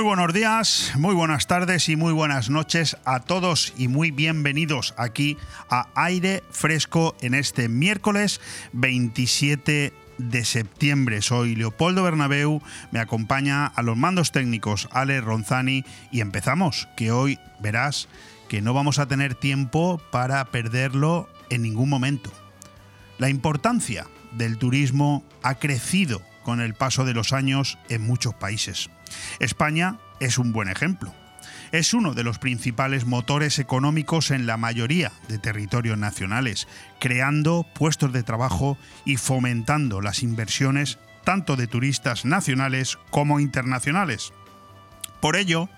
Muy buenos días, muy buenas tardes y muy buenas noches a todos y muy bienvenidos aquí a Aire Fresco en este miércoles 27 de septiembre. Soy Leopoldo Bernabeu, me acompaña a los mandos técnicos Ale Ronzani y empezamos, que hoy verás que no vamos a tener tiempo para perderlo en ningún momento. La importancia del turismo ha crecido con el paso de los años en muchos países. España es un buen ejemplo. Es uno de los principales motores económicos en la mayoría de territorios nacionales, creando puestos de trabajo y fomentando las inversiones tanto de turistas nacionales como internacionales. Por ello,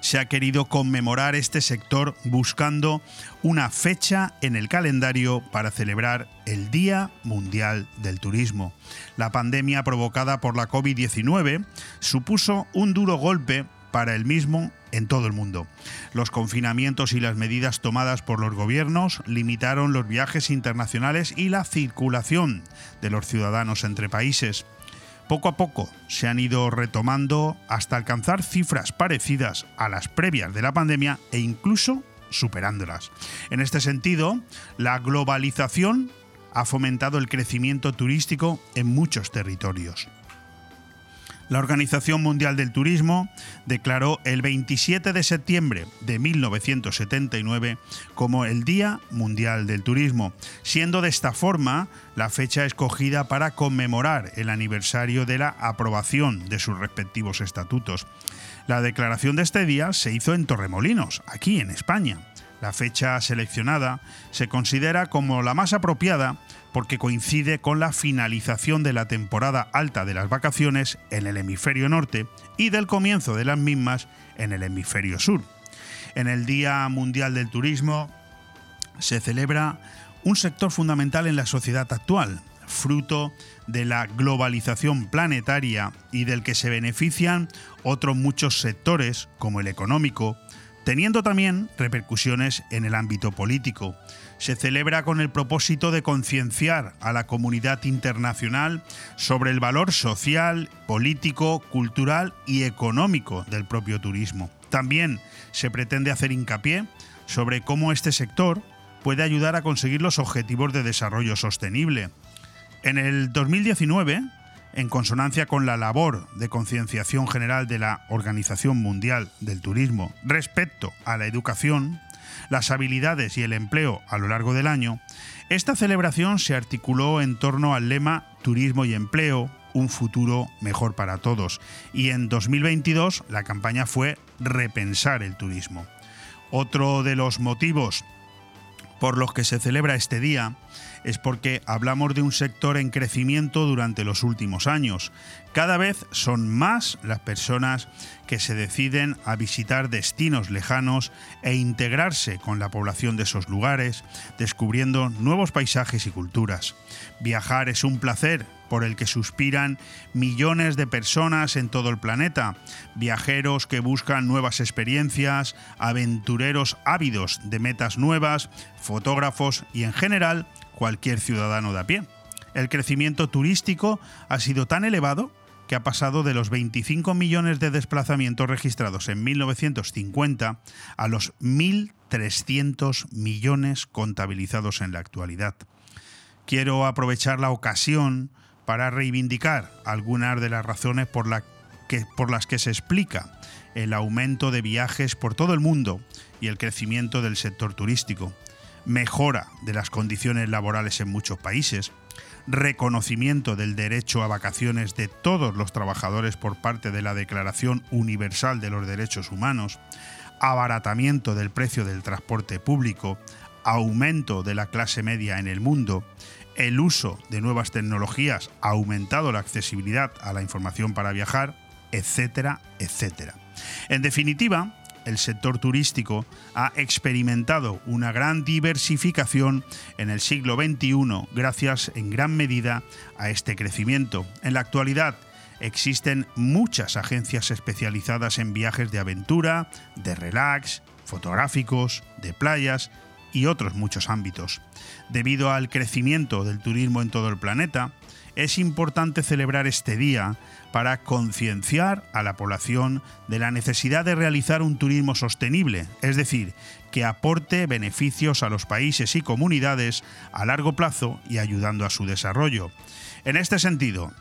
se ha querido conmemorar este sector buscando una fecha en el calendario para celebrar el Día Mundial del Turismo. La pandemia provocada por la COVID-19 supuso un duro golpe para el mismo en todo el mundo. Los confinamientos y las medidas tomadas por los gobiernos limitaron los viajes internacionales y la circulación de los ciudadanos entre países poco a poco se han ido retomando hasta alcanzar cifras parecidas a las previas de la pandemia e incluso superándolas. En este sentido, la globalización ha fomentado el crecimiento turístico en muchos territorios. La Organización Mundial del Turismo declaró el 27 de septiembre de 1979 como el Día Mundial del Turismo, siendo de esta forma la fecha escogida para conmemorar el aniversario de la aprobación de sus respectivos estatutos. La declaración de este día se hizo en Torremolinos, aquí en España. La fecha seleccionada se considera como la más apropiada porque coincide con la finalización de la temporada alta de las vacaciones en el hemisferio norte y del comienzo de las mismas en el hemisferio sur. En el Día Mundial del Turismo se celebra un sector fundamental en la sociedad actual, fruto de la globalización planetaria y del que se benefician otros muchos sectores como el económico, teniendo también repercusiones en el ámbito político. Se celebra con el propósito de concienciar a la comunidad internacional sobre el valor social, político, cultural y económico del propio turismo. También se pretende hacer hincapié sobre cómo este sector puede ayudar a conseguir los objetivos de desarrollo sostenible. En el 2019, en consonancia con la labor de concienciación general de la Organización Mundial del Turismo respecto a la educación, las habilidades y el empleo a lo largo del año, esta celebración se articuló en torno al lema Turismo y Empleo, un futuro mejor para todos, y en 2022 la campaña fue Repensar el turismo. Otro de los motivos por los que se celebra este día es porque hablamos de un sector en crecimiento durante los últimos años. Cada vez son más las personas que se deciden a visitar destinos lejanos e integrarse con la población de esos lugares, descubriendo nuevos paisajes y culturas. Viajar es un placer por el que suspiran millones de personas en todo el planeta, viajeros que buscan nuevas experiencias, aventureros ávidos de metas nuevas, fotógrafos y en general cualquier ciudadano de a pie. El crecimiento turístico ha sido tan elevado que ha pasado de los 25 millones de desplazamientos registrados en 1950 a los 1.300 millones contabilizados en la actualidad. Quiero aprovechar la ocasión para reivindicar algunas de las razones por, por las que se explica el aumento de viajes por todo el mundo y el crecimiento del sector turístico, mejora de las condiciones laborales en muchos países, reconocimiento del derecho a vacaciones de todos los trabajadores por parte de la Declaración Universal de los Derechos Humanos, abaratamiento del precio del transporte público, aumento de la clase media en el mundo, el uso de nuevas tecnologías ha aumentado la accesibilidad a la información para viajar, etcétera, etcétera. En definitiva, el sector turístico ha experimentado una gran diversificación en el siglo XXI gracias en gran medida a este crecimiento. En la actualidad existen muchas agencias especializadas en viajes de aventura, de relax, fotográficos, de playas y otros muchos ámbitos. Debido al crecimiento del turismo en todo el planeta, es importante celebrar este día para concienciar a la población de la necesidad de realizar un turismo sostenible, es decir, que aporte beneficios a los países y comunidades a largo plazo y ayudando a su desarrollo. En este sentido,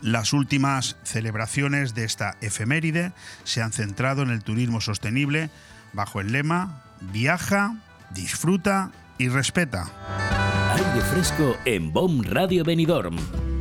las últimas celebraciones de esta efeméride se han centrado en el turismo sostenible bajo el lema Viaja, disfruta y respeta. Aire fresco en BOM Radio Benidorm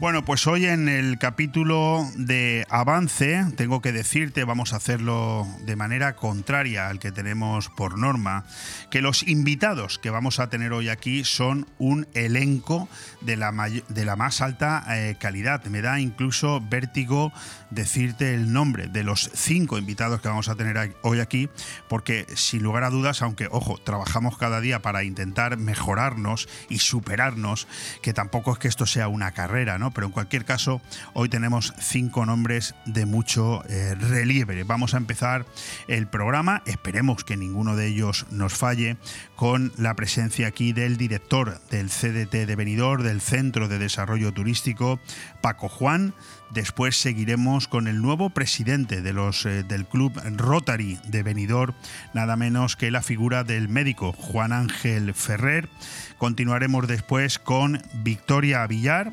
Bueno, pues hoy en el capítulo de avance, tengo que decirte, vamos a hacerlo de manera contraria al que tenemos por norma, que los invitados que vamos a tener hoy aquí son un elenco de la, de la más alta eh, calidad. Me da incluso vértigo decirte el nombre de los cinco invitados que vamos a tener hoy aquí, porque sin lugar a dudas, aunque, ojo, trabajamos cada día para intentar mejorarnos y superarnos, que tampoco es que esto sea una carrera, ¿no? Pero en cualquier caso, hoy tenemos cinco nombres de mucho eh, relieve. Vamos a empezar el programa, esperemos que ninguno de ellos nos falle, con la presencia aquí del director del CDT de Benidorm, del Centro de Desarrollo Turístico, Paco Juan. Después seguiremos con el nuevo presidente de los, eh, del Club Rotary de Benidorm, nada menos que la figura del médico Juan Ángel Ferrer. Continuaremos después con Victoria Villar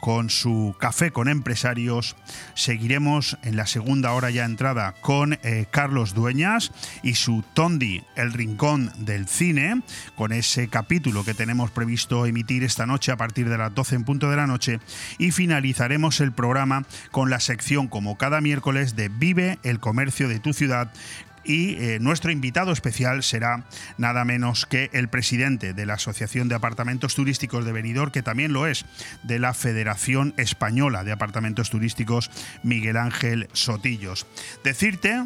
con su café con empresarios. Seguiremos en la segunda hora ya entrada con eh, Carlos Dueñas y su Tondi, el rincón del cine, con ese capítulo que tenemos previsto emitir esta noche a partir de las 12 en punto de la noche. Y finalizaremos el programa con la sección, como cada miércoles, de Vive el comercio de tu ciudad y eh, nuestro invitado especial será nada menos que el presidente de la Asociación de Apartamentos Turísticos de Benidorm, que también lo es de la Federación Española de Apartamentos Turísticos, Miguel Ángel Sotillos. Decirte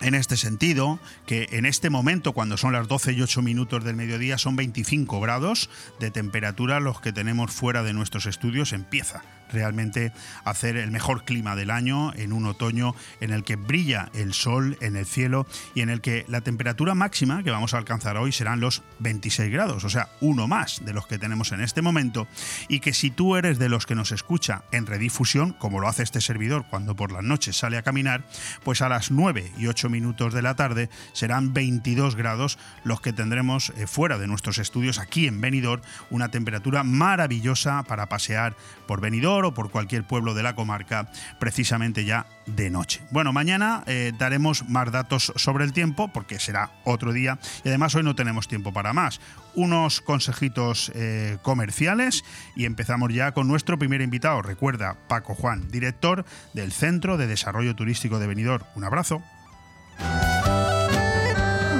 en este sentido, que en este momento, cuando son las 12 y 8 minutos del mediodía, son 25 grados de temperatura los que tenemos fuera de nuestros estudios, empieza realmente hacer el mejor clima del año en un otoño en el que brilla el sol en el cielo y en el que la temperatura máxima que vamos a alcanzar hoy serán los 26 grados, o sea, uno más de los que tenemos en este momento. Y que si tú eres de los que nos escucha en redifusión, como lo hace este servidor cuando por las noches sale a caminar, pues a las 9 y 8 minutos de la tarde serán 22 grados los que tendremos eh, fuera de nuestros estudios aquí en Benidorm, una temperatura maravillosa para pasear por Benidorm o por cualquier pueblo de la comarca precisamente ya de noche. Bueno, mañana eh, daremos más datos sobre el tiempo porque será otro día y además hoy no tenemos tiempo para más. Unos consejitos eh, comerciales y empezamos ya con nuestro primer invitado. Recuerda, Paco Juan, director del Centro de Desarrollo Turístico de Benidorm. Un abrazo.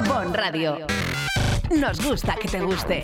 Bon Radio. Nos gusta que te guste.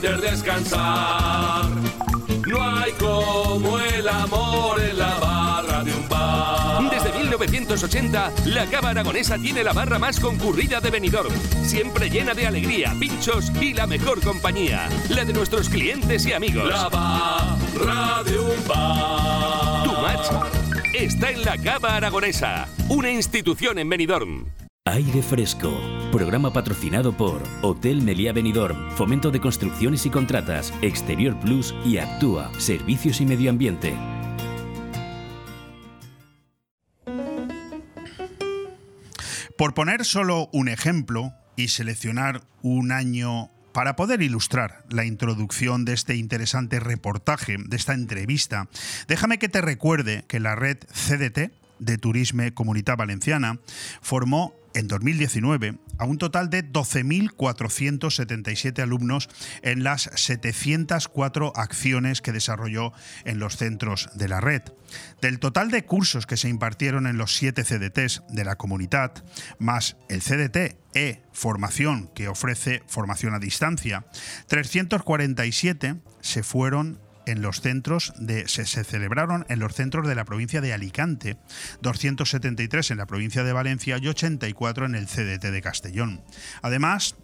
descansar. No hay como el amor en la barra de un bar. Desde 1980, la Cava Aragonesa tiene la barra más concurrida de Benidorm, siempre llena de alegría, pinchos y la mejor compañía, la de nuestros clientes y amigos. La barra de un bar. Tu match está en la Cava Aragonesa, una institución en Benidorm. Aire Fresco, programa patrocinado por Hotel Meliá Benidorm, Fomento de Construcciones y Contratas, Exterior Plus y Actúa, Servicios y Medio Ambiente. Por poner solo un ejemplo y seleccionar un año para poder ilustrar la introducción de este interesante reportaje, de esta entrevista, déjame que te recuerde que la red CDT de Turisme Comunidad Valenciana formó en 2019 a un total de 12.477 alumnos en las 704 acciones que desarrolló en los centros de la red. Del total de cursos que se impartieron en los siete CDTs de la comunidad, más el CDT e formación que ofrece formación a distancia, 347 se fueron en los centros de se, celebraron en los centros de la provincia de Alicante, 273 en la provincia de Valencia y 84 en el CDT de Castellón. Además,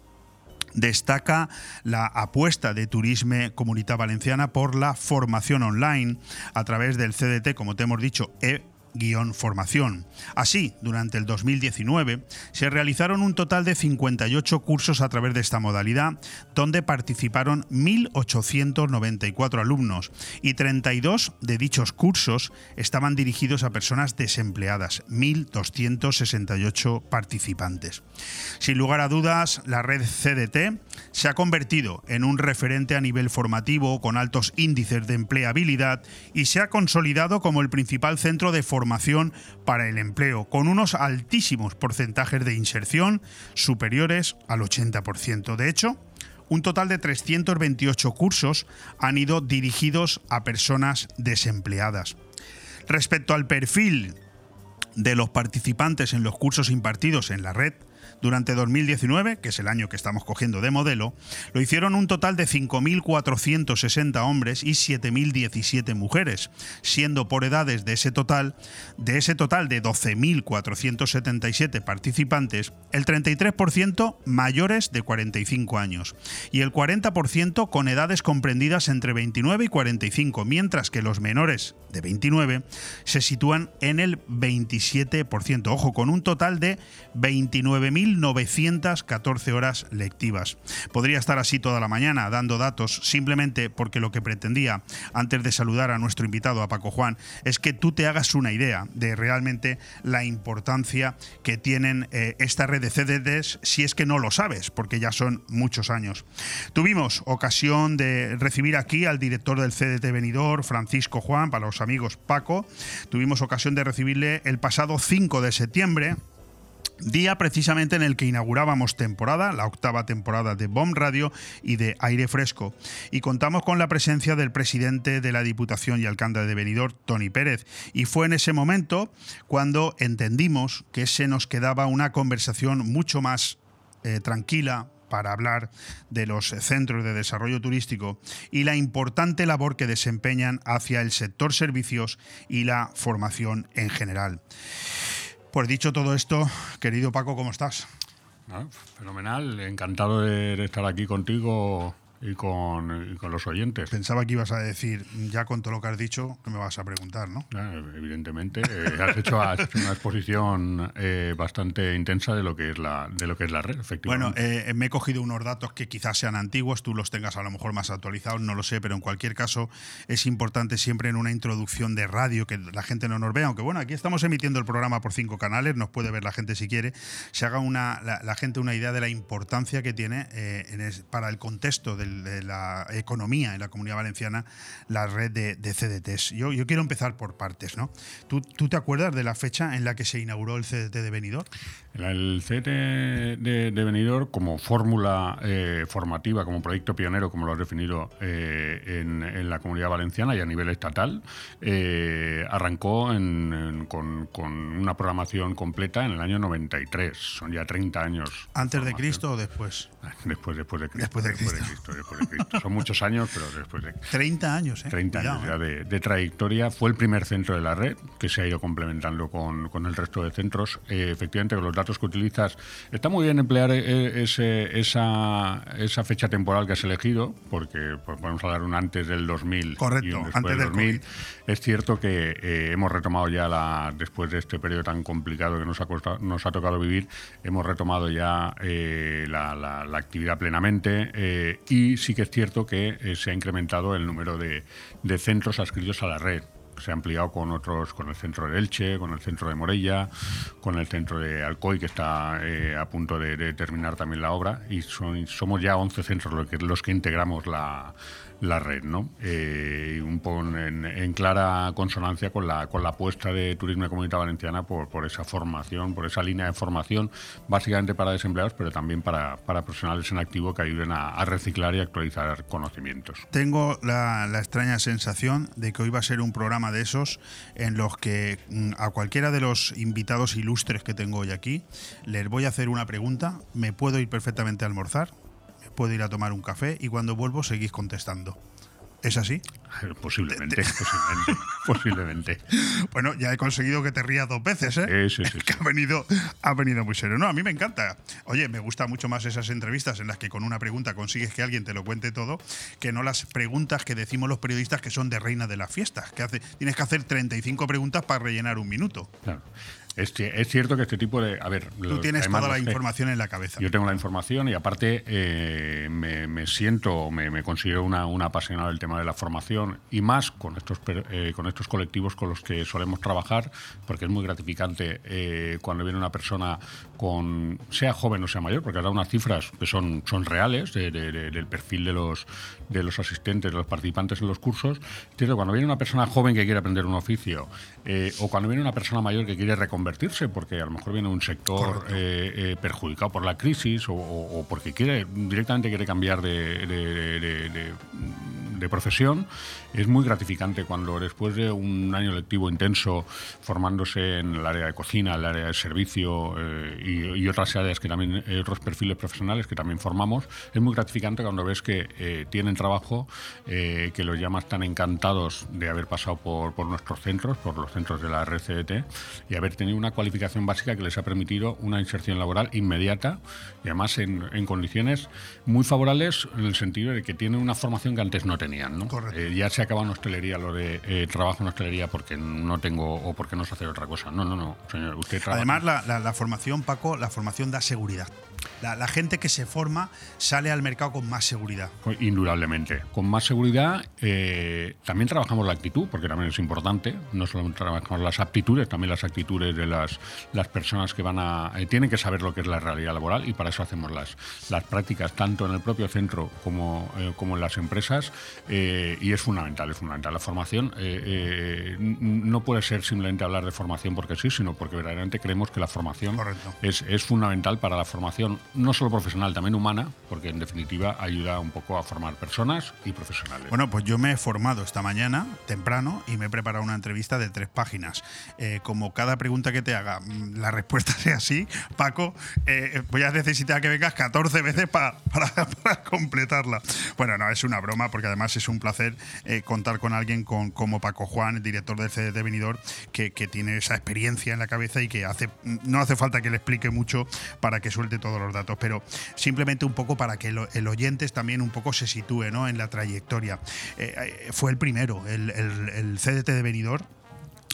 destaca la apuesta de Turisme Comunidad Valenciana por la formación online a través del CDT, como te hemos dicho, e formación. Así, durante el 2019 se realizaron un total de 58 cursos a través de esta modalidad, donde participaron 1.894 alumnos y 32 de dichos cursos estaban dirigidos a personas desempleadas, 1.268 participantes. Sin lugar a dudas, la red CDT se ha convertido en un referente a nivel formativo con altos índices de empleabilidad y se ha consolidado como el principal centro de formación para el empleo, con unos altísimos porcentajes de inserción superiores al 80%. De hecho, un total de 328 cursos han ido dirigidos a personas desempleadas. Respecto al perfil de los participantes en los cursos impartidos en la red, durante 2019, que es el año que estamos cogiendo de modelo, lo hicieron un total de 5.460 hombres y 7.017 mujeres, siendo por edades de ese total, de ese total de 12.477 participantes, el 33% mayores de 45 años y el 40% con edades comprendidas entre 29 y 45, mientras que los menores de 29 se sitúan en el 27%, ojo, con un total de 29.914 horas lectivas. Podría estar así toda la mañana dando datos simplemente porque lo que pretendía antes de saludar a nuestro invitado, a Paco Juan, es que tú te hagas una idea de realmente la importancia que tienen eh, esta red de CDDs si es que no lo sabes, porque ya son muchos años. Tuvimos ocasión de recibir aquí al director del CDT Venidor, Francisco Juan, para los amigos Paco. Tuvimos ocasión de recibirle el pasado 5 de septiembre día precisamente en el que inaugurábamos temporada, la octava temporada de BOM Radio y de Aire Fresco. Y contamos con la presencia del presidente de la Diputación y alcalde de Benidorm, Tony Pérez. Y fue en ese momento cuando entendimos que se nos quedaba una conversación mucho más eh, tranquila, para hablar de los centros de desarrollo turístico y la importante labor que desempeñan hacia el sector servicios y la formación en general. Pues dicho todo esto, querido Paco, ¿cómo estás? Ah, fenomenal, encantado de, estar aquí contigo y con, y con, los oyentes. Pensaba que ibas a decir, ya con todo lo que has dicho, que me vas a preguntar, ¿no? Ah, evidentemente, eh, has, hecho, has, hecho, una exposición eh, bastante intensa de lo que es la, de lo que es la red, efectivamente. Bueno, eh, me he cogido unos datos que quizás sean antiguos, tú los tengas a lo mejor más actualizados, no lo sé, pero en cualquier caso es importante siempre en una introducción de radio que la gente no nos vea, aunque bueno, aquí estamos emitiendo el programa por cinco canales, nos puede ver la gente si quiere, se haga una, la, la gente una idea de la importancia que tiene en es, para el contexto del de la economía en la comunidad valenciana la red de, de CDTs. Yo, yo quiero empezar por partes. ¿no? ¿Tú, ¿Tú te acuerdas de la fecha en la que se inauguró el CDT de Benidorm? El CDT de, de Benidorm, como fórmula eh, formativa, como proyecto pionero, como lo has definido eh, en, en, la comunidad valenciana y a nivel estatal, eh, arrancó en, en, con, con, una programación completa en el año 93. Son ya 30 años. ¿Antes de Cristo o después? Después, después de Cristo. Después de Cristo. Después de Cristo, después de Cristo. Son muchos años, pero después de 30 años, ¿eh? 30 Cuidado, años ya de, de, trayectoria. Fue el primer centro de la red que se ha ido complementando con, con el resto de centros. Eh, efectivamente, con los datos que utilizas, está muy bien emplear eh, ese, esa, esa, fecha temporal que has elegido, porque pues, podemos hablar un antes del 2000 Correcto, y un después antes del 2000. COVID. Es cierto que eh, hemos retomado ya, la, después de este periodo tan complicado que nos ha, costado, nos ha tocado vivir, hemos retomado ya eh, la, la, la, actividad plenamente eh, sí que es cierto que se ha incrementado el número de, de centros adscritos a la red. Se ha ampliado con otros, con el centro de Elche, con el centro de Morella, con el centro de Alcoy, que está eh, a punto de, terminar también la obra, y somos ya 11 centros los que, los que integramos la, la red, ¿no? Eh, un poco en, en, clara consonancia con la, con la apuesta de Turismo y Comunidad Valenciana por, por esa formación, por esa línea de formación, básicamente para desempleados, pero también para, para profesionales en activo que ayuden a, a reciclar y actualizar conocimientos. Tengo la, la, extraña sensación de que hoy va a ser un programa de esos en los que mm, a cualquiera de los invitados ilustres que tengo hoy aquí les voy a hacer una pregunta, me puedo ir perfectamente a almorzar, puedo ir a tomar un café y cuando vuelvo seguís contestando. ¿Es así? Posiblemente, posiblemente, posiblemente. Bueno, ya he conseguido que te rías dos veces, ¿eh? Sí, sí, sí. Que ha venido, ha venido muy serio. No, a mí me encanta. Oye, me gusta mucho más esas entrevistas en las que con una pregunta consigues que alguien te lo cuente todo, que no las preguntas que decimos los periodistas que son de reina de las fiestas. Que hace, tienes que hacer 35 preguntas para rellenar un minuto. Claro. Es, es, cierto que este tipo de. A ver, tú tienes toda la información en la cabeza. Yo tengo la información y aparte eh, me, me, siento, me, me considero una, una, apasionada del tema de la formación y más con estos, eh, con estos colectivos con los que solemos trabajar, porque es muy gratificante eh, cuando viene una persona con. sea joven o sea mayor, porque da unas cifras que son, son reales de, de, de, del perfil de los, de los asistentes, de los participantes en los cursos. Entonces, cuando viene una persona joven que quiere aprender un oficio eh, o cuando viene una persona mayor que quiere reconvertir convertirse, porque a lo mejor viene un sector eh, eh, perjudicado por la crisis o, o, o, porque quiere directamente quiere cambiar de, de, de, de, profesión, es muy gratificante cuando después de un año lectivo intenso formándose en el área de cocina, el área de servicio eh, y, y, otras áreas que también, eh, otros perfiles profesionales que también formamos, es muy gratificante cuando ves que eh, tienen trabajo, que los llamas tan encantados de haber pasado por, por nuestros centros, por los centros de la RCDT y haber tenido una cualificación básica que les ha permitido una inserción laboral inmediata y además en, en condiciones muy favorables en el sentido de que tienen una formación que antes no tenían. ¿no? Eh, ya acaba en hostelería lo de eh, trabajo en hostelería porque no tengo o porque no sé hacer otra cosa. No, no, no, señor. Usted. Además, la, la formación, Paco, la formación da seguridad. La, la, gente que se forma sale al mercado con más seguridad. Indudablemente. Con más seguridad eh, también trabajamos la actitud, porque también es importante. No solamente trabajamos las aptitudes, también las actitudes de las, las personas que van a... Eh, tienen que saber lo que es la realidad laboral y para eso hacemos las, las prácticas tanto en el propio centro como, eh, como en las empresas y es fundamental, es fundamental. La formación no puede ser simplemente hablar de formación porque sí, sino porque verdaderamente creemos que la formación es, es fundamental para la formación no solo profesional, también humana, porque en definitiva ayuda un poco a formar personas y profesionales. Bueno, pues yo me he formado esta mañana, temprano, y me he preparado una entrevista de tres páginas. Eh, como cada pregunta que te haga, mm, la respuesta sea sí, Paco, eh, voy a necesitar que vengas 14 veces pa, para, para, completarla. Bueno, no, es una broma, porque además es un placer eh, contar con alguien con, como Paco Juan, el director del CDT Benidorm, que, que tiene esa experiencia en la cabeza y que hace, no hace falta que le explique mucho para que suelte los datos, pero simplemente un poco para que el, oyente también un poco se sitúe ¿no? en la trayectoria. Eh, fue el primero, el, CDT de Benidorm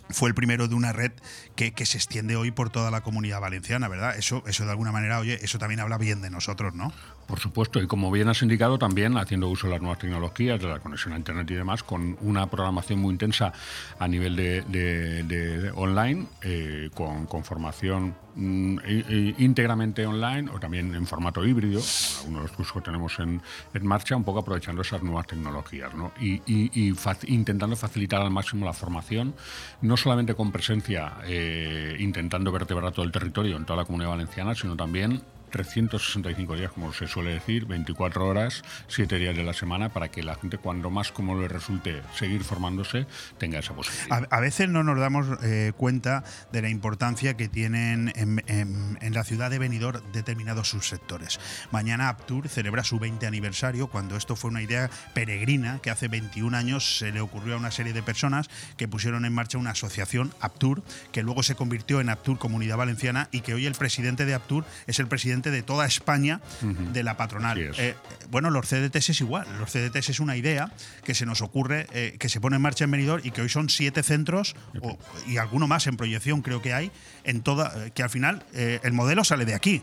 fue el primero de una red que, que, se extiende hoy por toda la comunidad valenciana, ¿verdad? Eso, eso de alguna manera, oye, eso también habla bien de nosotros, ¿no? Por supuesto, y como bien has indicado, también haciendo uso de las nuevas tecnologías, de la conexión a Internet y demás, con una programación muy intensa a nivel de online, eh, con, con, formación mm, íntegramente online o también en formato híbrido, algunos de los cursos que tenemos en, marcha, un poco aprovechando esas nuevas tecnologías ¿no? y, intentando facilitar al máximo la formación, no solamente con presencia, eh, intentando vertebrar todo el territorio en toda la comunidad valenciana, sino también 365 días, como se suele decir, 24 horas, 7 días de la semana, para que la gente, cuando más como le resulte seguir formándose, tenga esa posibilidad. A, veces no nos damos eh, cuenta de la importancia que tienen en, en, en, la ciudad de Benidorm determinados subsectores. Mañana Aptur celebra su 20 aniversario, cuando esto fue una idea peregrina que hace 21 años se le ocurrió a una serie de personas que pusieron en marcha una asociación, Aptur, que luego se convirtió en Aptur Comunidad Valenciana y que hoy el presidente de Aptur es el presidente de toda España uh -huh. de la patronal. Eh, bueno, los CDTs es igual. Los CDTs es una idea que se nos ocurre, eh, que se pone en marcha en Benidorm y que hoy son siete centros o, y alguno más en proyección creo que hay, en toda, que al final eh, el modelo sale de aquí.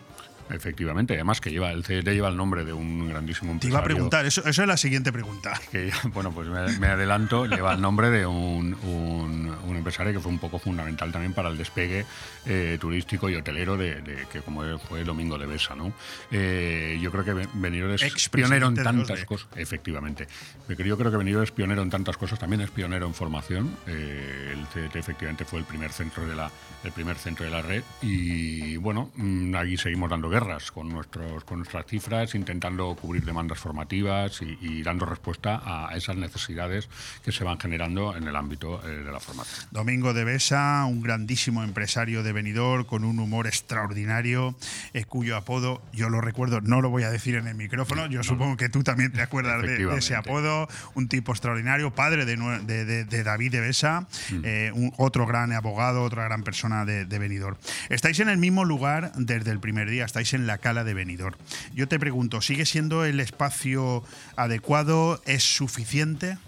Efectivamente, además que lleva el CDT lleva el nombre de un grandísimo empresario. Te iba a preguntar, eso, eso es la siguiente pregunta. Que, bueno, pues me, me adelanto, lleva el nombre de un, un, un, empresario que fue un poco fundamental también para el despegue eh, turístico y hotelero de, de, que como fue Domingo de Besa, ¿no? Eh, yo creo que Benidorm es pionero en tantas cosas, efectivamente. Yo creo que Benidorm es pionero en tantas cosas, también es pionero en formación. Eh, el CDT efectivamente fue el primer centro de la el primer centro de la red y bueno, mm, aquí seguimos dando guerras con, nuestros, con nuestras cifras, intentando cubrir demandas formativas y, y dando respuesta a esas necesidades que se van generando en el ámbito eh, de la formación. Domingo de Besa, un grandísimo empresario de Benidorm con un humor extraordinario, eh, cuyo apodo, yo lo recuerdo, no lo voy a decir en el micrófono, yo no. supongo que tú también te acuerdas de, de, ese apodo, un tipo extraordinario, padre de, de, de David de Besa, mm. eh, un, otro gran abogado, otra gran persona de, de Benidorm. Estáis en el mismo lugar desde el primer día, estáis en la cala de Benidorm. Yo te pregunto, ¿sigue siendo el espacio adecuado? ¿Es suficiente?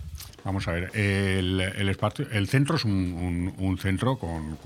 Vamos a ver, el, espacio, el centro es un, centro con,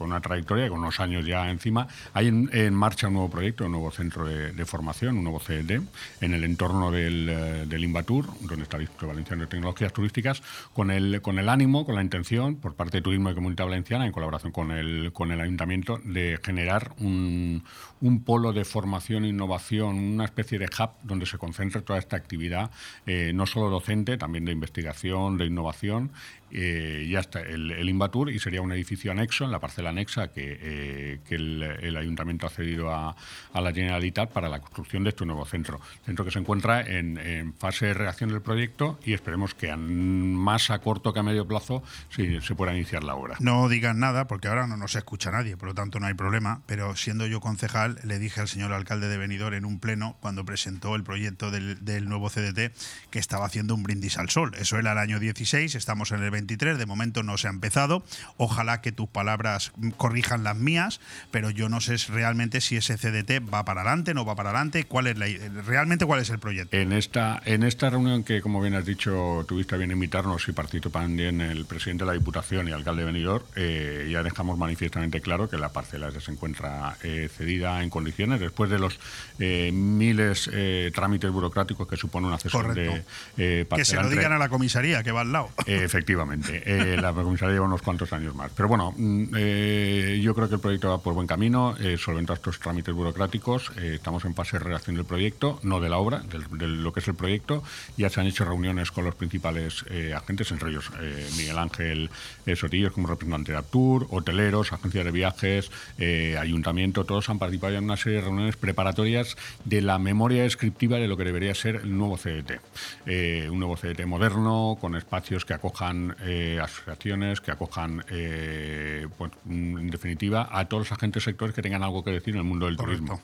una trayectoria, con unos años ya encima. Hay en, marcha un nuevo proyecto, un nuevo centro de, formación, un nuevo CLD, en el entorno del, eh, del Invatur, donde está el Instituto Valenciano de Tecnologías Turísticas, con el, con el ánimo, con la intención, por parte de Turismo y Comunidad Valenciana, en colaboración con el, con el Ayuntamiento, de generar un, un polo de formación e innovación, una especie de hub donde se concentre toda esta actividad, eh, no solo docente, también de investigación de innovación eh, ya está el, el, y sería un edificio anexo en la parcela anexa que, eh, que el, ayuntamiento ha cedido a, a, la Generalitat para la construcción de este nuevo centro. Centro que se encuentra en, fase de reacción del proyecto y esperemos que a más a corto que a medio plazo sí, se pueda iniciar la obra. No digan nada porque ahora no nos escucha nadie, por lo tanto no hay problema, pero siendo yo concejal le dije al señor alcalde de Benidorm en un pleno cuando presentó el proyecto del, nuevo CDT que estaba haciendo un brindis al sol. Eso era el año 16, estamos en el 23, de momento no se ha empezado. Ojalá que tus palabras corrijan las mías, pero yo no sé realmente si ese CDT va para adelante, no va para adelante, cuál es realmente cuál es el proyecto. En esta, en esta reunión que, como bien has dicho, tuviste bien invitarnos y participó también el presidente de la Diputación y alcalde de Benidorm, eh, ya dejamos manifiestamente claro que la parcela se encuentra eh, cedida en condiciones después de los eh, miles eh, trámites burocráticos que supone una cesión de eh, Que se lo digan a la comisaría, que va al lado. efectivamente. Eh, la comisaría lleva unos cuantos años más. Pero bueno, mm, eh, yo creo que el proyecto va por buen camino, eh, solventa estos trámites burocráticos. Eh, estamos en fase de redacción del proyecto, no de la obra, de, lo que es el proyecto. Ya se han hecho reuniones con los principales eh, agentes, entre ellos eh, Miguel Ángel Sotillos como representante de Aptur, hoteleros, agencias de viajes, ayuntamiento, todos han participado en una serie de reuniones preparatorias de la memoria descriptiva de lo que debería ser el nuevo CDT. un nuevo CDT moderno, con espacios que acojan eh, asociaciones, que acojan, eh, pues, en definitiva, a todos los agentes sectores que tengan algo que decir en el mundo del Correcto. turismo.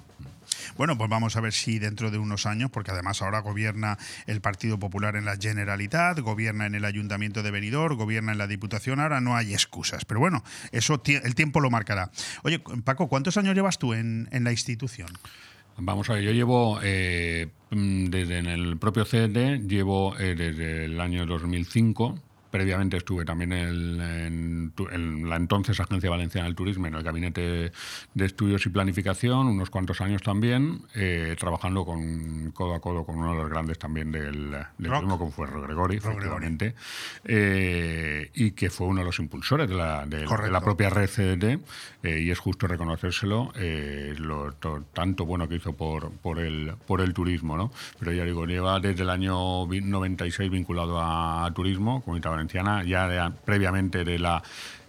Bueno, pues vamos a ver si dentro de unos años, porque además ahora gobierna el Partido Popular en la Generalitat, gobierna en el Ayuntamiento de Benidorm, gobierna en la Diputación, ahora no hay excusas. Pero bueno, eso el tiempo lo marcará. Oye, Paco, ¿cuántos años llevas tú en, la institución? Vamos a ver, yo llevo eh, desde en el propio CD, llevo eh, desde el año 2005 previamente estuve también en en la entonces Agencia Valenciana del Turismo, en el Gabinete de Estudios y Planificación, unos cuantos años también, eh, trabajando con codo a codo con uno de los grandes también del, del turismo, como fue Gregori, efectivamente, eh, y que fue uno de los impulsores de la, de, de la propia red CDT, eh, y es justo reconocérselo, eh, lo to- tanto bueno que hizo por, por, el, por el turismo, ¿no? Pero ya digo, lleva desde el año vi- 96 vinculado a, turismo, Comunidad Valenciana, ya de- previamente de la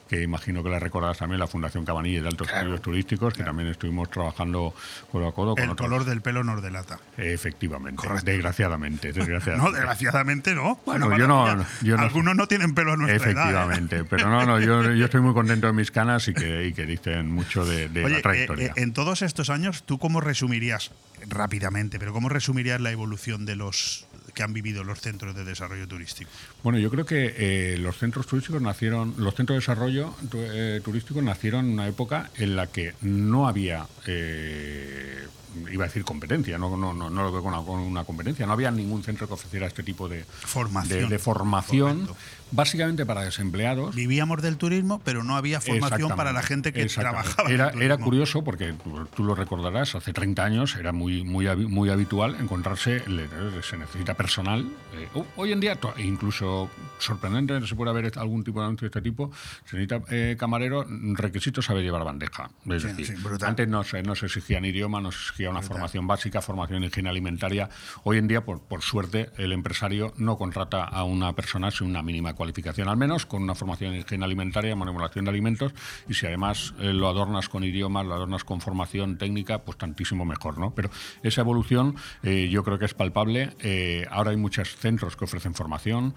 que imagino que la recordarás también, la Fundación Cabanilles de Altos Estudios Turísticos, que también estuvimos trabajando codo a codo con El otros. color del pelo nos delata. Efectivamente, desgraciadamente, desgraciadamente. No, desgraciadamente no. Bueno, yo no- maravilla. yo no- Algunos no tienen pelo a nuestra edad. ¿eh? Efectivamente, pero no, no, yo, yo estoy muy contento de mis canas y que, y que dicen mucho de, de Oye, la eh, trayectoria. eh, en todos estos años, ¿tú cómo resumirías, rápidamente, pero cómo resumirías la evolución de los que han vivido los centros de desarrollo turístico? Bueno, yo creo que eh, los centros turísticos nacieron, los centros de desarrollo tu- eh, turístico nacieron en una época en la que no había, eh, iba a decir competencia, no, no, no, no lo veo con una, con una competencia, no había ningún centro que ofreciera este tipo de Formación. de, de formación, Correcto. Básicamente para desempleados. Vivíamos del turismo, pero no había formación para la gente que trabajaba. Era, curioso porque tú- tú lo recordarás, hace 30 años era muy muy muy habitual encontrarse, le- se necesita personal. eh, ho- hoy en día, incluso sorprendente, se puede ver algún tipo de anuncio de este tipo, se necesita eh, camarero, requisito saber llevar bandeja. Es Sí, decir, sí, brutal. antes no se, no se exigían idioma, no se exigía una formación básica, formación en higiene alimentaria. Hoy en día, por, por suerte, el empresario no contrata a una persona sin una mínima cualificación, al menos con una formación en higiene alimentaria, manipulación de alimentos, y si además eh, lo adornas con idiomas, lo adornas con formación técnica, pues tantísimo mejor, ¿no? Pero esa evolución eh, yo creo que es palpable. Eh, ahora hay muchos centros que ofrecen formación.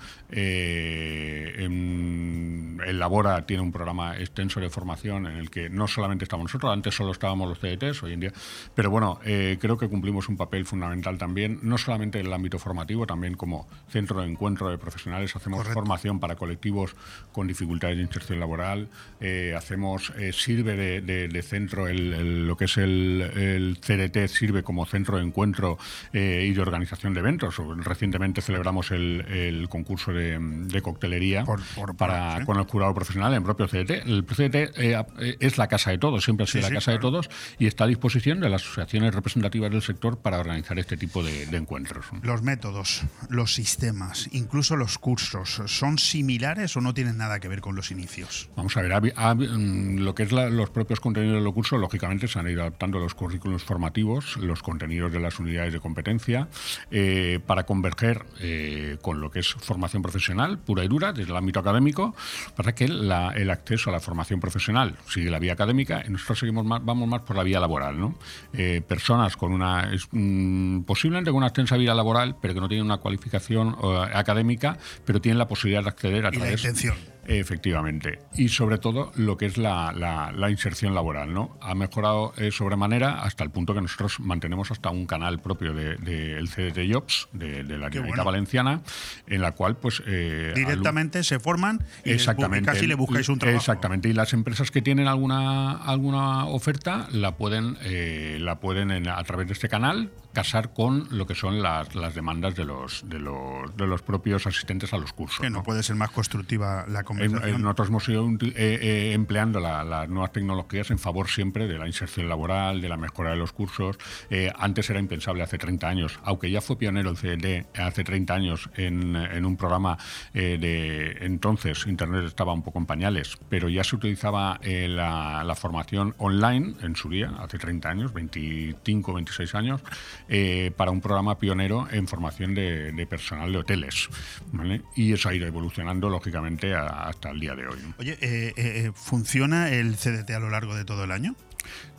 en- el Labora tiene un programa extenso de formación en el que no solamente estamos nosotros, antes solo estábamos los CDTs, hoy en día, pero bueno, creo que cumplimos un papel fundamental también, no solamente en el ámbito formativo, también como centro de encuentro de profesionales, hacemos Correcto. formación para colectivos con dificultades de inserción laboral, eh, hacemos, eh, sirve de, de- de centro, el- el- lo que es el, el CDT sirve como centro de encuentro eh, y de organización de eventos. Recientemente celebramos el, el concurso de, de coctelería Por- por- para, por- sí. con el jurado profesional en propio CDT. El CDT eh, eh, es la casa de todos, siempre ha sido Sí, la sí, casa de todos y está a disposición de las asociaciones representativas del sector para organizar este tipo de, de encuentros. Los métodos, los sistemas, incluso los cursos, ¿son similares o no tienen nada que ver con los inicios? Vamos a ver, mm, lo que es los propios contenidos de los cursos, lógicamente se han ido adaptando los currículos formativos, los contenidos de las unidades de competencia, eh, para converger eh, con lo que es formación profesional pura y dura desde el ámbito académico, para que el acceso a la formación profesional sigue la vía académica y nosotros seguimos más, vamos más por la vía laboral. ¿no? Eh, personas con una, mm, posiblemente con una extensa vida laboral, pero que no tienen una cualificación académica, pero tienen la posibilidad de Y la través intención. Efectivamente. Y sobre todo lo que es la, la- la inserción laboral, ¿no? Ha mejorado eh, sobremanera hasta el punto que nosotros mantenemos hasta un canal propio del de, el CDT Jobs, de, de la Generalitat bueno. Valenciana, en la cual, pues. eh, Directamente se forman y les Exactamente. casi le buscáis un trabajo. Exactamente. Y las empresas que tienen alguna alguna oferta la pueden eh, la pueden en- a través de este canal casar con lo que son las, las demandas de los, de los de los propios asistentes a los cursos. Que no ¿no? puede ser más constructiva la conversación. En- nosotros hemos ido eh, empleando la- las nuevas tecnologías en favor siempre de la inserción laboral, de la mejora de los cursos. Eh, antes era impensable hace 30 años, aunque ya fue pionero el CDT hace 30 años en, en un programa eh, de entonces Internet estaba un poco en pañales, pero ya se utilizaba eh, la, la formación online en su día, hace 30 años, 25, 26 años, eh, para un programa pionero en formación de, de personal de hoteles. ¿vale? Y eso ha ido evolucionando, lógicamente, a- hasta el día de hoy. Oye, eh, eh, ¿funciona el CDT a lo largo de todo el año?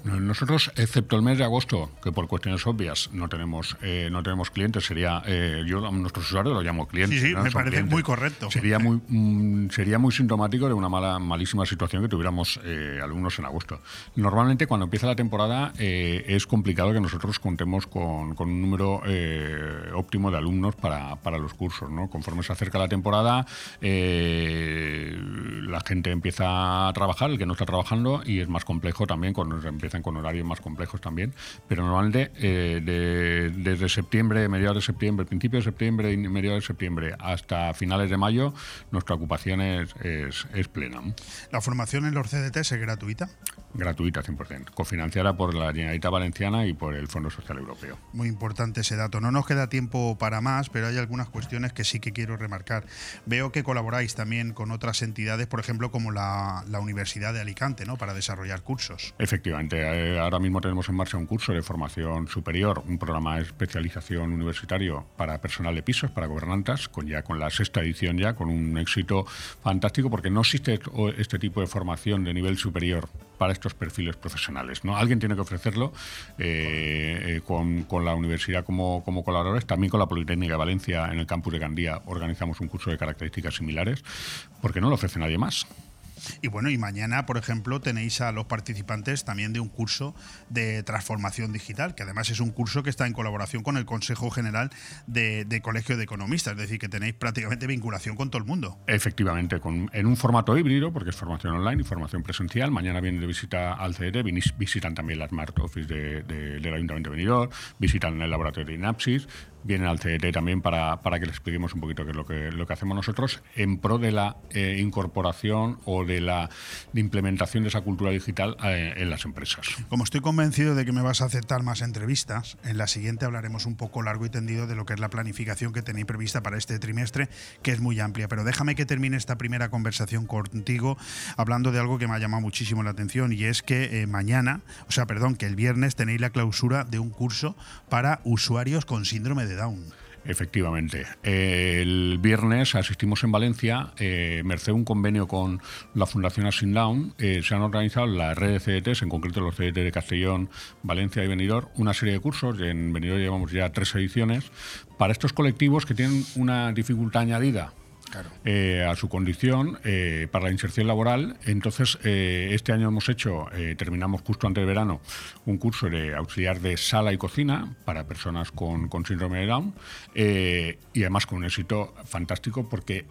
Nosotros, excepto el mes de agosto, que por cuestiones obvias no tenemos eh, no tenemos clientes, sería eh, yo a nuestros usuarios los llamo clientes. Sí, sí, ¿no? me Son parece clientes. muy correcto. Sería muy mm, sería muy sintomático de una mala malísima situación que tuviéramos eh, alumnos en agosto. Normalmente cuando empieza la temporada eh, es complicado que nosotros contemos con, con un número eh, óptimo de alumnos para, para los cursos. ¿no? Conforme se acerca la temporada, eh, la gente empieza a trabajar, el que no está trabajando, y es más complejo también con algunos empiezan con horarios más complejos también, pero normalmente eh, desde septiembre, mediados de septiembre, principio de septiembre y mediados de septiembre hasta finales de mayo, nuestra ocupación es, es, plena. ¿La formación en los CDT es gratuita? Gratuita, 100%, cofinanciada por la Generalitat Valenciana y por el Fondo Social Europeo. Muy importante ese dato. No nos queda tiempo para más, pero hay algunas cuestiones que sí que quiero remarcar. Veo que colaboráis también con otras entidades, por ejemplo, como la, la Universidad de Alicante, ¿no? para desarrollar cursos. Efectivamente, eh, ahora mismo tenemos en marcha un curso de formación superior, un programa de especialización universitario para personal de pisos, para gobernantas, con ya con la sexta edición ya, con un éxito fantástico, porque no existe este tipo de formación de nivel superior para estos perfiles profesionales. ¿no? Alguien tiene que ofrecerlo eh, eh, con, con, la universidad como, como colaboradores, también con la Politécnica de Valencia en el campus de Gandía organizamos un curso de características similares, porque no lo ofrece nadie más. Y bueno, y mañana, por ejemplo, tenéis a los participantes también de un curso de transformación digital, que además es un curso que está en colaboración con el Consejo General de, Colegio de Economistas, es decir, que tenéis prácticamente vinculación con todo el mundo. Efectivamente, con, en un formato híbrido, porque es formación online y formación presencial. Mañana vienen de visita al CDT, visitan también la Smart Office del Ayuntamiento de Benidorm, visitan el laboratorio de Inapsis, vienen al CDT también para, para, que les expliquemos un poquito qué es lo que, lo que hacemos nosotros en pro de la eh, incorporación o de la implementación de esa cultura digital eh, en las empresas. Como estoy convencido de que me vas a aceptar más entrevistas, en la siguiente hablaremos un poco largo y tendido de lo que es la planificación que tenéis prevista para este trimestre, que es muy amplia. Pero déjame que termine esta primera conversación contigo hablando de algo que me ha llamado muchísimo la atención y es que eh, mañana, o sea, perdón, que el viernes tenéis la clausura de un curso para usuarios con síndrome de Efectivamente. El viernes asistimos en Valencia, eh, merced un convenio con la Fundación Asin Down, eh, se han organizado la red de CDTs, en concreto los CDT de Castellón, Valencia y Benidorm, una serie de cursos, en Benidorm llevamos ya tres ediciones, para estos colectivos que tienen una dificultad añadida eh, a su condición eh, para la inserción laboral. Entonces, eh, este año hemos hecho, terminamos justo antes de verano, un curso de auxiliar de sala y cocina para personas con, con síndrome de Down y además con un éxito fantástico porque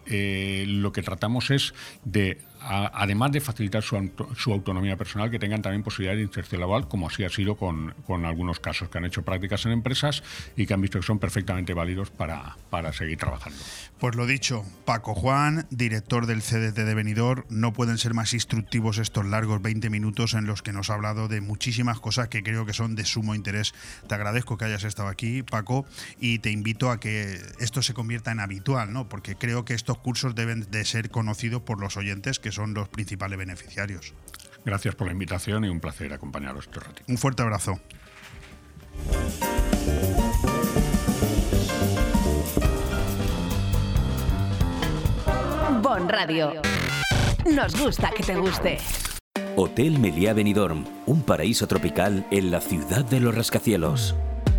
lo que tratamos es de además de facilitar su, autonomía personal, que tengan también posibilidad de inserción laboral, como así ha sido con, algunos casos que han hecho prácticas en empresas y que han visto que son perfectamente válidos para, seguir trabajando. Pues lo dicho, Paco Juan, director del CDT de Benidorm, no pueden ser más instructivos estos largos 20 minutos en los que nos ha hablado de muchísimas cosas que creo que son de sumo interés. Te agradezco que hayas estado aquí, Paco, y te invito a que esto se convierta en habitual, ¿no? Porque creo que estos cursos deben de ser conocidos por los oyentes que son los principales beneficiarios. Gracias por la invitación y un placer acompañaros este ratito. Un fuerte abrazo. Bon Radio. Nos gusta que te guste. Hotel Meliá Benidorm, un paraíso tropical en la ciudad de los rascacielos.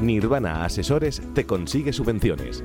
Nirvana Asesores te consigue subvenciones.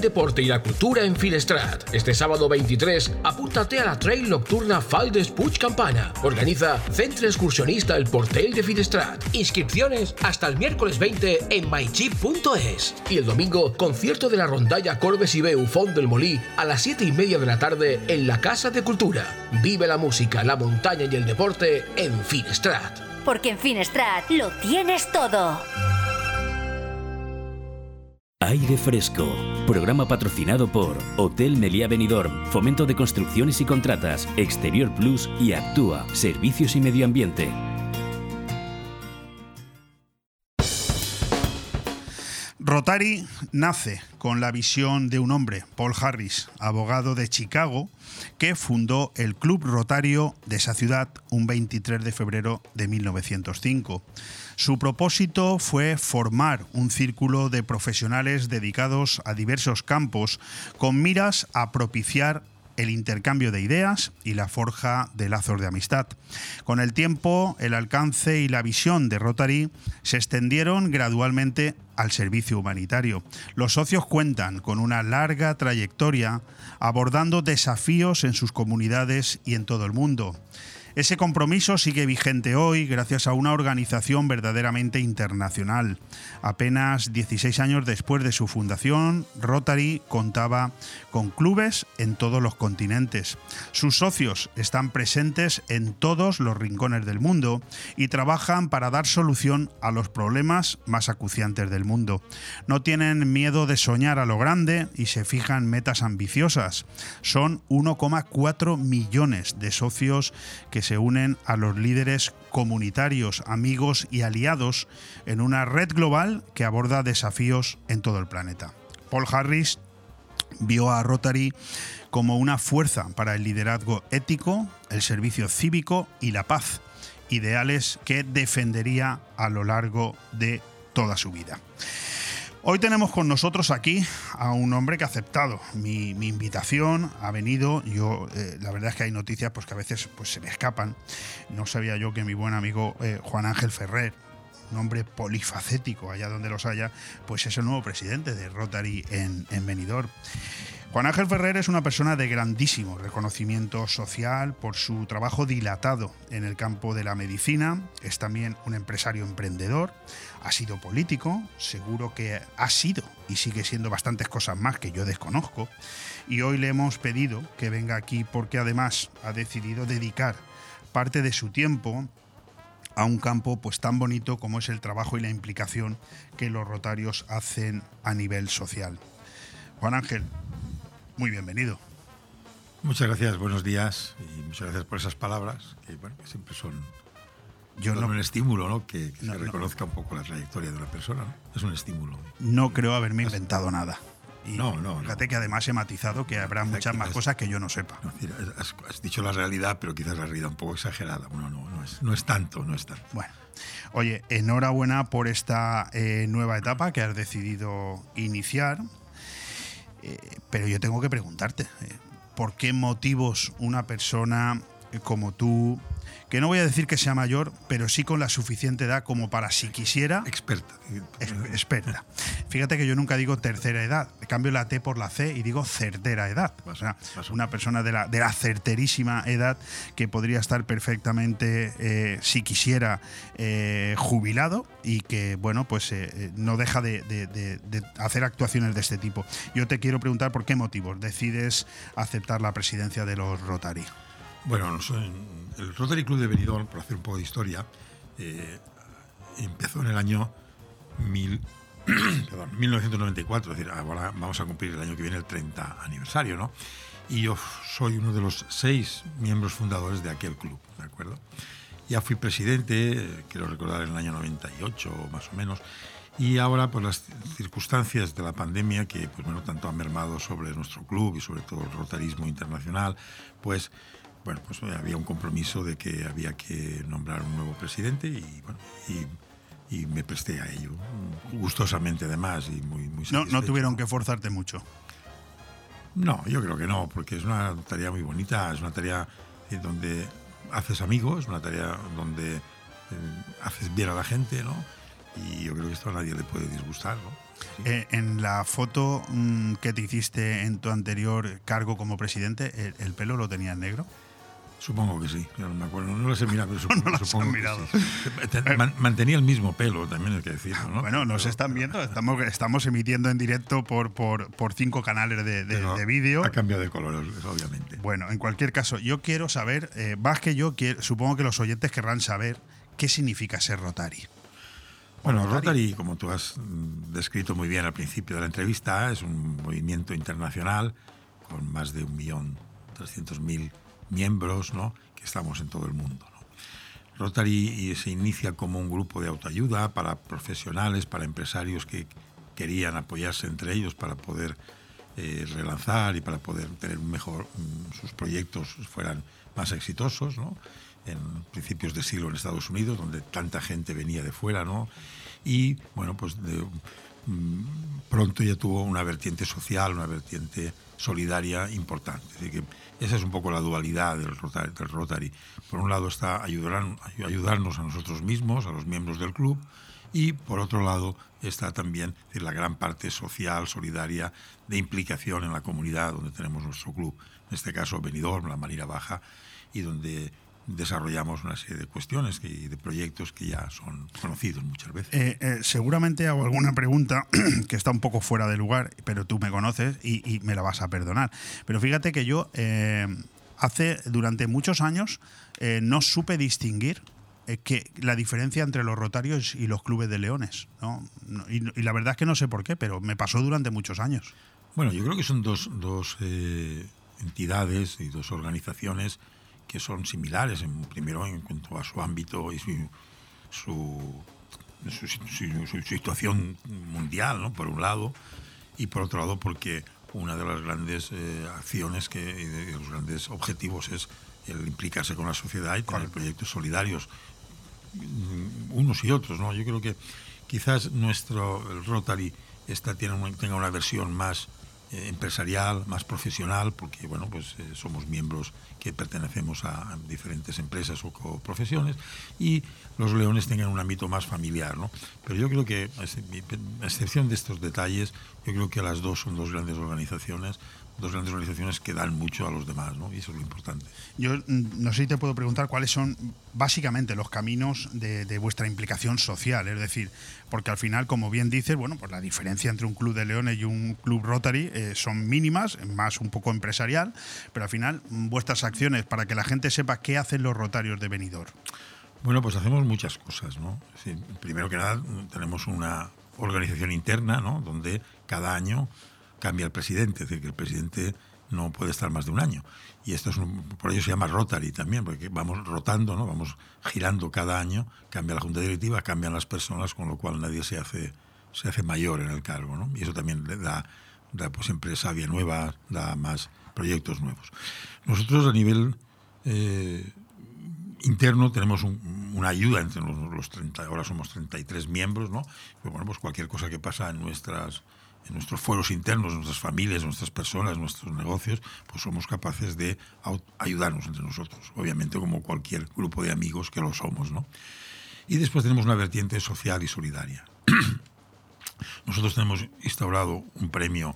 deporte y la cultura en Finestrat. Este sábado 23, apúntate a la trail nocturna Faldes Puig Campana. Organiza Centro Excursionista El Portel de Finestrat. Inscripciones hasta el miércoles 20 en mychip.es. Y el domingo, concierto de la rondalla Corbes y Beu Fond del Molí a las 7 y media de la tarde en la Casa de Cultura. Vive la música, la montaña y el deporte en Finestrat. Porque en Finestrat lo tienes todo. Aire Fresco, programa patrocinado por Hotel Meliá Benidorm, Fomento de Construcciones y Contratas, Exterior Plus y Actúa, Servicios y Medio Ambiente. Rotary nace con la visión de un hombre, Paul Harris, abogado de Chicago, que fundó el Club Rotario de esa ciudad un 23 de febrero de 1905. Su propósito fue formar un círculo de profesionales dedicados a diversos campos con miras a propiciar el intercambio de ideas y la forja de lazos de amistad. Con el tiempo, el alcance y la visión de Rotary se extendieron gradualmente al servicio humanitario. Los socios cuentan con una larga trayectoria abordando desafíos en sus comunidades y en todo el mundo. Ese compromiso sigue vigente hoy gracias a una organización verdaderamente internacional. Apenas 16 años después de su fundación, Rotary contaba con clubes en todos los continentes. Sus socios están presentes en todos los rincones del mundo y trabajan para dar solución a los problemas más acuciantes del mundo. No tienen miedo de soñar a lo grande y se fijan metas ambiciosas. Son 1,4 millones de socios que se unen a los líderes comunitarios, amigos y aliados en una red global que aborda desafíos en todo el planeta. Paul Harris vio a Rotary como una fuerza para el liderazgo ético, el servicio cívico y la paz, ideales que defendería a lo largo de toda su vida. Hoy tenemos con nosotros aquí a un hombre que ha aceptado mi, invitación, ha venido, yo eh, la verdad es que hay noticias pues, que a veces pues, se me escapan, no sabía yo que mi buen amigo eh, Juan Ángel Ferrer, un hombre polifacético allá donde los haya, pues es el nuevo presidente de Rotary en, en Benidorm. Juan Ángel Ferrer es una persona de grandísimo reconocimiento social por su trabajo dilatado en el campo de la medicina, es también un empresario emprendedor, ha sido político, seguro que ha sido y sigue siendo bastantes cosas más que yo desconozco, y hoy le hemos pedido que venga aquí porque además ha decidido dedicar parte de su tiempo a un campo pues tan bonito como es el trabajo y la implicación que los rotarios hacen a nivel social. Juan Ángel, muy bienvenido. Muchas gracias, buenos días y muchas gracias por esas palabras que, que siempre son, Yo no- un estímulo, ¿no? Que, que No, se no. reconozca un poco la trayectoria de una persona, ¿no? Es un estímulo. No creo haberme inventado nada. Y No, no, Fíjate que además he matizado que habrá muchas más cosas que yo no sepa. Has, has dicho la realidad, pero quizás la realidad un poco exagerada. Bueno, no, no es, no es tanto, no es tanto. Bueno, oye, enhorabuena por esta eh, nueva etapa que has decidido iniciar. Eh, pero yo tengo que preguntarte, eh, ¿por qué motivos una persona como tú, que no voy a decir que sea mayor, pero sí con la suficiente edad como para si quisiera... Experta. Experta. Fíjate que yo nunca digo tercera edad, cambio la T por la C y digo certera edad. O sea, una persona de la, de la certerísima edad que podría estar perfectamente, eh, si quisiera, eh, jubilado y que, bueno, pues eh, no deja de, de- de- de hacer actuaciones de este tipo. Yo te quiero preguntar por qué motivos decides aceptar la presidencia de los Rotary. Bueno, el Rotary Club de Benidorm, por hacer un poco de historia, eh, empezó en el año mil- perdón, 1994, es decir, ahora vamos a cumplir el año que viene el 30 aniversario, ¿no? Y yo soy uno de los seis miembros fundadores de aquel club, ¿de acuerdo? Ya fui presidente, eh, quiero recordar, en el año 98 más o menos, y ahora, por las circunstancias de la pandemia, que pues, bueno, tanto han mermado sobre nuestro club y sobre todo el rotarismo internacional, pues, bueno, pues eh, había un compromiso de que había que nombrar un nuevo presidente y, bueno, y, y me presté a ello, gustosamente además y muy, muy No, no tuvieron que forzarte mucho. No, yo creo que no, porque es una tarea muy bonita, es una tarea en donde haces amigos, una tarea donde eh, haces bien a la gente, ¿no? Y yo creo que esto a nadie le puede disgustar, ¿no? Eh, en la foto mm, que te hiciste en tu anterior cargo como presidente, ¿el, el pelo lo tenías negro? Supongo que sí, yo no me acuerdo, no las he mirado, pero supongo, No las supongo que mirado. sí. Mantenía el mismo pelo, también hay que decirlo, ¿no? Bueno, nos están viendo, estamos, estamos emitiendo en directo por, por, por cinco canales de, de- Pero de vídeo. Ha cambiado de color, obviamente. Bueno, en cualquier caso, yo quiero saber, eh, más que yo, quiero- supongo que los oyentes querrán saber qué significa ser Rotary. Bueno, Rotary, como tú has mm, descrito muy bien al principio de la entrevista, es un movimiento internacional con más de un millón trescientos mil miembros. Que estamos en todo el mundo. Rotary se inicia como un grupo de autoayuda para profesionales, para empresarios que querían apoyarse entre ellos para poder eh, relanzar y para poder tener mejor mm, sus proyectos fueran más exitosos. En principios de siglo en Estados Unidos, donde tanta gente venía de fuera. Y bueno, pues mm, pronto ya tuvo una vertiente social, una vertiente solidaria importante. Decir, que esa es un poco la dualidad del Rotary. Por un lado está ayudar, ayudarnos a nosotros mismos, a los miembros del club, y por otro lado está también la gran parte social, solidaria, de implicación en la comunidad donde tenemos nuestro club, en este caso Benidorm, la Marina Baja, y donde desarrollamos una serie de cuestiones y de proyectos que ya son conocidos muchas veces. Eh, eh, seguramente hago alguna pregunta que está un poco fuera de lugar, pero tú me conoces y, y me la vas a perdonar. Pero fíjate que yo eh, hace durante muchos años no supe distinguir que la diferencia entre los rotarios y los clubes de leones. ¿no? Y, y la verdad es que no sé por qué, pero me pasó durante muchos años. Bueno, yo creo que son dos, dos entidades y dos organizaciones que son similares, en, primero en cuanto a su ámbito y su, su, su- su- situación mundial, ¿no? por un lado, y por otro lado porque una de las grandes eh, acciones que, y de los grandes objetivos es el implicarse con la sociedad y tener proyectos solidarios mm, unos y otros, ¿no? Yo creo que quizás nuestro el Rotary está, tiene una- tenga una versión más eh, empresarial, más profesional, porque bueno, pues eh, somos miembros que pertenecemos a, a diferentes empresas o, profesiones, y los leones tengan un ámbito más familiar, ¿no? Pero yo creo que, a excepción de estos detalles, yo creo que las dos son dos grandes organizaciones, dos grandes organizaciones que dan mucho a los demás, ¿no? Y eso es lo importante. Yo mm, no sé si te puedo preguntar cuáles son básicamente los caminos de, de vuestra implicación social, es decir, porque al final, como bien dices, bueno, pues la diferencia entre un club de leones y un club Rotary eh, son mínimas, más un poco empresarial, pero al final mm, vuestras acciones para que la gente sepa qué hacen los Rotarios de Benidorm. Bueno, pues hacemos muchas cosas, ¿no? Primero que nada, tenemos una organización interna, ¿no? Donde cada año cambia el presidente, es decir, que el presidente no puede estar más de un año. Y esto es un- por ello se llama Rotary también, porque vamos rotando, ¿no? Vamos girando cada año, cambia la junta directiva, cambian las personas, con lo cual nadie se hace se hace mayor en el cargo, ¿no? Y eso también le da, da pues siempre savia nueva, da más proyectos nuevos. Nosotros a nivel eh, interno tenemos un- una ayuda entre los, los 30, ahora somos 33 miembros, ¿no? Pero bueno, pues cualquier cosa que pasa en nuestras en nuestros fueros internos, nuestras familias, nuestras personas, nuestros negocios, pues somos capaces de ayudarnos entre nosotros, obviamente como cualquier grupo de amigos que lo somos, ¿no? Y después tenemos una vertiente social y solidaria. Nosotros tenemos instaurado un premio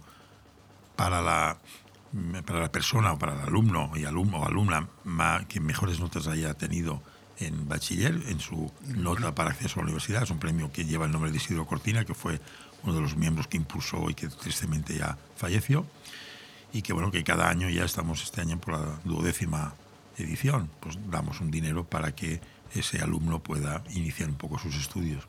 para la, para la persona o para el alumno y alumno o alumna que mejores notas haya tenido en bachiller, en su nota para acceso a la universidad. Es un premio que lleva el nombre de Isidro Cortina, que fue uno de los miembros que impulsó y que tristemente ya falleció. Y que bueno, que cada año ya estamos este año por la duodécima edición, pues damos un dinero para que ese alumno pueda iniciar un poco sus estudios.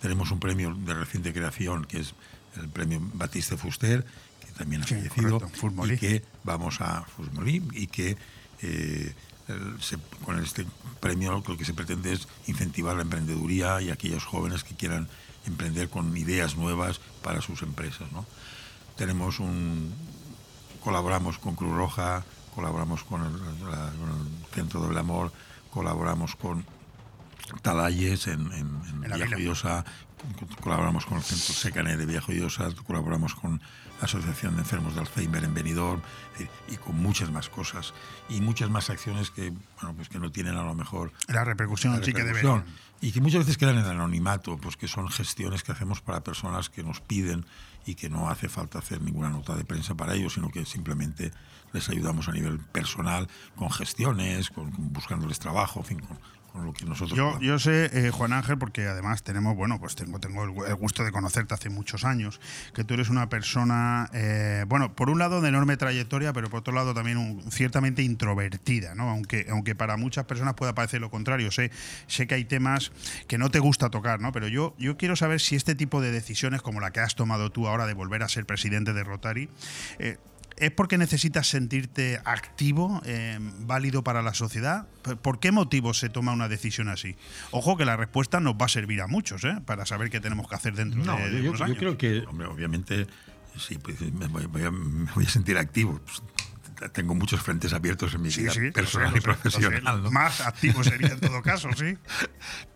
Tenemos un premio de reciente creación que es el premio Batiste Fuster, que también ha Sí, fallecido, correcto, y que vamos a Fusmolí y que eh, el- se- con este premio lo que se pretende es incentivar la emprendeduría y aquellos jóvenes que quieran emprender con ideas nuevas para sus empresas. ¿no? Tenemos un, colaboramos con Cruz Roja, colaboramos con el, la- con el Centro del Amor, colaboramos con Talalles, en, en, en colaboramos con el Centro Secané de Villa Joyosa, colaboramos con la Asociación de Enfermos de Alzheimer en Benidorm, decir, y con muchas más cosas y muchas más acciones que, bueno, pues que no tienen a lo mejor La repercusión la sí que. Y que muchas veces quedan en anonimato, pues que son gestiones que hacemos para personas que nos piden y que no hace falta hacer ninguna nota de prensa para ellos, sino que simplemente les ayudamos a nivel personal con gestiones, con, con buscándoles trabajo, en fin, con, con lo que nosotros Yo, yo sé, eh, Juan Ángel, porque además tenemos, bueno, pues tengo, tengo el gu- el gusto de conocerte hace muchos años, que tú eres una persona, eh, bueno, por un lado de enorme trayectoria, pero por otro lado también un- ciertamente introvertida, ¿no? Aunque, aunque para muchas personas pueda parecer lo contrario. Sé, sé que hay temas que no te gusta tocar, ¿no? Pero yo, yo quiero saber si este tipo de decisiones, como la que has tomado tú ahora de volver a ser presidente de Rotary, eh, ¿Es porque necesitas sentirte activo, eh, válido para la sociedad? ¿Por- ¿Por qué motivo se toma una decisión así? Ojo que la respuesta nos va a servir a muchos, ¿eh? Para saber qué tenemos que hacer dentro No, de, de yo, unos yo años. creo que, hombre, obviamente, sí, pues, me, voy, voy a, me voy a sentir activo. Pues, tengo muchos frentes abiertos en mi vida sí, personal y profesional. ¿no? Más activo sería en todo caso, sí.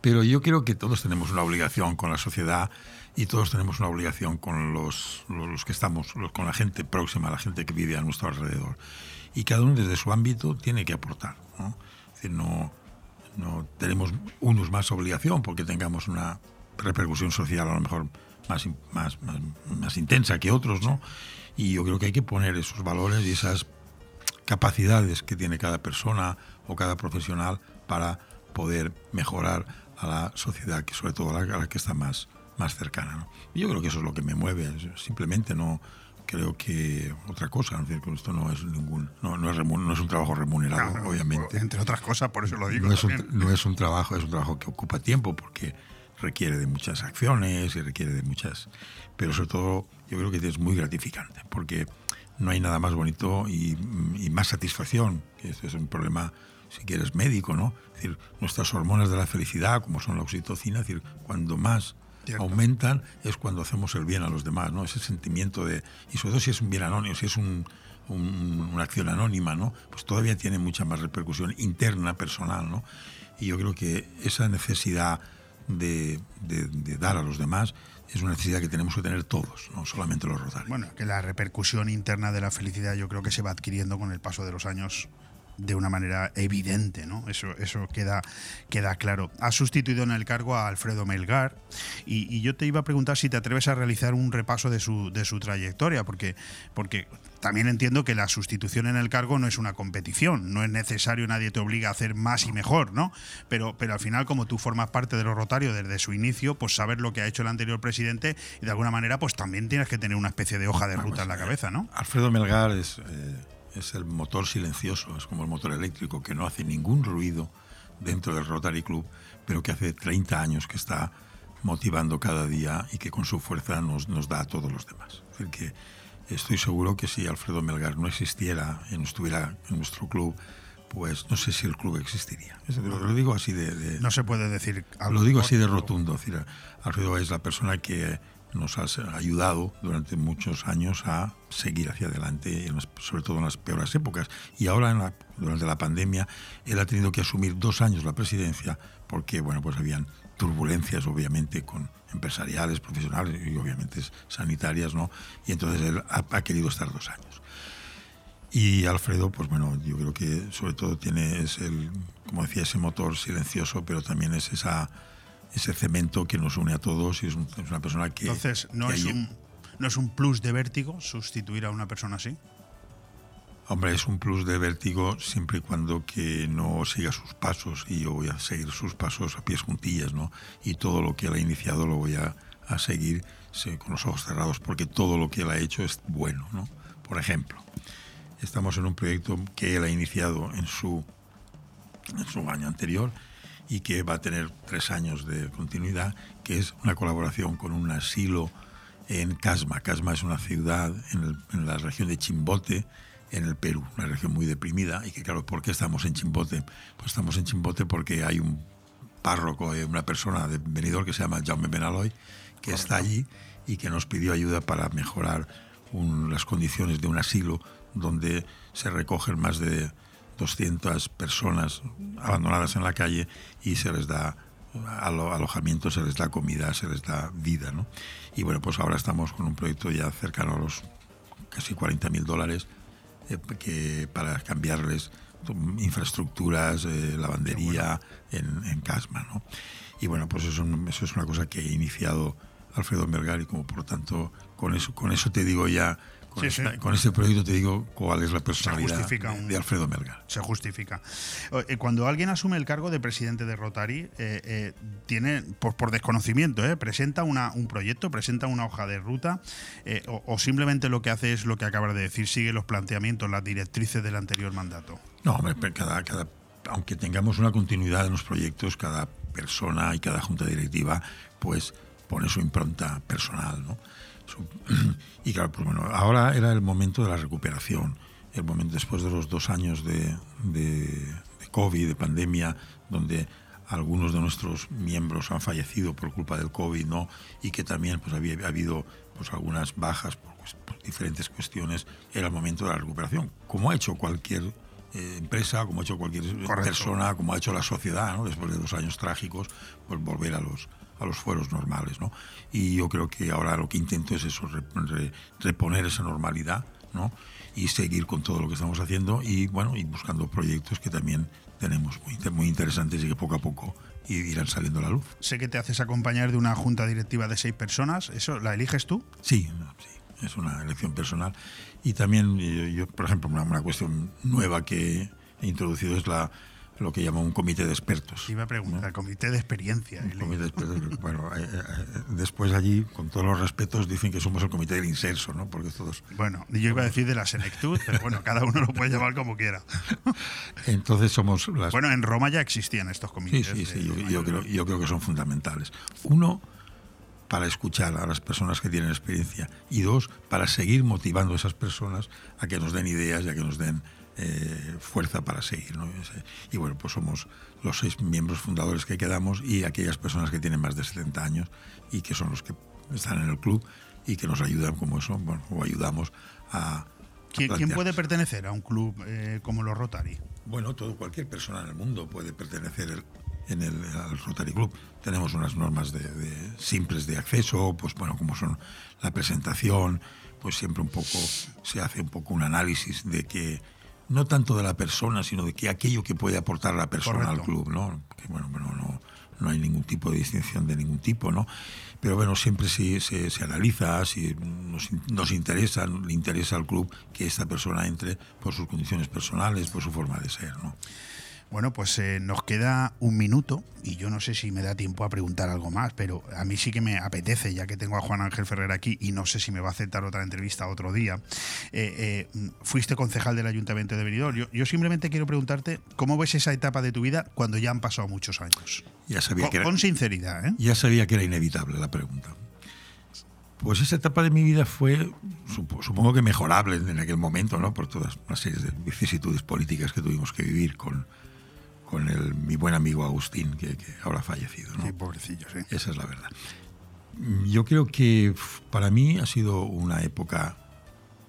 Pero yo creo que todos tenemos una obligación con la sociedad y todos tenemos una obligación con los, los, que estamos, los- con la gente próxima, la gente que vive a nuestro alrededor. Y cada uno desde su ámbito tiene que aportar. ¿no? Es decir, no, no tenemos unos más obligación porque tengamos una repercusión social a lo mejor más, más, más, más intensa que otros, ¿no? Y yo creo que hay que poner esos valores y esas capacidades que tiene cada persona o cada profesional para poder mejorar a la sociedad, que sobre todo a la, a la que está más, más cercana. ¿no? Yo creo que eso es lo que me mueve, simplemente no creo que otra cosa, es decir, que esto no es ningún, no, no es, no es un trabajo remunerado, Claro, obviamente. Entre otras cosas, por eso lo digo. No es, un, no es un trabajo, es un trabajo que ocupa tiempo porque requiere de muchas acciones y requiere de muchas. Pero sobre todo, yo creo que es muy gratificante porque no hay nada más bonito y, y más satisfacción. Este es un problema, si quieres, médico, ¿no? Es decir, nuestras hormonas de la felicidad, como son la oxitocina, es decir, cuando más Cierto. aumentan es cuando hacemos el bien a los demás, ¿no? Ese sentimiento de. Y sobre todo si es un bien anónimo, si es un, un- una acción anónima, ¿no? Pues todavía tiene mucha más repercusión interna, personal, ¿no? Y yo creo que esa necesidad de, de- de dar a los demás es una necesidad que tenemos que tener todos, no solamente los rotarios. Bueno, que la repercusión interna de la felicidad yo creo que se va adquiriendo con el paso de los años de una manera evidente, ¿no? Eso, eso queda, queda claro. Has sustituido en el cargo a Alfredo Melgar y, y yo te iba a preguntar si te atreves a realizar un repaso de su, de su trayectoria, porque, porque también entiendo que la sustitución en el cargo no es una competición, no es necesario, nadie te obliga a hacer más y mejor, ¿no? Pero, pero al final, como tú formas parte de los Rotarios desde su inicio, pues saber lo que ha hecho el anterior presidente y de alguna manera, pues también tienes que tener una especie de hoja de ruta en la cabeza, ¿no? Alfredo Melgar es, eh, es el motor silencioso, es como el motor eléctrico que no hace ningún ruido dentro del Rotary Club, pero que hace 30 años que está motivando cada día y que con su fuerza nos, nos da a todos los demás. Es decir, que estoy seguro que si Alfredo Melgar no existiera y no estuviera en nuestro club, pues no sé si el club existiría. Decir, lo digo así de, de- No se puede decir algo lo digo así de rotundo. Es decir, Alfredo es la persona que nos ha ayudado durante muchos años a seguir hacia adelante, sobre todo en las peores épocas. Y ahora, en la- durante la pandemia, él ha tenido que asumir dos años la presidencia porque, bueno, pues habían turbulencias, obviamente, con empresariales, profesionales y obviamente sanitarias, ¿no? Y entonces él ha, ha querido estar dos años. Y Alfredo, pues bueno, yo creo que sobre todo tiene es el, como decía, ese motor silencioso, pero también es esa ese cemento que nos une a todos y es, un- es una persona que Entonces, ¿no que es, hay- un, ¿no es un plus de vértigo sustituir a una persona así? hombre es un plus de vértigo siempre y cuando que no siga sus pasos y yo voy a seguir sus pasos a pies juntillas, ¿no? Y todo lo que él ha iniciado lo voy a, a seguir con los ojos cerrados porque todo lo que él ha hecho es bueno, ¿no? Por ejemplo, estamos en un proyecto que él ha iniciado en su en su año anterior y que va a tener tres años de continuidad, que es una colaboración con un asilo en Casma. Casma es una ciudad en, el- en la región de Chimbote, en el Perú, una región muy deprimida. Y que, claro, ¿por qué estamos en Chimbote? Pues estamos en Chimbote porque hay un párroco, eh, una persona de Benidorm que se llama Jaume Benaloy, que está allí y que nos pidió ayuda para mejorar un- las condiciones de un asilo donde se recogen más de 200 personas abandonadas en la calle y se les da alo- alojamiento, se les da comida, se les da vida, ¿no? Y bueno, pues ahora estamos con un proyecto ya cercano a los casi 40 mil dólares eh, que para cambiarles infraestructuras, eh, lavandería en, en Casma, ¿no? Y bueno, pues eso, eso es una cosa que ha iniciado Alfredo Melgar y como por tanto con eso, con eso te digo ya, con, Sí, esta- sí. con este proyecto te digo cuál es la personalidad de, un- de Alfredo Melgar. Se justifica. Eh, Cuando alguien asume el cargo de presidente de Rotary, eh, eh, tiene, por, por desconocimiento, eh, presenta una, un proyecto, presenta una hoja de ruta, o, o simplemente lo que hace es lo que acabas de decir, sigue los planteamientos, las directrices del anterior mandato. No, hombre, cada, cada, aunque tengamos una continuidad en los proyectos, cada persona y cada junta directiva, pues pone su impronta personal, ¿no? Y claro, pues bueno, ahora era el momento de la recuperación, el momento después de los dos años de, de, de COVID, de pandemia, donde algunos de nuestros miembros han fallecido por culpa del COVID, ¿no? Y que también pues había ha habido pues algunas bajas por, pues, por diferentes cuestiones, era el momento de la recuperación, como ha hecho cualquier eh, empresa, como ha hecho cualquier Correcto. persona, como ha hecho la sociedad, ¿no? después de los años trágicos, pues volver a los a los fueros normales, ¿no? Y yo creo que ahora lo que intento es eso, re- re- reponer esa normalidad, ¿no? Y seguir con todo lo que estamos haciendo y bueno, y buscando proyectos que también tenemos muy, muy interesantes y que poco a poco irán saliendo a la luz. Sé que te haces acompañar de una junta directiva de seis personas, ¿eso la eliges tú? Sí, sí, es una elección personal. Y también, eh, yo, por ejemplo, una, una cuestión nueva que he introducido es la, lo que llamo un comité de expertos. Iba a preguntar, comité de experiencia. Un comité de expertos, bueno, eh, eh, después allí, con todos los respetos, dicen que somos el comité del inserso, ¿no? Porque todos... Bueno, yo iba a decir de la senectud, pero bueno, cada uno lo puede llamar como quiera. Entonces somos las... Bueno, en Roma ya existían estos Sí, comités. sí, sí, yo, de yo creo, yo creo que son fundamentales. Uno, para escuchar a las personas que tienen experiencia. Y dos, para seguir motivando a esas personas a que nos den ideas y a que nos den eh, fuerza para seguir. ¿no? Y bueno, pues somos los seis miembros fundadores que quedamos y aquellas personas que tienen más de 70 años y que son los que están en el club y que nos ayudan como eso, bueno, o ayudamos a... ¿Quién, puede pertenecer a un club eh, como los Rotary? bueno, todo, cualquier persona en el mundo puede pertenecer el- en el, al Rotary Club. Tenemos unas normas de, de- simples de acceso, pues bueno, como son la presentación, pues siempre un poco se hace un poco un análisis de que no tanto de la persona, sino de que aquello que puede aportar la persona al club, ¿no? Que bueno, bueno, no, no hay ningún tipo de distinción de ningún tipo, ¿no? Pero bueno, siempre se, se, se analiza, si nos, nos interesa, le interesa al club que esta persona entre por sus condiciones personales, por su forma de ser, ¿no? Bueno, pues eh, nos queda un minuto y yo no sé si me da tiempo a preguntar algo más, pero a mí sí que me apetece, ya que tengo a Juan Ángel Ferrer aquí y no sé si me va a aceptar otra entrevista otro día. Eh, eh, fuiste concejal del Ayuntamiento de Benidorm. Yo, yo simplemente quiero preguntarte cómo ves esa etapa de tu vida cuando ya han pasado muchos años. Ya sabía Con, que era, con sinceridad, ¿eh? ya sabía que era inevitable la pregunta. Pues esa etapa de mi vida fue, supo- supongo que mejorable en aquel momento, ¿no? Por todas una serie de vicisitudes políticas que tuvimos que vivir con, con el, mi buen amigo Agustín, que, que ahora ha fallecido, ¿no? Sí, pobrecillo, sí. Esa es la verdad. Yo creo que para mí ha sido una época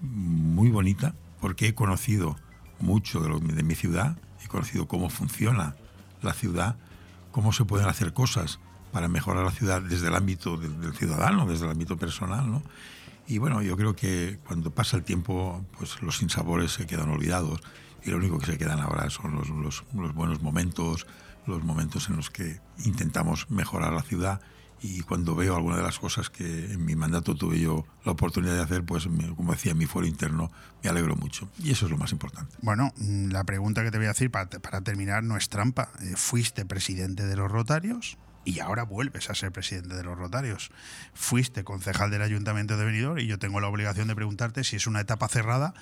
muy bonita porque he conocido mucho de, lo- de mi ciudad, he conocido cómo funciona la ciudad, cómo se pueden hacer cosas para mejorar la ciudad desde el ámbito del, del ciudadano, desde el ámbito personal, ¿no? Y bueno, yo creo que cuando pasa el tiempo, pues los sinsabores se quedan olvidados y lo único que se quedan ahora son los, los- buenos momentos, los momentos en los que intentamos mejorar la ciudad y cuando veo alguna de las cosas que en mi mandato tuve yo la oportunidad de hacer, pues como decía, en mi foro interno, me alegro mucho. Y eso es lo más importante. Bueno, mm, la pregunta que te voy a decir para, para terminar no es trampa. Eh, fuiste presidente de los Rotarios y ahora vuelves a ser presidente de los Rotarios. Fuiste concejal del Ayuntamiento de Benidorm y yo tengo la obligación de preguntarte si es una etapa cerrada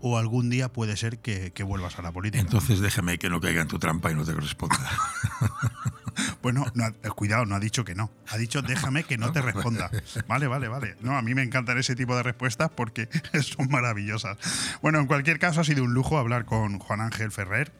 o algún día puede ser que, que vuelvas a la política. Entonces déjame que no caiga en tu trampa y no te responda. Bueno, no, eh, cuidado, no ha dicho que no. Ha dicho déjame que no te responda. Vale, vale, vale. No, a mí me encantan ese tipo de respuestas porque son maravillosas. Bueno, en cualquier caso ha sido un lujo hablar con Juan Ángel Ferrer.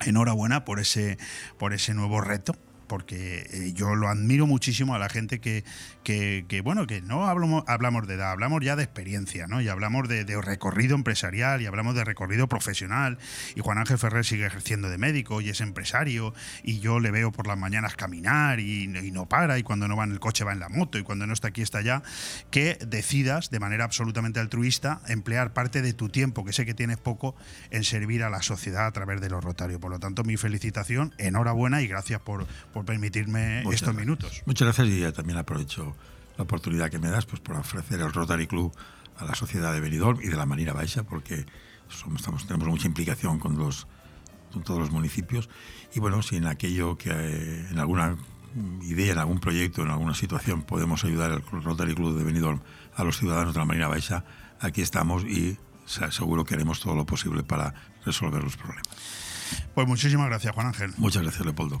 Enhorabuena por ese, por ese nuevo reto porque eh, yo lo admiro muchísimo a la gente que, que, bueno, que no hablamos, hablamos de edad, hablamos ya de experiencia, ¿no? Y hablamos de, recorrido empresarial y hablamos de recorrido profesional. Y Juan Ángel Ferrer sigue ejerciendo de médico y es empresario y yo le veo por las mañanas caminar y, y no para y cuando no va en el coche va en la moto y cuando no está aquí está allá, que decidas de manera absolutamente altruista emplear parte de tu tiempo, que sé que tienes poco, en servir a la sociedad a través de los Rotarios. Por lo tanto, mi felicitación, enhorabuena y gracias por permitirme Muchas estos gracias. minutos. Muchas gracias y ya también aprovecho la oportunidad que me das pues, por ofrecer el Rotary Club a la sociedad de Benidorm y de la Marina Baixa, porque somos, estamos, tenemos mucha implicación con, los, con todos los municipios. Y bueno, si en aquello que eh, en alguna idea, en algún proyecto, en alguna situación podemos ayudar al Rotary Club de Benidorm a los ciudadanos de la Marina Baixa, aquí estamos y se- seguro que haremos todo lo posible para resolver los problemas. Pues muchísimas gracias, Juan Ángel. Muchas gracias, Leopoldo.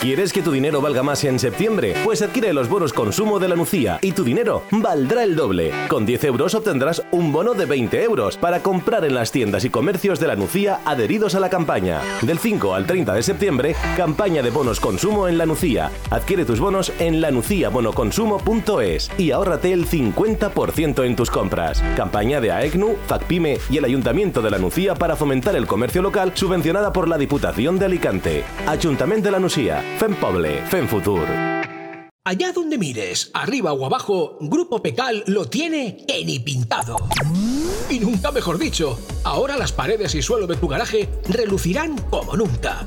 ¿Quieres que tu dinero valga más en septiembre? Pues adquiere los bonos consumo de la Nucía y tu dinero valdrá el doble. Con 10 euros obtendrás un bono de 20 euros para comprar en las tiendas y comercios de la Nucía adheridos a la campaña. Del 5 al 30 de septiembre, campaña de bonos consumo en la Nucía. Adquiere tus bonos en lanuciabonoconsumo.es y ahórrate el 50% en tus compras. Campaña de AECNU, FACPIME y el Ayuntamiento de la Nucía para fomentar el comercio local subvencionada por la Diputación de Alicante. Ayuntamiento de la Nucía. Fem Poble, Futur. Allá donde mires, arriba o abajo, Grupo Pecal lo tiene que ni pintado. Y nunca mejor dicho, ahora las paredes y suelo de tu garaje relucirán como nunca.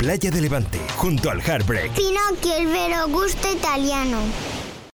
Playa de Levante, junto al Heartbreak. Pinocchio, el vero gusto italiano.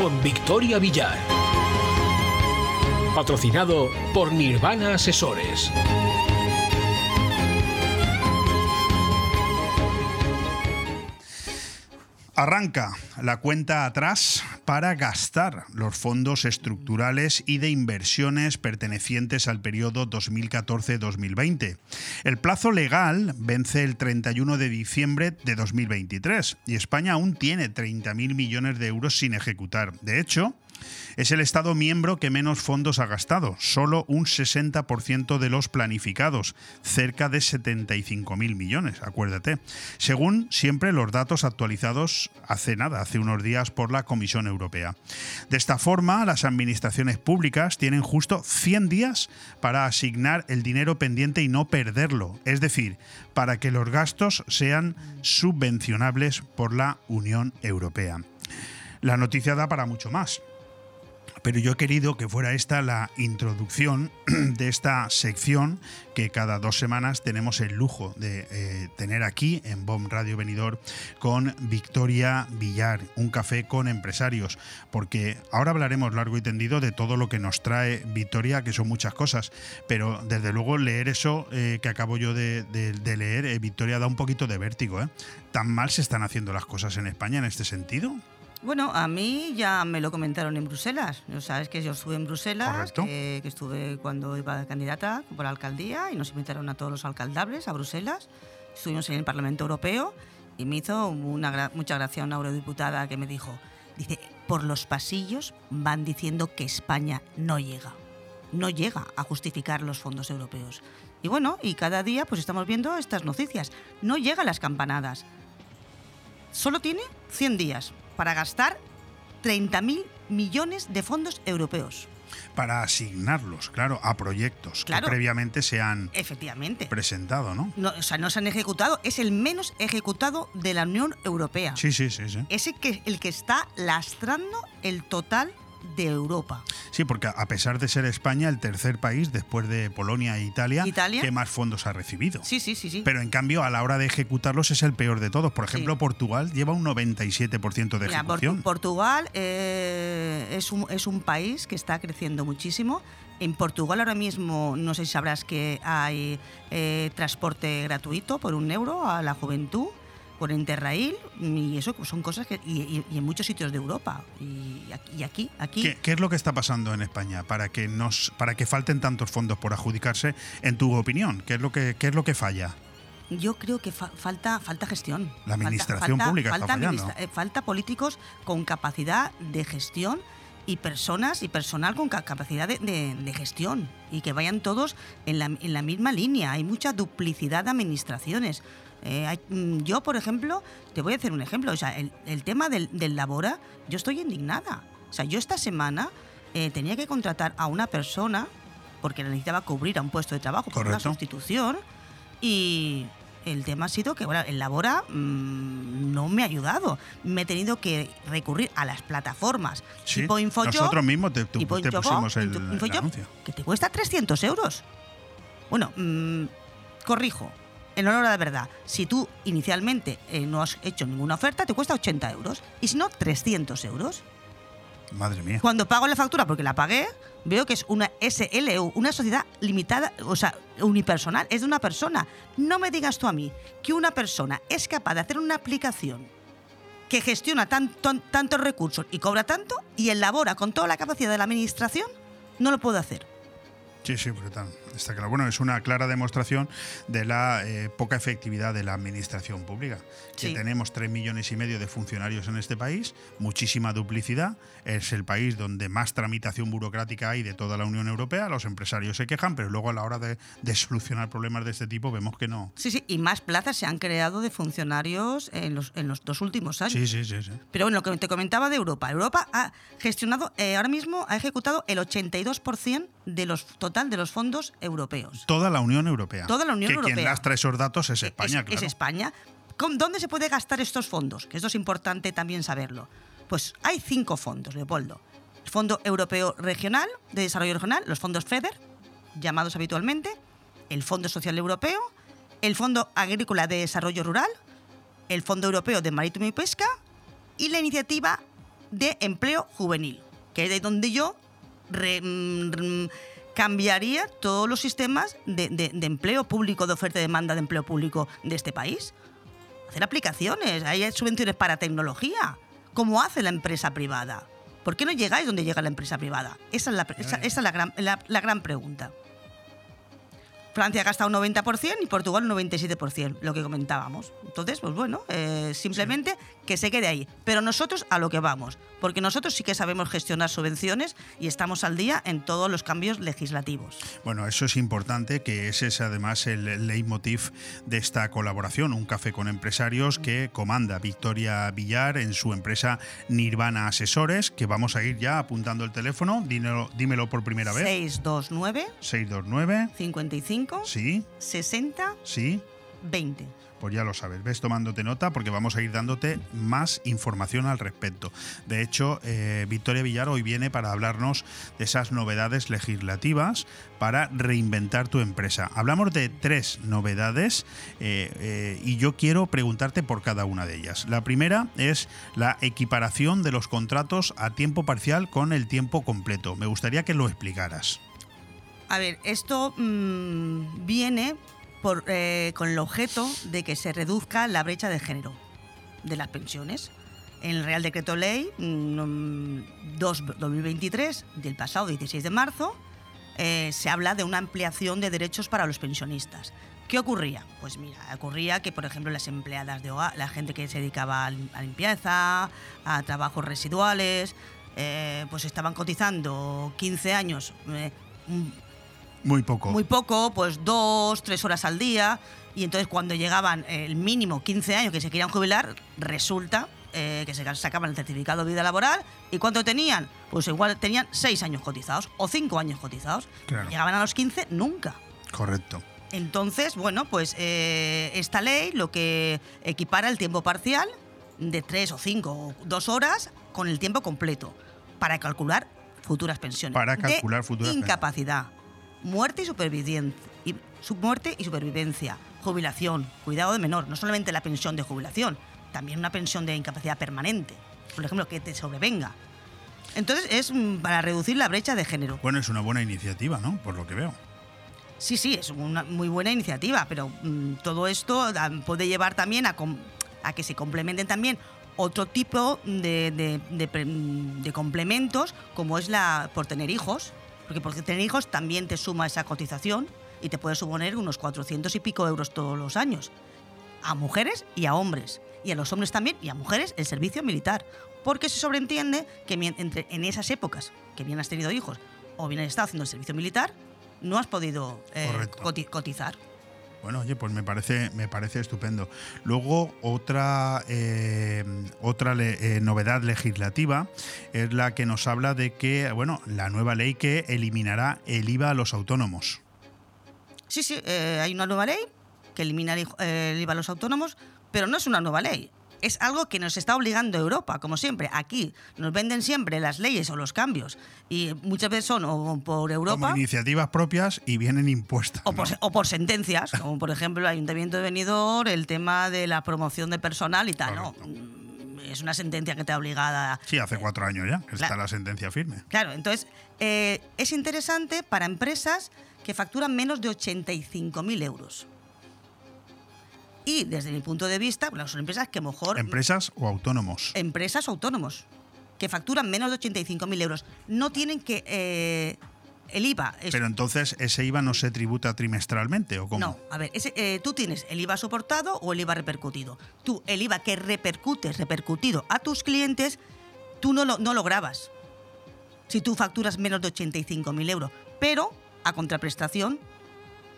Con Victoria Villar. Patrocinado por Nirvana Asesores. Arranca la cuenta atrás para gastar los fondos estructurales y de inversiones pertenecientes al periodo 2014-2020. El plazo legal vence el 31 de diciembre de 2023 y España aún tiene 30.000 millones de euros sin ejecutar. De hecho, Es el Estado miembro que menos fondos ha gastado, solo un 60% de los planificados, cerca de 75.000 millones, acuérdate. Según siempre los datos actualizados hace nada, hace unos días por la Comisión Europea. De esta forma, las administraciones públicas tienen justo 100 días para asignar el dinero pendiente y no perderlo, es decir, para que los gastos sean subvencionables por la Unión Europea. La noticia da para mucho más pero yo he querido que fuera esta la introducción de esta sección que cada dos semanas tenemos el lujo de eh, tener aquí en BOM Radio Venidor con Victoria Villar, un café con empresarios, porque ahora hablaremos largo y tendido de todo lo que nos trae Victoria, que son muchas cosas, pero desde luego leer eso eh, que acabo yo de, leer, eh, Victoria da un poquito de vértigo. ¿Tan mal se están haciendo las cosas en España en este sentido? Bueno, a mí ya me lo comentaron en Bruselas. Ya sabes que yo estuve en Bruselas, Correcto. que, que estuve cuando iba candidata por la alcaldía y nos invitaron a todos los alcaldables a Bruselas. Estuvimos en el Parlamento Europeo y me hizo una gra- mucha gracia una eurodiputada que me dijo, dice, por los pasillos van diciendo que España no llega, no llega a justificar los fondos europeos. Y bueno, y cada día pues estamos viendo estas noticias. No llegan las campanadas solo tiene 100 días para gastar 30.000 millones de fondos europeos. Para asignarlos, claro, a proyectos Claro. que previamente se han Efectivamente. presentado, ¿no? No, o sea, no se han ejecutado. Es el menos ejecutado de la Unión Europea. Sí, sí, sí, sí. Es el que, el que está lastrando el total de Europa. Sí, porque a pesar de ser España el tercer país después de Polonia e Italia, ¿Italia? que más fondos ha recibido. Sí, sí, sí, sí. Pero en cambio, a la hora de ejecutarlos es el peor de todos. Por ejemplo, Portugal lleva un 97% de Mira, ejecución. Portugal eh, es, un, es un país que está creciendo muchísimo. En Portugal ahora mismo, no sé si sabrás que hay eh, transporte gratuito por un euro a la juventud, por Interrail, y eso son cosas que... Y, y- y en muchos sitios de Europa. Y aquí, y aquí, aquí ¿Qué, qué es lo que está pasando en España para que nos, para que falten tantos fondos por adjudicarse? En tu opinión, ¿qué es lo que, qué es lo que falla? Yo creo que fa- falta, falta gestión. La administración falta- pública está falta fallando. administra- eh, falta políticos con capacidad de gestión y personas y personal con ca- capacidad de, de- de gestión y que vayan todos en la, en la misma línea. Hay mucha duplicidad de administraciones. Eh, hay- mm, yo, por ejemplo, te voy a hacer un ejemplo. O sea, el, el tema del, del labora, yo estoy indignada. O sea, yo esta semana eh, tenía que contratar a una persona porque necesitaba cubrir a un puesto de trabajo por una sustitución y el tema ha sido que bueno, el Labora mm, no me ha ayudado. Me he tenido que recurrir a las plataformas Sí, tipo InfoJob, nosotros mismos te, pusimos el, Info- el anuncio. que te cuesta 300 euros. Bueno, mm, corrijo, en honor a la verdad, si tú inicialmente eh, no has hecho ninguna oferta, te cuesta 80 euros. Y si no, 300 euros. Madre mía. Cuando pago la factura, porque la pagué, veo que es una SLU, una sociedad limitada, o sea, unipersonal, es de una persona. No me digas tú a mí que una persona es capaz de hacer una aplicación que gestiona tanto- tantos recursos y cobra tanto y elabora con toda la capacidad de la administración, no lo puede hacer. Sí, sí, brutal. Está claro. Bueno, es una clara demostración de la eh, poca efectividad de la administración pública. Que tenemos tres millones y medio de funcionarios en este país, muchísima duplicidad. Es el país donde más tramitación burocrática hay de toda la Unión Europea. Los empresarios se quejan, pero luego a la hora de, de solucionar problemas de este tipo vemos que no. Sí, sí, y más plazas se han creado de funcionarios en los, en los dos últimos años. Sí, sí, sí, sí. Pero bueno, lo que te comentaba de Europa. Europa ha gestionado, eh, ahora mismo ha ejecutado el 82% de los, total de los fondos europeos. Toda la Unión Europea. Toda la Unión que Europea. quien lastra esos datos es España, es, claro. es España. ¿Con ¿Dónde se puede gastar estos fondos? Que esto es importante también saberlo. Pues hay cinco fondos, Leopoldo. El Fondo Europeo Regional de Desarrollo Regional, los fondos FEDER, llamados habitualmente, el Fondo Social Europeo, el Fondo Agrícola de Desarrollo Rural, el Fondo Europeo de Marítimo y Pesca y la Iniciativa de Empleo Juvenil, que es de donde yo re- mm, mm, cambiaría todos los sistemas de, de- de empleo público, de oferta y demanda de empleo público de este país. Hacer aplicaciones, hay subvenciones para tecnología, como hace la empresa privada. ¿Por qué no llegáis donde llega la empresa privada? Esa es la, esa- esa es la gran, la- la gran pregunta. Francia gasta un 90% y Portugal un 97%, lo que comentábamos. Entonces, pues bueno, eh, simplemente que se quede ahí. Pero nosotros a lo que vamos, porque nosotros sí que sabemos gestionar subvenciones y estamos al día en todos los cambios legislativos. Bueno, eso es importante, que ese es además el leitmotiv de esta colaboración, un café con empresarios que comanda Victoria Villar en su empresa Nirvana Asesores, que vamos a ir ya apuntando el teléfono, dímelo, dímelo por primera vez. 629 629 55 Sí. 60 Sí. 20. Pues ya lo sabes, ves tomándote nota porque vamos a ir dándote más información al respecto. De hecho, eh, Victoria Villar hoy viene para hablarnos de esas novedades legislativas para reinventar tu empresa. Hablamos de tres novedades eh, eh, y yo quiero preguntarte por cada una de ellas. La primera es la equiparación de los contratos a tiempo parcial con el tiempo completo. Me gustaría que lo explicaras. A ver, esto mm, viene eh, con el objeto de que se reduzca la brecha de género de las pensiones. En el Real Decreto Ley mm, 2-2023 del pasado 16 de marzo eh, se habla de una ampliación de derechos para los pensionistas. ¿Qué ocurría? Pues mira, ocurría que, por ejemplo, las empleadas de hogar, la gente que se dedicaba a lim- a limpieza, a trabajos residuales, eh, pues estaban cotizando 15 años, Muy poco. muy poco, pues dos, tres horas al día. Y entonces cuando llegaban el mínimo 15 años que se querían jubilar, resulta eh, que se sacaban el certificado de vida laboral. ¿Y cuánto tenían? Pues igual tenían 6 años cotizados o 5 años cotizados. Claro. Llegaban a los 15 nunca. Correcto. Entonces, bueno, pues eh, esta ley lo que equipara el tiempo parcial de 3 o 5 o 2 horas con el tiempo completo para calcular futuras pensiones. Para De calcular futuras pensiones. Muerte y supervivencia, y, su- muerte y supervivencia, jubilación, cuidado de menor, no solamente la pensión de jubilación, también una pensión de incapacidad permanente, por ejemplo, que te sobrevenga. Entonces es para reducir la brecha de género. Bueno, es una buena iniciativa, ¿no? Por lo que veo. Sí, sí, es una muy buena iniciativa, pero mm, todo esto da- puede llevar también a, a que se complementen también otro tipo de, de- de complementos, como es la por tener hijos, porque por tener hijos también te suma esa cotización y te puede suponer unos 400 y pico euros todos los años, a mujeres y a hombres, y a los hombres también y a mujeres el servicio militar, porque se sobreentiende que entre, en esas épocas que bien has tenido hijos o bien has estado haciendo el servicio militar, no has podido eh, cotizar. Bueno, oye, pues me parece, me parece estupendo. Luego, otra, eh, otra le- eh, novedad legislativa es la que nos habla de que, bueno, la nueva ley que eliminará el IVA a los autónomos. Sí, sí, eh, hay una nueva ley que elimina el, IVA a los autónomos, pero no es una nueva ley. Es algo que nos está obligando Europa, como siempre. Aquí nos venden siempre las leyes o los cambios y muchas veces son o por Europa Como iniciativas propias y vienen impuestas. o por, se- o por sentencias, como por ejemplo el Ayuntamiento de Benidorm, el tema de la promoción de personal y tal. No, Mm, es una sentencia que te ha obligada Sí, hace cuatro años ya, que está Claro. la sentencia firme. Claro, entonces eh, es interesante para empresas que facturan menos de 85.000 euros. Y desde mi punto de vista, bueno, son empresas que mejor... Empresas o autónomos. Empresas o autónomos que facturan menos de 85.000 euros. No tienen que... eh, el IVA... es- Pero entonces, ¿ese IVA no se tributa trimestralmente o cómo? no, a ver, ese, eh, tú tienes el IVA soportado o el IVA repercutido. Tú, el IVA que repercutes, repercutido a tus clientes, tú no lo, no lo grabas. Si tú facturas menos de 85.000 euros. Pero, a contraprestación,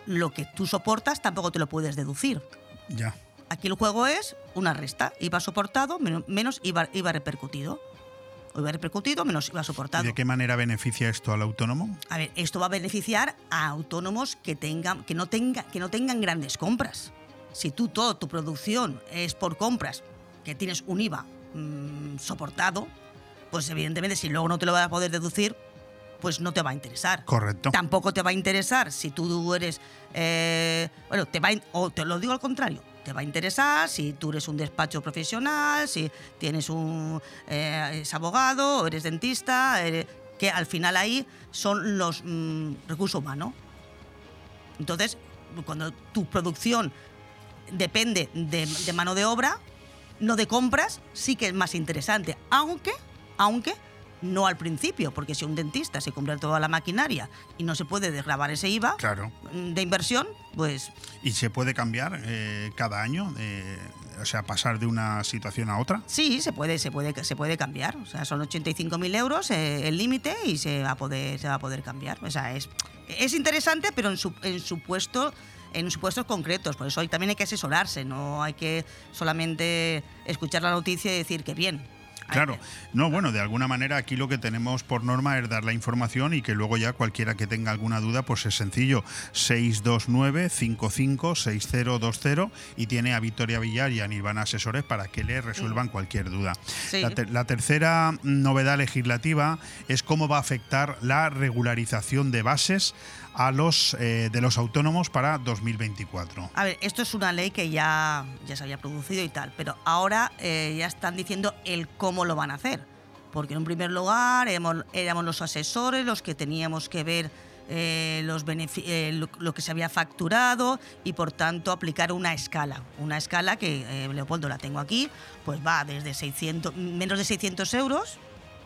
lo que tú soportas tampoco te lo puedes deducir. Ya. Aquí el juego es una resta. IVA soportado menos, IVA, IVA repercutido. O IVA repercutido menos IVA ¿Y soportado. de qué manera beneficia esto al autónomo? A ver, esto va a beneficiar a autónomos que tengan, que no tengan, que no tengan grandes compras. Si tú toda tu producción es por compras, que tienes un IVA mm, soportado, pues evidentemente si luego no te lo vas a poder deducir, pues no te va a interesar. Correcto. Tampoco te va a interesar si tú eres, eh, bueno, te va a o te lo digo al contrario, te va a interesar si tú eres un despacho profesional, si tienes un eh, eres abogado, o eres dentista, eres- que al final ahí son los mm, recursos humanos. Entonces, cuando tu producción depende de, de mano de obra, no de compras, sí que es más interesante. Aunque, aunque No al principio, porque si un dentista se compra toda la maquinaria y no se puede desgravar ese IVA Claro. de inversión, pues ¿Y se puede cambiar eh, cada año? Eh, o sea, pasar de una situación a otra. sí, se puede, se puede, se puede cambiar. O sea, son 85.000 euros eh, el límite y se va a poder, se va a poder cambiar. O sea, es, es interesante, pero en, su, en supuesto en supuestos concretos, por eso hay, también hay que asesorarse, no hay que solamente escuchar la noticia y decir que bien. Claro, no, bueno, de alguna manera aquí lo que tenemos por norma es dar la información y que luego ya cualquiera que tenga alguna duda, pues es sencillo, 629-556020 y tiene a Victoria Villar y a Nirvana Asesores para que le resuelvan cualquier duda. Sí. La, ter- la tercera novedad legislativa es cómo va a afectar la regularización de bases a los eh, de los autónomos para 2024. A ver, esto es una ley que ya, ya se había producido y tal, pero ahora eh, ya están diciendo el cómo lo van a hacer. Porque en un primer lugar éramos, los asesores los que teníamos que ver eh, los lo, lo que se había facturado y por tanto aplicar una escala. Una escala que, Leopoldo, la tengo aquí, pues va desde 600, menos de 600 euros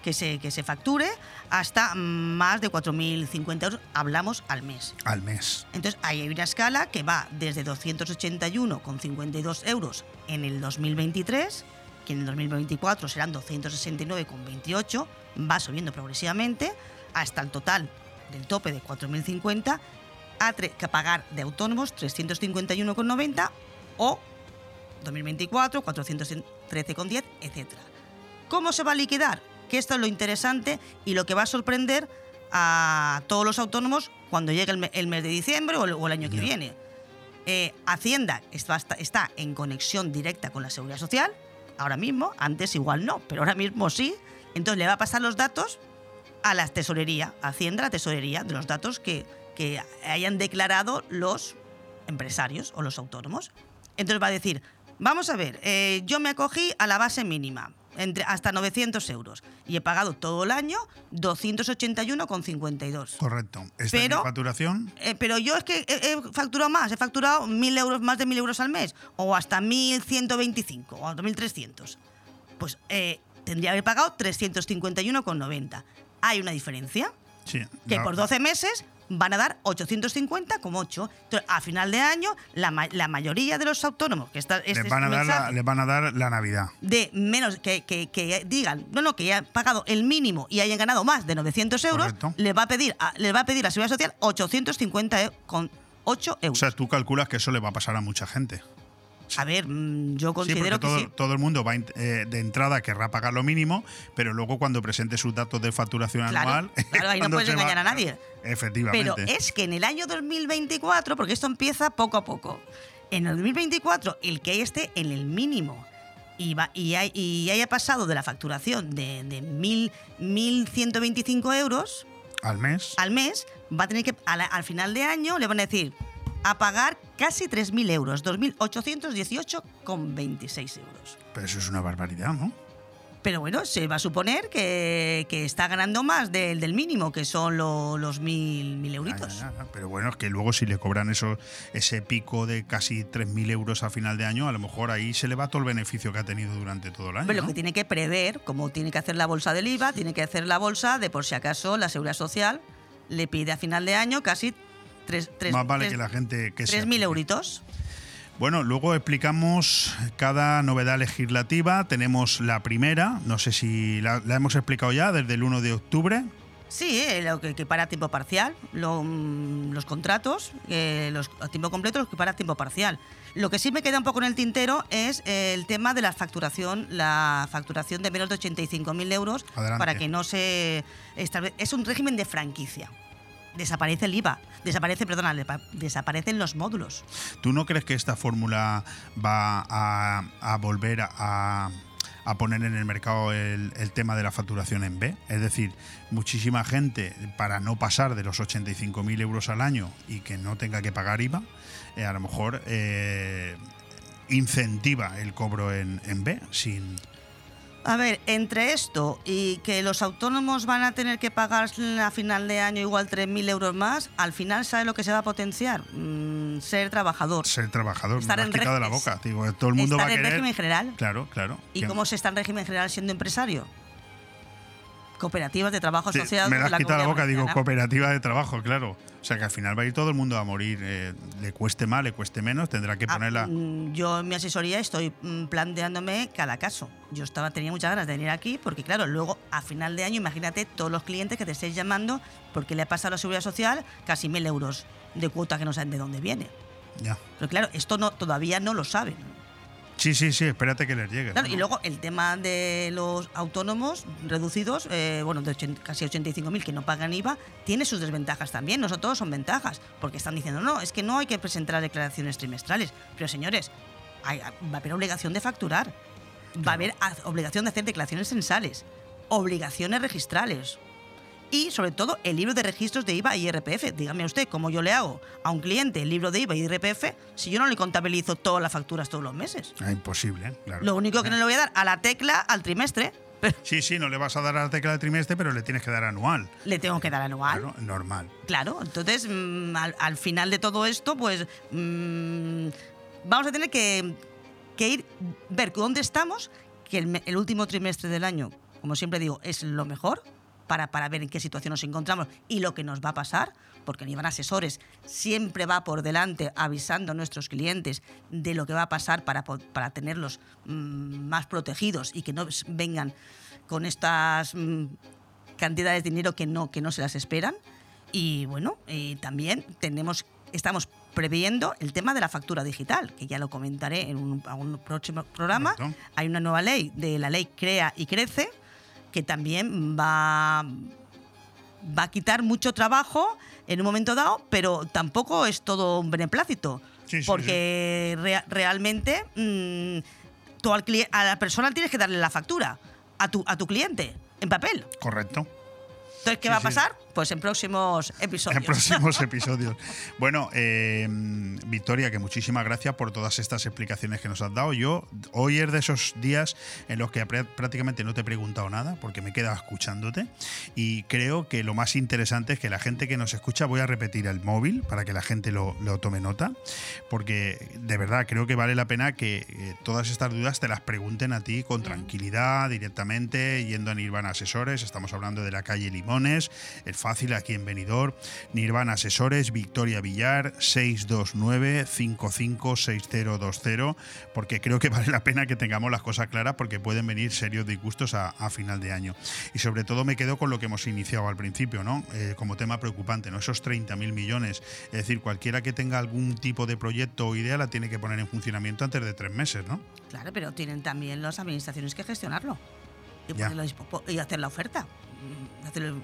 que se, que se facture hasta más de 4.050 euros, hablamos al mes. Al mes. Entonces, ahí hay una escala que va desde 281,52 euros en el 2023, que en el 2024 serán 269,28, va subiendo progresivamente hasta el total del tope de 4.050 a, que pagar de autónomos 351,90 o 2024 413,10, etc. ¿Cómo se va a liquidar? Que esto es lo interesante y lo que va a sorprender a todos los autónomos cuando llegue el, me- el mes de diciembre o el, o el año que Ya. viene. Eh, Hacienda está, está- en conexión directa con la Seguridad Social, ahora mismo, antes igual no, pero ahora mismo sí. Entonces le va a pasar los datos a la tesorería, a Hacienda, la tesorería, de los datos que, que hayan declarado los empresarios o los autónomos. Entonces va a decir, vamos a ver, eh, yo me acogí a la base mínima, entre, hasta 900 euros, y he pagado todo el año 281,52. Correcto. ¿Esta Pero- es mi facturación? Eh, pero yo es que he, he facturado más, he facturado mil euros, más de 1.000 euros al mes, o hasta 1.125, o hasta 1.300. Pues eh, tendría que haber pagado 351,90. Hay una diferencia, Sí. que por 12 meses van a dar 850,8. Entonces, a final de año, la, ma- la mayoría de los autónomos que está, este les, es van a un dar la, mensaje les van a dar la Navidad. de menos que, que- que digan, no, no, que ya han pagado el mínimo y hayan ganado más de 900 euros, Correcto. les va a pedir a, les va a pedir la seguridad social 850 e- con 8 O euros. sea, tú calculas que eso le va a pasar a mucha gente. A ver, mm, yo considero todo, que sí. todo el mundo va eh, de entrada querrá pagar lo mínimo, pero luego cuando presente sus datos de facturación Claro, anual. claro, ahí no puedes va- engañar a nadie. Efectivamente. Pero es que en el año 2024, porque esto empieza poco a poco, en el 2024 el que esté en el mínimo y, va- y, hay- y haya pasado de la facturación de, de mil- 1.125 euros Al mes. al mes, va a tener que, al final de año, le van a decir a pagar casi 3.000 euros, 2.818,26 euros. Pero eso es una barbaridad, ¿no? Pero bueno, se va a suponer que, que está ganando más del, del mínimo, que son lo- los 1.000 mil euritos. Ya, ya, Pero bueno, es que luego si le cobran eso, ese pico de casi 3.000 euros a final de año, a lo mejor ahí se le va todo el beneficio que ha tenido durante todo el año. Pero lo que tiene que prever, como tiene que hacer la bolsa del IVA, tiene que hacer la bolsa de por si acaso la Seguridad Social le pide a final de año casi 3, Más vale que la gente que se 3.000 euritos. Bueno, luego explicamos cada novedad legislativa. Tenemos la primera, no sé si la, la hemos explicado ya, desde el 1 de octubre. Sí, eh, lo que, que para a tiempo parcial, lo, mm, los contratos, eh, los a tiempo completo, los que para tiempo parcial. Lo que sí me queda un poco en el tintero es eh, el tema de la facturación, la facturación de menos de 85.000 euros Adelante. para que no se establezca. Es un régimen de franquicia. Desaparece el IVA, desaparece, perdona, desaparecen los módulos. ¿Tú no crees que esta fórmula va a, volver a, a poner en el mercado el, tema de la facturación en B? Es decir, muchísima gente, para no pasar de los 85.000 euros al año y que no tenga que pagar IVA, eh, a lo mejor eh, incentiva el cobro en B sin... A ver, entre esto y que los autónomos van a tener que pagar a final de año igual 3.000 euros más, al final, ¿sabe lo que se va a potenciar? Mm, ser trabajador. Ser trabajador, Estar en de la boca. Digo, todo el mundo Estar va a en querer... régimen general. Claro, claro. ¿Y cómo se está en régimen general siendo empresario? Cooperativas de trabajo Sí, asociadas. me la has quitado la boca, digo, cooperativa de trabajo, claro. O sea que al final va a ir todo el mundo a morir, eh, le cueste más, le cueste menos, tendrá que Ah, ponerla. mm, Yo en mi asesoría estoy mm, planteándome cada caso. Yo estaba tenía muchas ganas de venir aquí porque claro, luego a final de año imagínate todos los clientes que te estáis llamando porque le ha pasado a la seguridad social casi mil euros de cuota que no saben de dónde viene. Ya. Pero claro, esto no todavía no lo saben. Sí, sí, sí, espérate que les llegue. Claro, y luego el tema de los autónomos reducidos, eh, bueno, de ochen- casi 85.000 que no pagan IVA, tiene sus desventajas también. No todos son ventajas, porque están diciendo, no, es que no hay que presentar declaraciones trimestrales. Pero señores, hay- va a haber obligación de facturar, va a haber obligación de hacer declaraciones censales, obligaciones registrales. Y sobre todo el libro de registros de IVA y IRPF. Dígame usted, ¿cómo yo le hago a un cliente el libro de IVA y IRPF si yo no le contabilizo todas las facturas todos los meses? Ah, imposible, claro. Lo único que no le voy a dar a la tecla al trimestre, Sí, sí, no le vas a dar a la tecla de trimestre, pero le tienes que dar anual. le tengo que dar anual. Claro, normal. Claro, entonces mm, al, al final de todo esto, pues mm, vamos a tener que, que ir, ver dónde estamos, que el, el último trimestre del año, como siempre digo, es lo mejor para, para ver en qué situación nos encontramos y lo que nos va a pasar, porque Nivan Asesores siempre va por delante avisando a nuestros clientes de lo que va a pasar para, para tenerlos mm, más protegidos y que no vengan con estas mm, cantidades de dinero que no, que no se las esperan. Y bueno, eh, también tenemos, estamos previendo el tema de la factura digital, que ya lo comentaré en un, un próximo programa. Correcto. Hay una nueva ley de la ley Crea y Crece, que también va, va a quitar mucho trabajo en un momento dado, pero tampoco es todo un beneplácito. Sí, sí, porque rea- realmente mm, tú al cli- a la persona tienes que darle la factura a tu, a tu cliente en papel. Correcto. Entonces, ¿qué Sí, va a sí. pasar? Pues en próximos episodios. En próximos episodios. Bueno, eh, Victoria, que muchísimas gracias por todas estas explicaciones que nos has dado. Yo, hoy es de esos días en los que pr- prácticamente no te he preguntado nada, porque me he quedado escuchándote. Y creo que lo más interesante es que la gente que nos escucha, voy a repetir el móvil para que la gente lo, lo tome nota, porque de verdad creo que vale la pena que eh, todas estas dudas te las pregunten a ti con tranquilidad, directamente, yendo a Nirvana Asesores. Estamos hablando de la calle El fácil aquí en Benidorm. Nirvana Asesores, Victoria Villar, 629-556020, porque creo que vale la pena que tengamos las cosas claras porque pueden venir serios disgustos a, a final de año. Y sobre todo me quedo con lo que hemos iniciado al principio, ¿no? Eh, como tema preocupante, ¿no? Esos 30.000 millones. Es decir, cualquiera que tenga algún tipo de proyecto o idea la tiene que poner en funcionamiento antes de tres meses, ¿no? Claro, pero tienen también las administraciones que gestionarlo y, ponerlo hacer la oferta, mm, hacer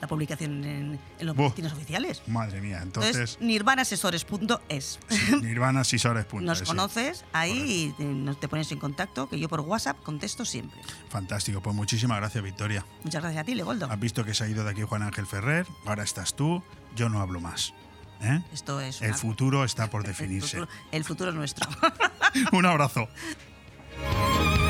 la publicación en, en los boletines oficiales. Madre mía, Entonces, entonces, nirvanaasesores.es. Nirvana Asesores. Nos conoces ahí y te, nos- te pones en contacto, que yo por WhatsApp contesto siempre. Fantástico, pues muchísimas gracias, Victoria. Muchas gracias a ti, Legoldo. Has visto que se ha ido de aquí Juan Ángel Ferrer, ahora estás tú, yo no hablo más. ¿eh? Esto es El futuro está por el definirse. futuro- el futuro es nuestro. Un abrazo.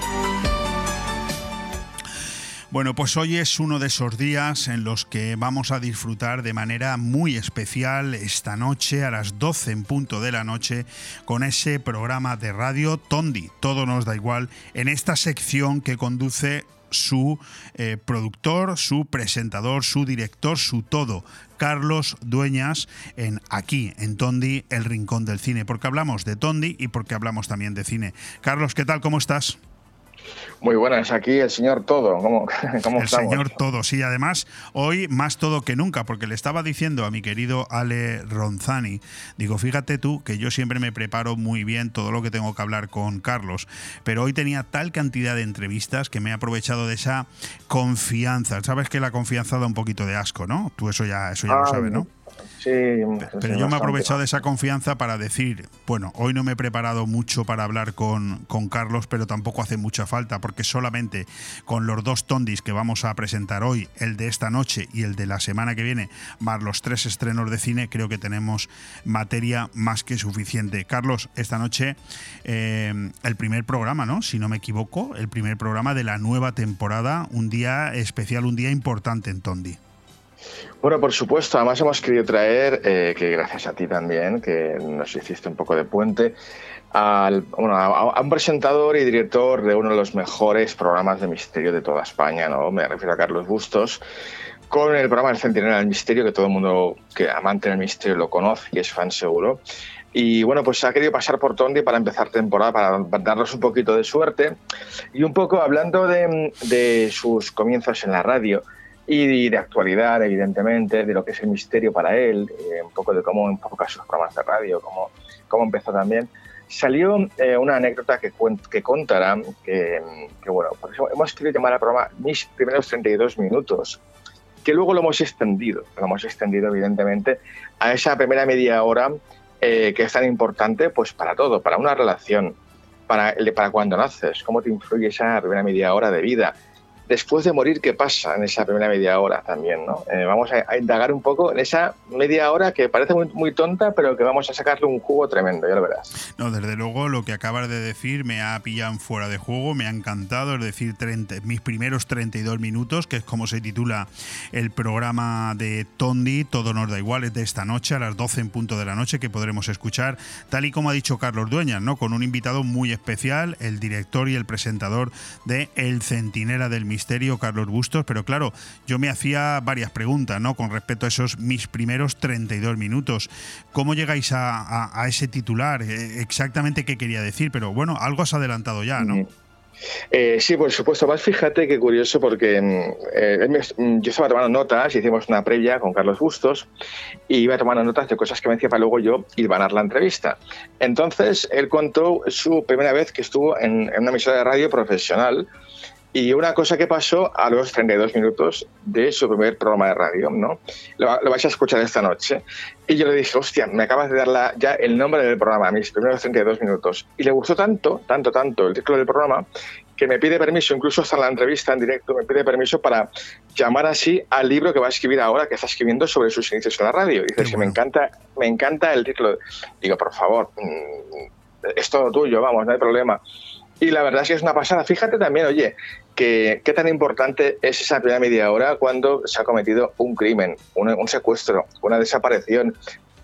Bueno, pues hoy es uno de esos días en los que vamos a disfrutar de manera muy especial esta noche a las 12 en punto de la noche con ese programa de radio Tondi, todo nos da igual, en esta sección que conduce su eh, productor, su presentador, su director, su todo, Carlos Dueñas, en aquí, en Tondi, el rincón del cine, porque hablamos de Tondi y porque hablamos también de cine. Carlos, ¿qué tal? ¿Cómo estás? Muy buenas, aquí el señor Todo. ¿Cómo, cómo el señor Todo, sí. Además, hoy más todo que nunca, porque le estaba diciendo a mi querido Ale Ronzani, digo, fíjate tú que yo siempre me preparo muy bien todo lo que tengo que hablar con Carlos, pero hoy tenía tal cantidad de entrevistas que me he aprovechado de esa confianza. Sabes que la confianza da un poquito de asco, ¿no? Tú eso ya, eso ya lo sabes, ¿no? Sí, pero yo me he aprovechado de esa confianza para decir, bueno, hoy no me he preparado mucho para hablar con, con, Carlos, pero tampoco hace mucha falta, porque solamente con los dos tondis que vamos a presentar hoy, el de esta noche y el de la semana que viene, más los tres estrenos de cine, creo que tenemos materia más que suficiente. Carlos, esta noche eh, el primer programa, ¿no? Si no me equivoco, el primer programa de la nueva temporada, un día especial, un día importante en Tondi. Bueno, por supuesto. Además hemos querido traer, eh, que gracias a ti también, que nos hiciste un poco de puente, al, bueno, a, un presentador y director de uno de los mejores programas de misterio de toda España, ¿no? Me refiero a Carlos Bustos, con el programa El Centinela del Misterio, que todo el mundo que amante del misterio lo conoce y es fan seguro. Y bueno, pues ha querido pasar por Tondi para empezar temporada, para darnos un poquito de suerte. Y un poco hablando de, de sus comienzos en la radio, y de actualidad, evidentemente, de lo que es el misterio para él, eh, un poco de cómo enfoca sus programas de radio, cómo, cómo empezó también. Salió eh, una anécdota que, que contará, que, que, bueno, por eso hemos querido llamar al programa Mis primeros 32 minutos. que luego lo hemos extendido, lo hemos extendido evidentemente a esa primera media hora eh, que es tan importante pues para todo, para una relación, para, para cuando naces, cómo te influye esa primera media hora de vida, después de morir, ¿qué pasa en esa primera media hora también? ¿no? Eh, vamos a, indagar un poco en esa media hora que parece muy, tonta, pero que vamos a sacarle un jugo tremendo, ya lo verás. No, desde luego lo que acabas de decir me ha pillado fuera de juego, me ha encantado, es decir, 30, mis primeros 32 minutos, que es como se titula el programa de Tondi, Todo nos da igual, es de esta noche, a las 12 en punto de la noche, que podremos escuchar, tal y como ha dicho Carlos Dueñas, ¿no? con un invitado muy especial, el director y el presentador de El Centinela del Misterio Carlos Bustos, pero claro, yo me hacía varias preguntas, ¿no? Con respecto a esos mis primeros 32 minutos. ¿Cómo llegáis a, ese titular? Eh, exactamente qué quería decir, pero bueno, algo has adelantado ya, ¿no? Eh, sí, por supuesto. Más fíjate qué curioso porque mm, eh, mm, yo estaba tomando notas, hicimos una previa con Carlos Bustos y iba tomando notas de cosas que me decía para luego yo ir a dar la entrevista. Entonces, él contó su primera vez que estuvo en, en una emisora de radio profesional y una cosa que pasó a los 32 minutos de su primer programa de radio, ¿no? Lo, vais a escuchar esta noche. Y yo le dije, hostia, me acabas de dar ya el nombre del programa, mis primeros 32 minutos. Y le gustó tanto, tanto, tanto el título del programa, que me pide permiso, incluso hasta la entrevista en directo, me pide permiso para llamar así al libro que va a escribir ahora, que está escribiendo sobre sus inicios en la radio. Y dice, me encanta, me encanta el título. Digo, por favor, mm, es todo tuyo, vamos, no hay problema. Y la verdad es que es una pasada. Fíjate también, oye, que qué tan importante es esa primera media hora cuando se ha cometido un crimen, un secuestro, una desaparición,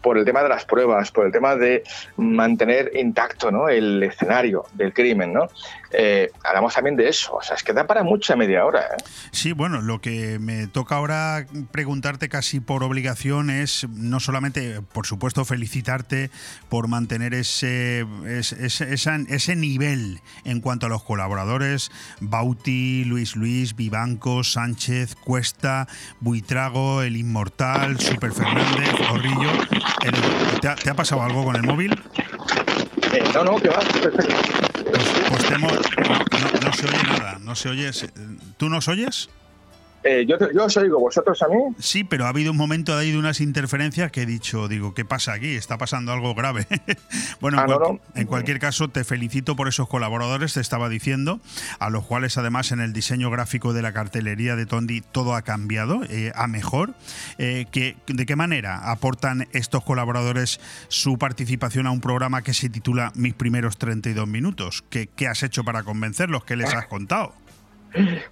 por el tema de las pruebas, por el tema de mantener intacto ¿no? el escenario del crimen, ¿no? Eh, hablamos también de eso. O sea, es que da para mucha media hora. ¿eh? Sí, bueno, lo que me toca ahora preguntarte casi por obligación es no solamente, por supuesto, felicitarte por mantener ese, ese, ese, nivel en cuanto a los colaboradores, Bauti, Luis Luis, Vivanco, Sánchez, Cuesta, Buitrago, El Inmortal, Super Fernández, Corrillo. ¿te, ha, pasado algo con el móvil? Eh, no, no, que va. Pues, pues no, no, se oye nada, no se oye. ¿Tú nos oyes? Eh, yo, yo os oigo, ¿vosotros a mí? Sí, pero ha habido un momento ahí de unas interferencias que he dicho, digo, ¿qué pasa aquí? Está pasando algo grave. bueno, en, ah, en, cualquier caso, te felicito por esos colaboradores, te estaba diciendo, a los cuales además en el diseño gráfico de la cartelería de Tondi todo ha cambiado eh, a mejor. Eh, ¿De qué manera aportan estos colaboradores su participación a un programa que se titula Mis primeros 32 minutos? ¿Qué, qué has hecho para convencerlos? ¿Qué les has contado?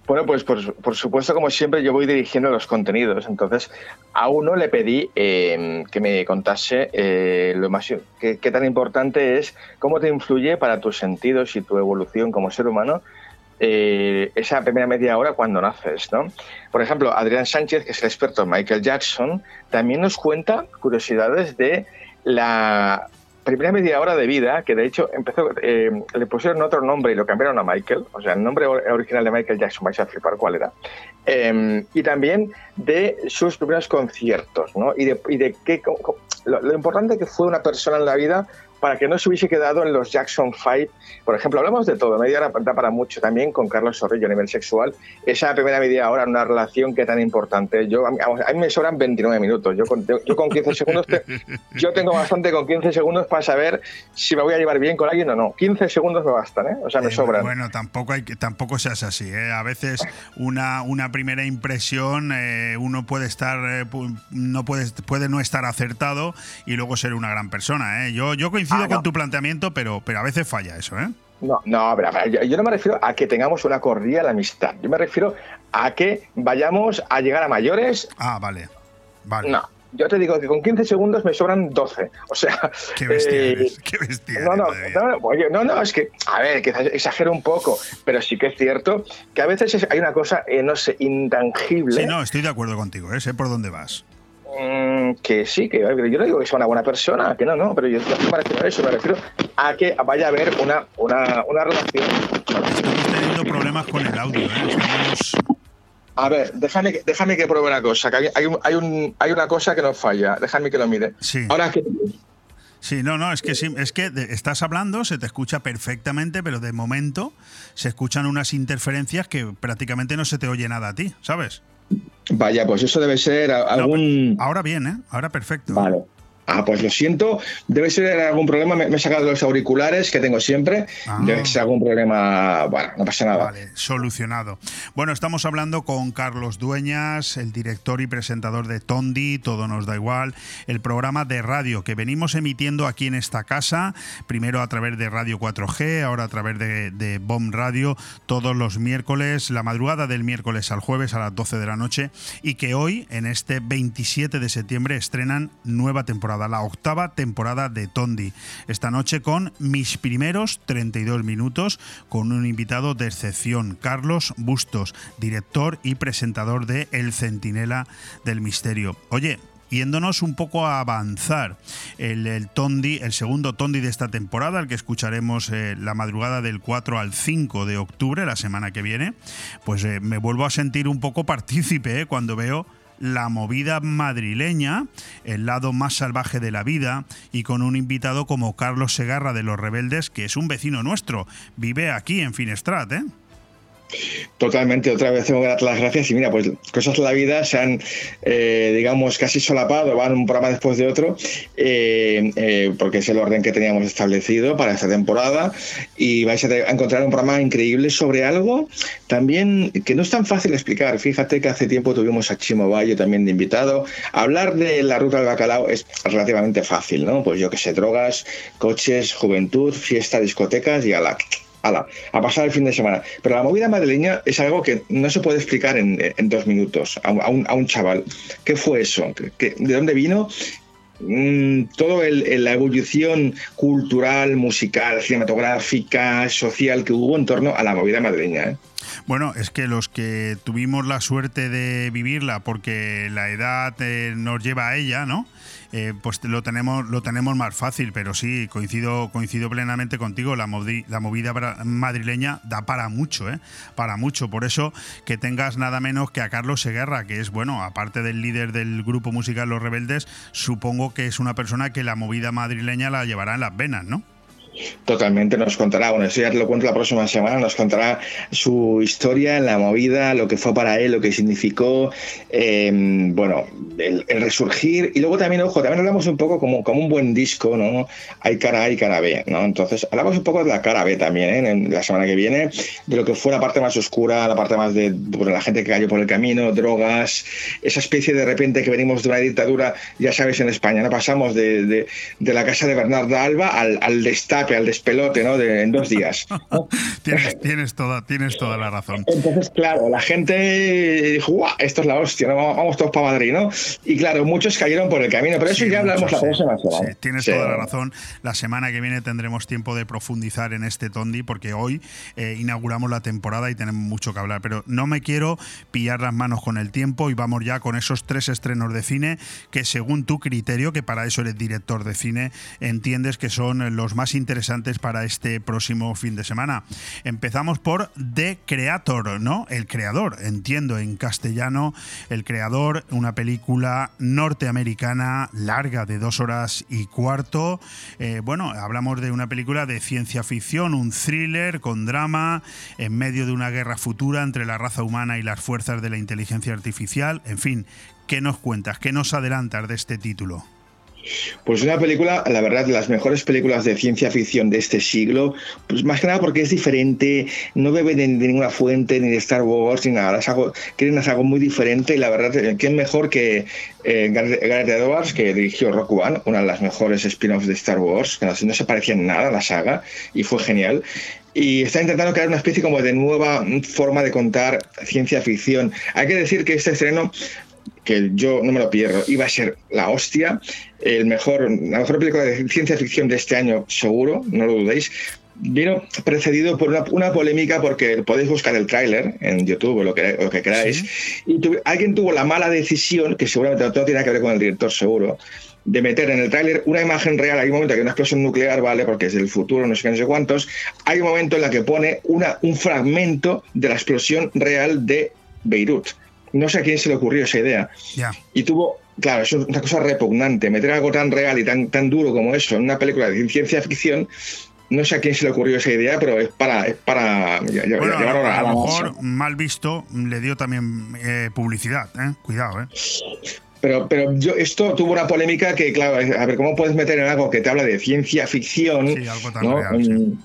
Bueno, pues por, supuesto, como siempre, yo voy dirigiendo los contenidos. Entonces, a uno le pedí em, que me contase eh, lo más qué, tan importante es cómo te influye para tus sentidos y tu evolución como ser humano eh, esa primera media hora cuando naces, ¿no? Por ejemplo, Adrián Sánchez, que es el experto en Michael Jackson, también nos cuenta curiosidades de la primera media hora de vida, que de hecho empezó, eh, le pusieron otro nombre y lo cambiaron a Michael, o sea, el nombre original de Michael Jackson, vais a flipar cuál era, em, y también de sus primeros conciertos, ¿no? Y de, y de qué, lo, lo, importante que fue una persona en la vida para que no se hubiese quedado en los Jackson Five. Por ejemplo, hablamos de todo, media hora da para mucho también con Carlos Sorrillo a nivel sexual. Esa primera media hora en una relación que tan importante. Yo, a, mí, me sobran 29 minutos. Yo con, yo con 15 segundos, yo tengo bastante con 15 segundos para saber si me voy a llevar bien con alguien o no. 15 segundos me bastan, ¿eh? O sea, me eh, sobran. Bueno, tampoco, hay que, tampoco seas así. ¿eh? A veces una, una primera impresión, eh, uno puede estar, no puede, puede no estar acertado y luego ser una gran persona. ¿eh? Yo, yo coincido coincido ah, con tu planteamiento, pero, pero a veces falla eso, ¿eh? No, no, yo, no me refiero a que tengamos una cordial amistad. Yo me refiero a que vayamos a llegar a mayores. Ah, vale. Vale. No, yo te digo que con 15 segundos me sobran 12. O sea. Qué bestia eh, qué bestia no, no, no, no, es que, a ver, que exagero un poco, pero sí que es cierto que a veces hay una cosa, eh, no sé, intangible. Sí, no, estoy de acuerdo contigo, ¿eh? sé por dónde vas. Mm, que sí, que yo no digo que sea una buena persona, que no, no, pero yo no me refiero a eso, me refiero a que vaya a haber una, una, una relación. Estamos teniendo problemas con el audio, ¿eh? A ver, déjame, déjame que pruebe una cosa, que hay, hay, un, hay una cosa que nos falla, déjame que lo mire. Sí. Ahora que... Sí, no, no, es que sí, es que estás hablando, se te escucha perfectamente, pero de momento se escuchan unas interferencias que prácticamente no se te oye nada a ti, ¿sabes? Vaya, pues eso debe ser algún... Ahora bien, ¿eh? Ahora perfecto. Vale. Ah, pues lo siento. Debe ser algún problema. Me, me he sacado los auriculares que tengo siempre. Ah. Debe ser algún problema. Bueno, no pasa nada. Vale, solucionado. Bueno, estamos hablando con Carlos Dueñas, el director y presentador de Tondi, Todo nos da igual, el programa de radio que venimos emitiendo aquí en esta casa, primero a través de Radio 4G, ahora a través de, de BOM Radio, todos los miércoles, la madrugada del miércoles al jueves a las 12 de la noche, y que hoy, en este 27 de septiembre, estrenan nueva temporada, la octava temporada de Tondi. Esta noche con mis primeros 32 minutos, con un invitado de excepción, Carlos Bustos, director y presentador de El Centinela del Misterio. Oye, yéndonos un poco a avanzar. El, Tondi, el segundo Tondi de esta temporada, el que escucharemos eh, la madrugada del 4 al 5 de octubre, la semana que viene, pues eh, me vuelvo a sentir un poco partícipe eh, cuando veo la movida madrileña, el lado más salvaje de la vida, y con un invitado como Carlos Segarra de Los Rebeldes, que es un vecino nuestro, vive aquí en Finestrat, ¿eh? Totalmente, otra vez tengo que dar las gracias y mira, pues cosas de la vida se han, eh, digamos, casi solapado, van un programa después de otro, eh, eh, porque es el orden que teníamos establecido para esta temporada y vais a, encontrar un programa increíble sobre algo también que no es tan fácil explicar. Fíjate que hace tiempo tuvimos a Chimo también de invitado. Hablar de la ruta del bacalao es relativamente fácil, ¿no? Pues yo que sé, drogas, coches, juventud, fiesta, discotecas y a la a pasar el fin de semana. Pero la movida madrileña es algo que no se puede explicar en, en dos minutos a un, a un- chaval. ¿Qué fue eso? ¿Qué- ¿De dónde vino? Mm, todo el- la evolución cultural, musical, cinematográfica, social que hubo en torno a la movida madrileña. ¿eh? Bueno, es que los que tuvimos la suerte de vivirla, porque la edad eh, nos lleva a ella, ¿no? Eh, pues lo tenemos, lo tenemos más fácil, pero sí, coincido, coincido plenamente contigo, la, la movida madrileña da para mucho, ¿eh? Para mucho. Por eso que tengas nada menos que a Carlos Seguerra, que es, bueno, aparte del líder del grupo musical Los Rebeldes, supongo que es una persona que la movida madrileña la llevará en las venas, ¿no? Totalmente nos contará, bueno, eso ya te lo cuento la próxima semana, nos contará su historia, la movida, lo que fue para él, lo que significó, eh, bueno, el, el resurgir. Y luego también, ojo, también hablamos un poco como, como un buen disco, ¿no? Hay cara A y cara B, ¿no? Entonces, hablamos un poco de la cara B también, ¿eh? En la semana que viene, de lo que fue la parte más oscura, la parte más de bueno, la gente que cayó por el camino, drogas, esa especie de repente que venimos de una dictadura, ya sabes, en España, ¿no? Pasamos de, de- de la casa de Bernarda Alba al, al al despelote, ¿no? De, en dos días. tienes, tienes, toda, tienes toda la razón. Entonces, claro, la gente dijo, ¡guau! Esto es la hostia, ¿no? vamos, todos para Madrid, ¿no? Y claro, muchos cayeron por el camino, pero eso Sí, ya hablamos la sí. próxima semana. Sí, tienes Sí. toda la razón. La semana que viene tendremos tiempo de profundizar en este Tondi porque hoy eh, inauguramos la temporada y tenemos mucho que hablar. Pero no me quiero pillar las manos con el tiempo y vamos ya con esos tres estrenos de cine que según tu criterio, que para eso eres director de cine, entiendes que son los más interesantes para este próximo fin de semana. Empezamos por The Creator, ¿no? El creador, entiendo en castellano, el creador, una película norteamericana larga de dos horas y cuarto. Eh, bueno, hablamos de una película de ciencia ficción, un thriller con drama, en medio de una guerra futura entre la raza humana y las fuerzas de la inteligencia artificial. En fin, ¿qué nos cuentas? ¿Qué nos adelantas de este título? Pues una película, la verdad, las mejores películas de ciencia ficción de este siglo, pues más que nada porque es diferente, no bebe de, ninguna fuente, ni de Star Wars, ni nada, es algo, quieren hacer algo muy diferente y la verdad, eh, ¿quién mejor que eh, Gareth Edwards, que dirigió Rock One, una de las mejores spin-offs de Star Wars, que no se parecía en nada a la saga y fue genial. Y está intentando crear una especie como de nueva forma de contar ciencia ficción. Hay que decir que este estreno que yo no me lo pierdo, iba a ser la hostia, el mejor, la mejor película de ciencia ficción de este año, seguro, no lo dudéis. Vino precedido por una, una polémica porque podéis buscar el tráiler en YouTube o lo que, lo que queráis. Y tu- alguien tuvo la mala decisión, que seguramente no tiene que ver con el director seguro, de meter en el tráiler una imagen real. Hay un momento que hay una explosión nuclear, ¿vale? Porque es del futuro, no sé qué, no sé cuántos. Hay un momento en la que pone una, un fragmento de la explosión real de Beirut. No sé a quién se le ocurrió esa idea. Y tuvo, claro, es una cosa repugnante, meter algo tan real y tan, tan duro como eso en una película de ciencia ficción, no sé a quién se le ocurrió esa idea, pero es para, es para Bueno, llevarlo a, a lo mejor masa. mal visto le dio también eh, publicidad, ¿eh? Cuidado, ¿eh? Pero, pero yo, esto tuvo una polémica que, claro, a ver, ¿cómo puedes meter en algo que te habla de ciencia ficción? tan ¿no? real, sí.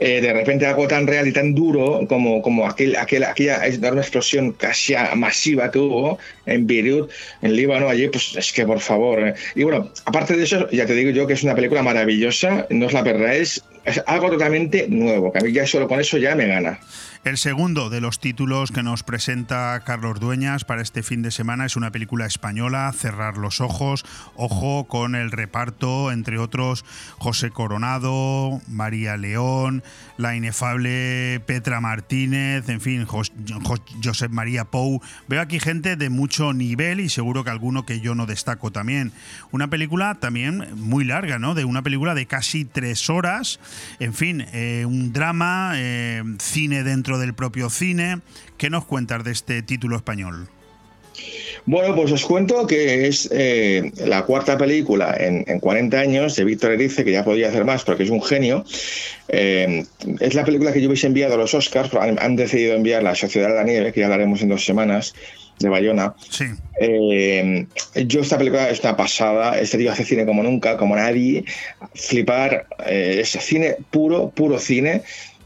Eh, de repente algo tan real y tan duro como, como aquel, aquel, aquella enorme explosión casi masiva que hubo en Beirut, en Líbano, allí, pues es que por favor. eh. Y bueno, aparte de eso, ya te digo yo que es una película maravillosa, no os la perdáis, es algo totalmente nuevo, que a mí ya solo con eso ya me gana. El segundo de los títulos que nos presenta Carlos Dueñas para este fin de semana es una película española, Cerrar los ojos. Ojo con el reparto, entre otros, José Coronado, María León, la inefable Petra Martínez, en fin, Jos- Jos- Josep María Pou. Veo aquí gente de mucho nivel y seguro que alguno que yo no destaco también. Una película también muy larga, ¿no? De una película de casi tres horas. En fin, eh, un drama, eh, cine dentro del propio cine. ¿Qué nos cuentas de este título español? Bueno, pues os cuento que es eh, la cuarta película en, en 40 años de Víctor Erice, que ya podía hacer más porque es un genio. Eh, es la película que yo hubiese enviado a los Oscars, pero han, han decidido enviar La Sociedad de la Nieve, que ya hablaremos en dos semanas, de Bayona. Sí. Eh, yo esta película es una pasada, este tío hace cine como nunca, como nadie, flipar, es cine puro, puro cine.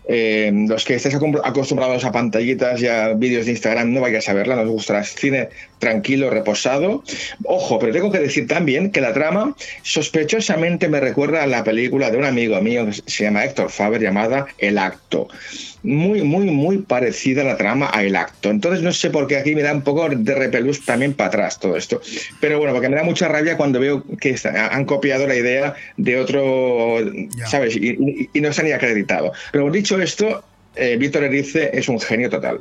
Eh, los que estéis acostumbrados a pantallitas y a vídeos de Instagram, no vayáis a verla, nos gustará cine tranquilo, reposado. Ojo, pero tengo que decir también que la trama sospechosamente me recuerda a la película de un amigo mío que se llama Héctor Faber llamada El Acto. Muy, muy, muy parecida la trama a El Acto. Entonces no sé por qué aquí me da un poco de repelús también para atrás todo esto. Pero bueno, porque me da mucha rabia cuando veo que han copiado la idea de otro, ¿sabes? Y, y- y no se han acreditado. Pero dicho esto, eh, Víctor Erice es un genio total.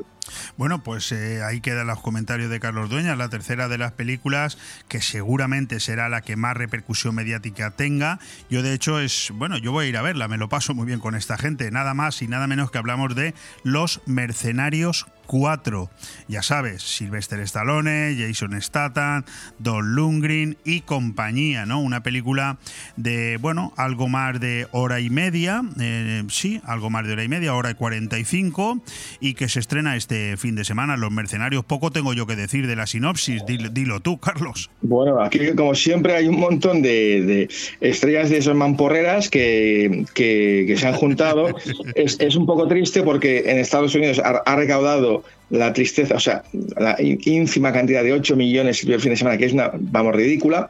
Bueno, pues eh, ahí quedan los comentarios de Carlos Dueñas, la tercera de las películas que seguramente será la que más repercusión mediática tenga. Yo de hecho es, bueno, yo voy a ir a verla, me lo paso muy bien con esta gente, nada más y nada menos que hablamos de Los Mercenarios 4. Ya sabes, Sylvester Stallone, Jason Statham, Don Lundgren y compañía, ¿no? Una película de, bueno, algo más de hora y media, eh, sí, algo más de hora y media, hora y 45, y que se estrena este fin de semana, Los Mercenarios. Poco tengo yo que decir de la sinopsis, dilo, dilo tú, Carlos. Bueno, aquí como siempre hay un montón de, de estrellas de esos mamporreras que, que- que se han juntado. es, es un poco triste porque en Estados Unidos ha, ha recaudado la tristeza, o sea, la ínfima cantidad de 8 millones el fin de semana, que es una, vamos, ridícula.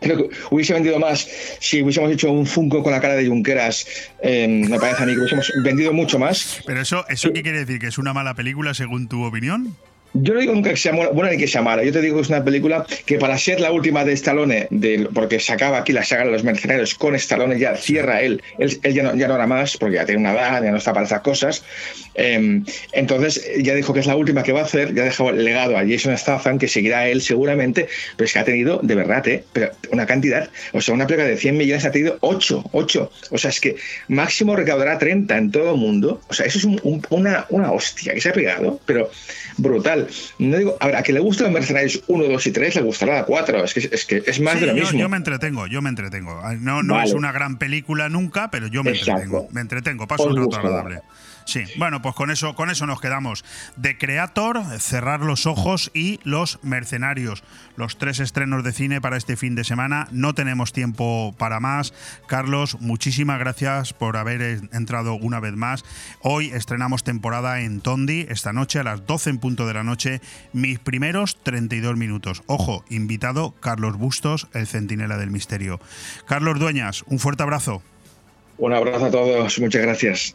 Creo que hubiese vendido más si hubiésemos hecho un Funko con la cara de Junqueras. eh, me parece a mí que hubiésemos vendido mucho más. Pero eso, ¿eso qué quiere decir? ¿Que es una mala película según tu opinión? Yo no digo nunca que sea buena, buena ni que mala. Yo te digo que es una película que para ser la última de Stallone, de, porque se acaba aquí la saga de los mercenarios con Stallone, ya cierra él. Él, él ya, no, ya no hará más, porque ya tiene una edad, ya no está para esas cosas. Eh, entonces ya dijo que es la última que va a hacer, ya ha dejado el legado a Jason Statham, que seguirá él seguramente, pero es que ha tenido, de verdad, ¿eh? pero una cantidad, o sea, una película de 100 millones ha tenido 8, 8. O sea, es que máximo recaudará 30 en todo el mundo. O sea, eso es un- un- una, una hostia que se ha pegado, pero brutal. No digo, a ver, a que le gusten los mercenarios 1, 2 y 3, le gustará la 4. Es que es, que es más Sí, de lo yo, mismo. yo me entretengo, yo me entretengo. No, no Vale. es una gran película nunca, pero yo me Exacto. entretengo. Me entretengo, paso Os un rato agradable. Sí, bueno, pues con eso, con eso nos quedamos. The Creator, Cerrar los Ojos y Los Mercenarios. Los tres estrenos de cine para este fin de semana. No tenemos tiempo para más. Carlos, muchísimas gracias por haber entrado una vez más. Hoy estrenamos temporada en Tondi, esta noche a las 12 en punto de la noche. Mis primeros 32 minutos. Ojo, invitado Carlos Bustos, el centinela del misterio. Carlos Dueñas, un fuerte abrazo. Un abrazo a todos, muchas gracias.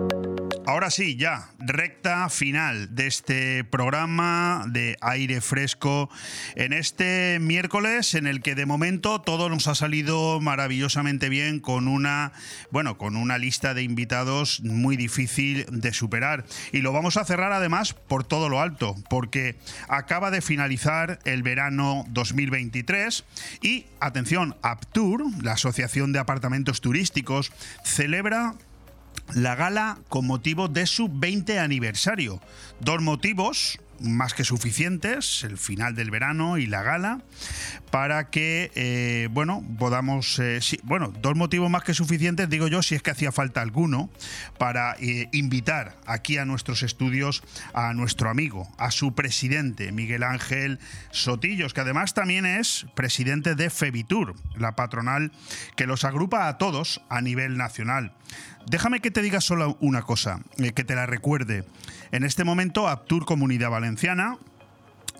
Ahora sí, ya, recta final de este programa de aire fresco en este miércoles en el que de momento todo nos ha salido maravillosamente bien con una, bueno, con una lista de invitados muy difícil de superar. Y lo vamos a cerrar además por todo lo alto, porque acaba de finalizar el verano 2023 y atención, Aptur, la Asociación de Apartamentos Turísticos, celebra la gala con motivo de su 20 aniversario. Dos motivos más que suficientes, el final del verano y la gala, para que, eh, bueno, podamos, eh, bueno, dos motivos más que suficientes, digo yo, si es que hacía falta alguno, para eh, invitar aquí a nuestros estudios a nuestro amigo, a su presidente, Miguel Ángel Sotillos, que además también es presidente de Febitur, la patronal que los agrupa a todos a nivel nacional. Déjame que te diga solo una cosa, que te la recuerde. En este momento, Aptur Comunidad Valenciana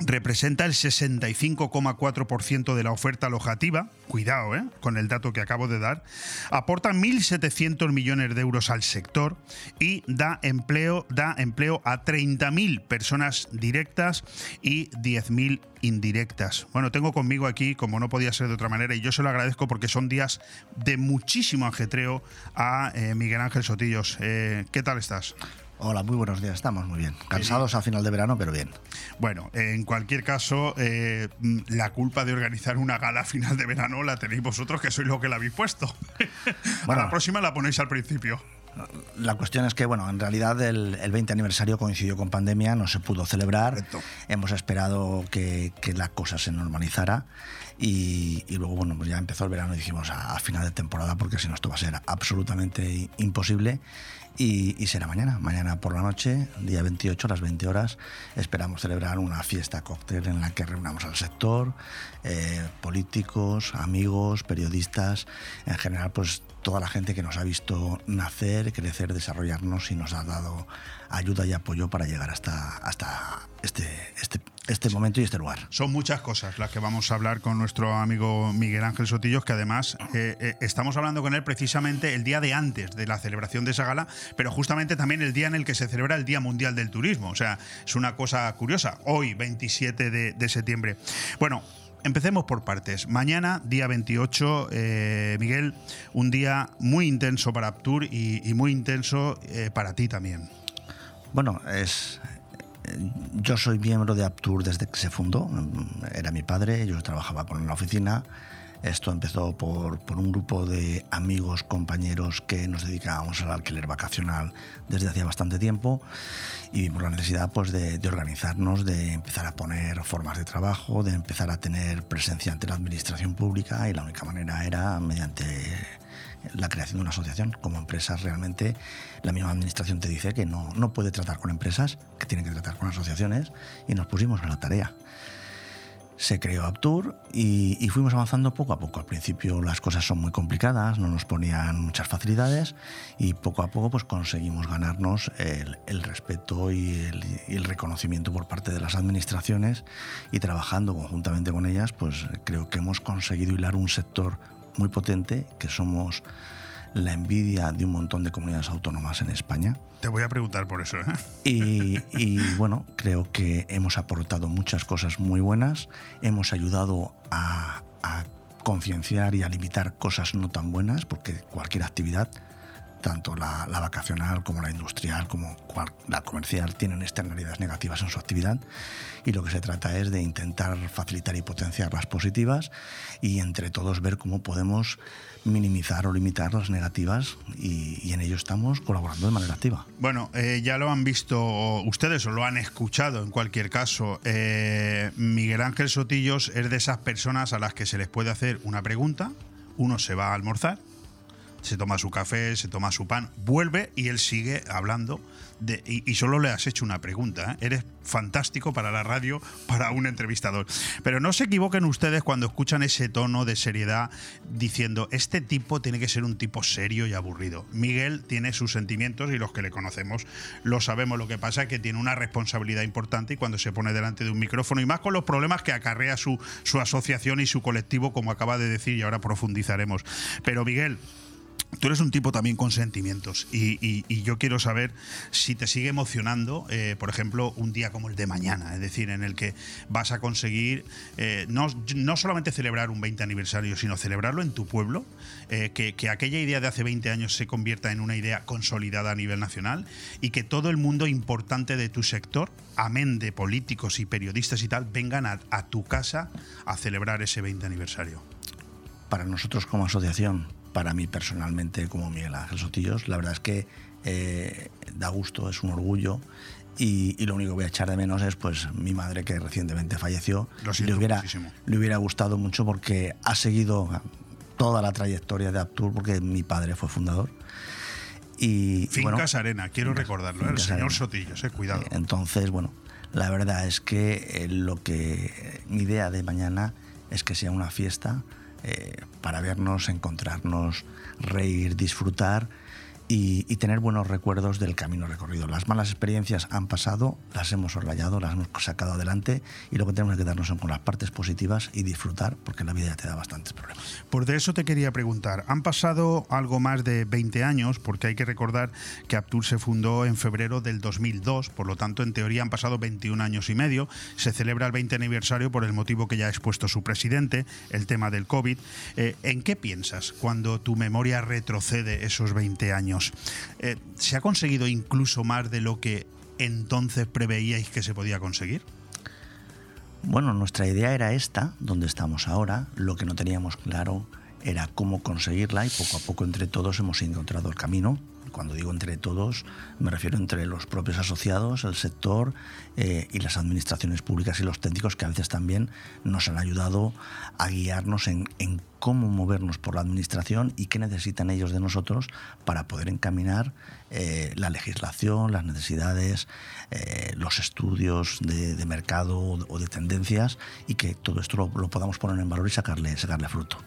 representa el 65,4% de la oferta alojativa, cuidado ¿eh? con el dato que acabo de dar, aporta 1.700 millones de euros al sector y da empleo, da empleo a 30.000 personas directas y 10.000 indirectas. Bueno, tengo conmigo aquí, como no podía ser de otra manera, y yo se lo agradezco porque son días de muchísimo ajetreo a eh, Miguel Ángel Sotillos. Eh, ¿Qué tal estás? Hola, muy buenos días. Estamos muy bien. Cansados a final de verano, pero bien. Bueno, en cualquier caso, eh, la culpa de organizar una gala a final de verano la tenéis vosotros, que sois lo que la habéis puesto. Bueno, la próxima la ponéis al principio. La cuestión es que, bueno, en realidad el, 20 aniversario coincidió con pandemia, no se pudo celebrar. Hemos esperado que, la cosa se normalizara y, luego, bueno, pues ya empezó el verano y dijimos a, a final de temporada porque si no esto va a ser absolutamente imposible y, será mañana, mañana por la noche, día 28 a las 20 horas, esperamos celebrar una fiesta cóctel en la que reunamos al sector, eh, políticos, amigos, periodistas, en general pues toda la gente que nos ha visto nacer, crecer, desarrollarnos y nos ha dado ayuda y apoyo para llegar hasta, hasta este, este, este momento y este lugar. Son muchas cosas las que vamos a hablar con nuestro amigo Miguel Ángel Sotillos, que además eh, eh, estamos hablando con él precisamente el día de antes de la celebración de esa gala, pero justamente también el día en el que se celebra el Día Mundial del Turismo. O sea, es una cosa curiosa. Hoy, 27 de, septiembre. Bueno, Empecemos por partes. Mañana, día 28, eh, Miguel, un día muy intenso para Aptur y, muy intenso eh, para ti también. Bueno, es, eh, yo soy miembro de Aptur desde que se fundó. Era mi padre, yo trabajaba con la oficina. Esto empezó por, un grupo de amigos, compañeros que nos dedicábamos al alquiler vacacional desde hacía bastante tiempo y por la necesidad pues, de, organizarnos, de empezar a poner formas de trabajo, de empezar a tener presencia ante la administración pública y la única manera era mediante la creación de una asociación. Como empresas realmente la misma administración te dice que no, no puede tratar con empresas, que tiene que tratar con asociaciones y nos pusimos a la tarea se creó Aptur y, fuimos avanzando poco a poco. Al principio las cosas son muy complicadas, no nos ponían muchas facilidades y poco a poco pues conseguimos ganarnos el, respeto y el, y el, reconocimiento por parte de las administraciones y trabajando conjuntamente con ellas pues creo que hemos conseguido hilar un sector muy potente que somos la envidia de un montón de comunidades autónomas en España. Te voy a preguntar por eso. ¿eh? Y, bueno, creo que hemos aportado muchas cosas muy buenas, hemos ayudado a, concienciar y a limitar cosas no tan buenas, porque cualquier actividad tanto la, vacacional como la industrial, como la comercial, tienen externalidades negativas en su actividad y lo que se trata es de intentar facilitar y potenciar las positivas y entre todos ver cómo podemos minimizar o limitar las negativas y, y en ello estamos colaborando de manera activa. Bueno, eh, ya lo han visto ustedes o lo han escuchado en cualquier caso. Eh, Miguel Ángel Sotillos es de esas personas a las que se les puede hacer una pregunta, uno se va a almorzar, se toma su café, se toma su pan, vuelve y él sigue hablando. De, y, solo le has hecho una pregunta. ¿eh? Eres fantástico para la radio, para un entrevistador. Pero no se equivoquen ustedes cuando escuchan ese tono de seriedad diciendo, este tipo tiene que ser un tipo serio y aburrido. Miguel tiene sus sentimientos y los que le conocemos lo sabemos. Lo que pasa es que tiene una responsabilidad importante y cuando se pone delante de un micrófono y más con los problemas que acarrea su, su asociación y su colectivo, como acaba de decir y ahora profundizaremos. Pero Miguel, Tú eres un tipo también con sentimientos y, yo quiero saber si te sigue emocionando, eh, por ejemplo, un día como el de mañana, es decir, en el que vas a conseguir eh, no, no solamente celebrar un 20 aniversario, sino celebrarlo en tu pueblo, eh, que, que aquella idea de hace 20 años se convierta en una idea consolidada a nivel nacional y que todo el mundo importante de tu sector, amén de políticos y periodistas y tal, vengan a tu casa a celebrar ese 20 aniversario. para nosotros como asociación, para mí personalmente como Miguel Ángel Sotillos, la verdad es que eh, da gusto, es un orgullo y, y lo único que voy a echar de menos es pues mi madre que recientemente falleció. Lo siento le, hubiera, muchísimo. le hubiera gustado mucho porque ha seguido toda la trayectoria de Aptur porque mi padre fue fundador. Y, y bueno, Fincas Arena, quiero recordarlo, ¿eh? el señor Arena. Sotillos, eh, cuidado. Entonces, bueno, la verdad es que eh, lo que mi idea de mañana es que sea una fiesta eh, para vernos, encontrarnos, reír, disfrutar y, tener buenos recuerdos del camino recorrido. Las malas experiencias han pasado, las hemos orlayado, las hemos sacado adelante y lo que tenemos que quedarnos son con las partes positivas y disfrutar porque la vida ya te da bastantes problemas. Por de eso te quería preguntar. Han pasado algo más de 20 años, porque hay que recordar que Aptur se fundó en febrero del 2002, por lo tanto, en teoría han pasado 21 años y medio. Se celebra el 20 aniversario por el motivo que ya ha expuesto su presidente, el tema del COVID. Eh, ¿En qué piensas cuando tu memoria retrocede esos 20 años? Eh, ¿Se ha conseguido incluso más de lo que entonces preveíais que se podía conseguir? Bueno, nuestra idea era esta, donde estamos ahora. Lo que no teníamos claro era cómo conseguirla y poco a poco entre todos hemos encontrado el camino. Cuando digo entre todos, me refiero entre los propios asociados, el sector eh, y las administraciones públicas y los técnicos que a veces también nos han ayudado a guiarnos en, cómo movernos por la administración y qué necesitan ellos de nosotros para poder encaminar eh, la legislación, las necesidades, eh, los estudios de, mercado o de, o de tendencias y que todo esto lo, lo podamos poner en valor y sacarle, sacarle fruto.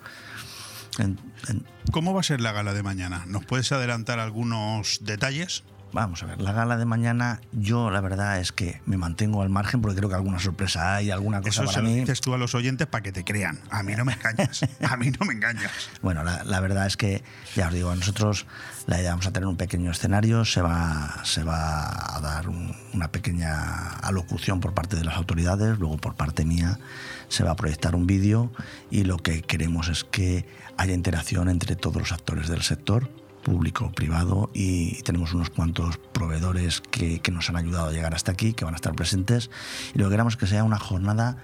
¿Cómo va a ser la gala de mañana? ¿Nos puedes adelantar algunos detalles? Vamos a ver, la gala de mañana, yo la verdad es que me mantengo al margen porque creo que alguna sorpresa hay, alguna cosa Eso para se lo mí. dices tú a los oyentes para que te crean. A mí no me engañas. A mí no me engañas. Bueno, la, la verdad es que, ya os digo, a nosotros la idea vamos a tener un pequeño escenario, se va, se va a dar un- una pequeña alocución por parte de las autoridades, luego por parte mía se va a proyectar un vídeo y lo que queremos es que haya interacción entre todos los actores del sector público, privado y tenemos unos cuantos proveedores que, que nos han ayudado a llegar hasta aquí, que van a estar presentes y lo que queremos es que sea una jornada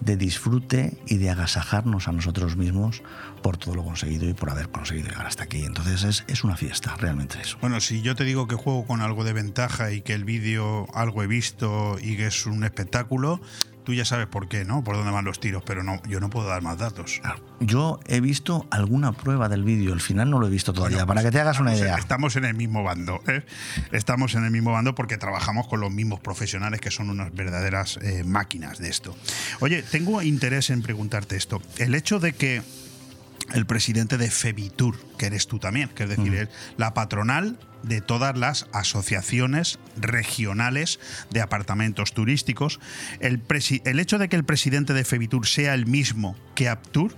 de disfrute y de agasajarnos a nosotros mismos por todo lo conseguido y por haber conseguido llegar hasta aquí. Entonces es, es una fiesta, realmente eso. Bueno, si yo te digo que juego con algo de ventaja y que el vídeo algo he visto y que es un espectáculo, tú ya sabes por qué, ¿no? Por dónde van los tiros, pero no, yo no puedo dar más datos. Yo he visto alguna prueba del vídeo, el final no lo he visto todavía, Bueno, para pues que te hagas una idea. Estamos en el mismo bando, ¿eh? Estamos en el mismo bando porque trabajamos con los mismos profesionales que son unas verdaderas eh, máquinas de esto. Oye, tengo interés en preguntarte esto. El hecho de que el presidente de Febitur, que eres tú también, que es decir, es la patronal de todas las asociaciones regionales de apartamentos turísticos. El, el hecho de que el presidente de Febitur sea el mismo que Aptur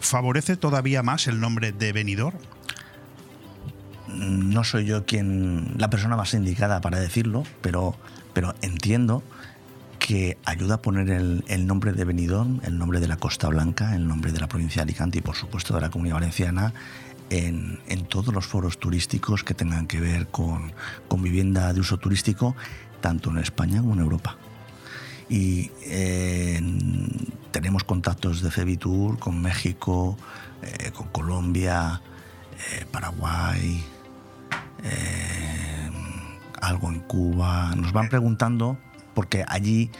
favorece todavía más el nombre de Benidorm. No soy yo quien la persona más indicada para decirlo, pero, pero entiendo que ayuda a poner el, el nombre de Benidorm, el nombre de la Costa Blanca, el nombre de la provincia de Alicante y por supuesto de la Comunidad Valenciana en, en todos los foros turísticos que tengan que ver con, con vivienda de uso turístico, tanto en España como en Europa. Y eh, tenemos contactos de Febitur con México, eh, con Colombia, eh, Paraguay, eh, algo en Cuba. Nos van preguntando porque allí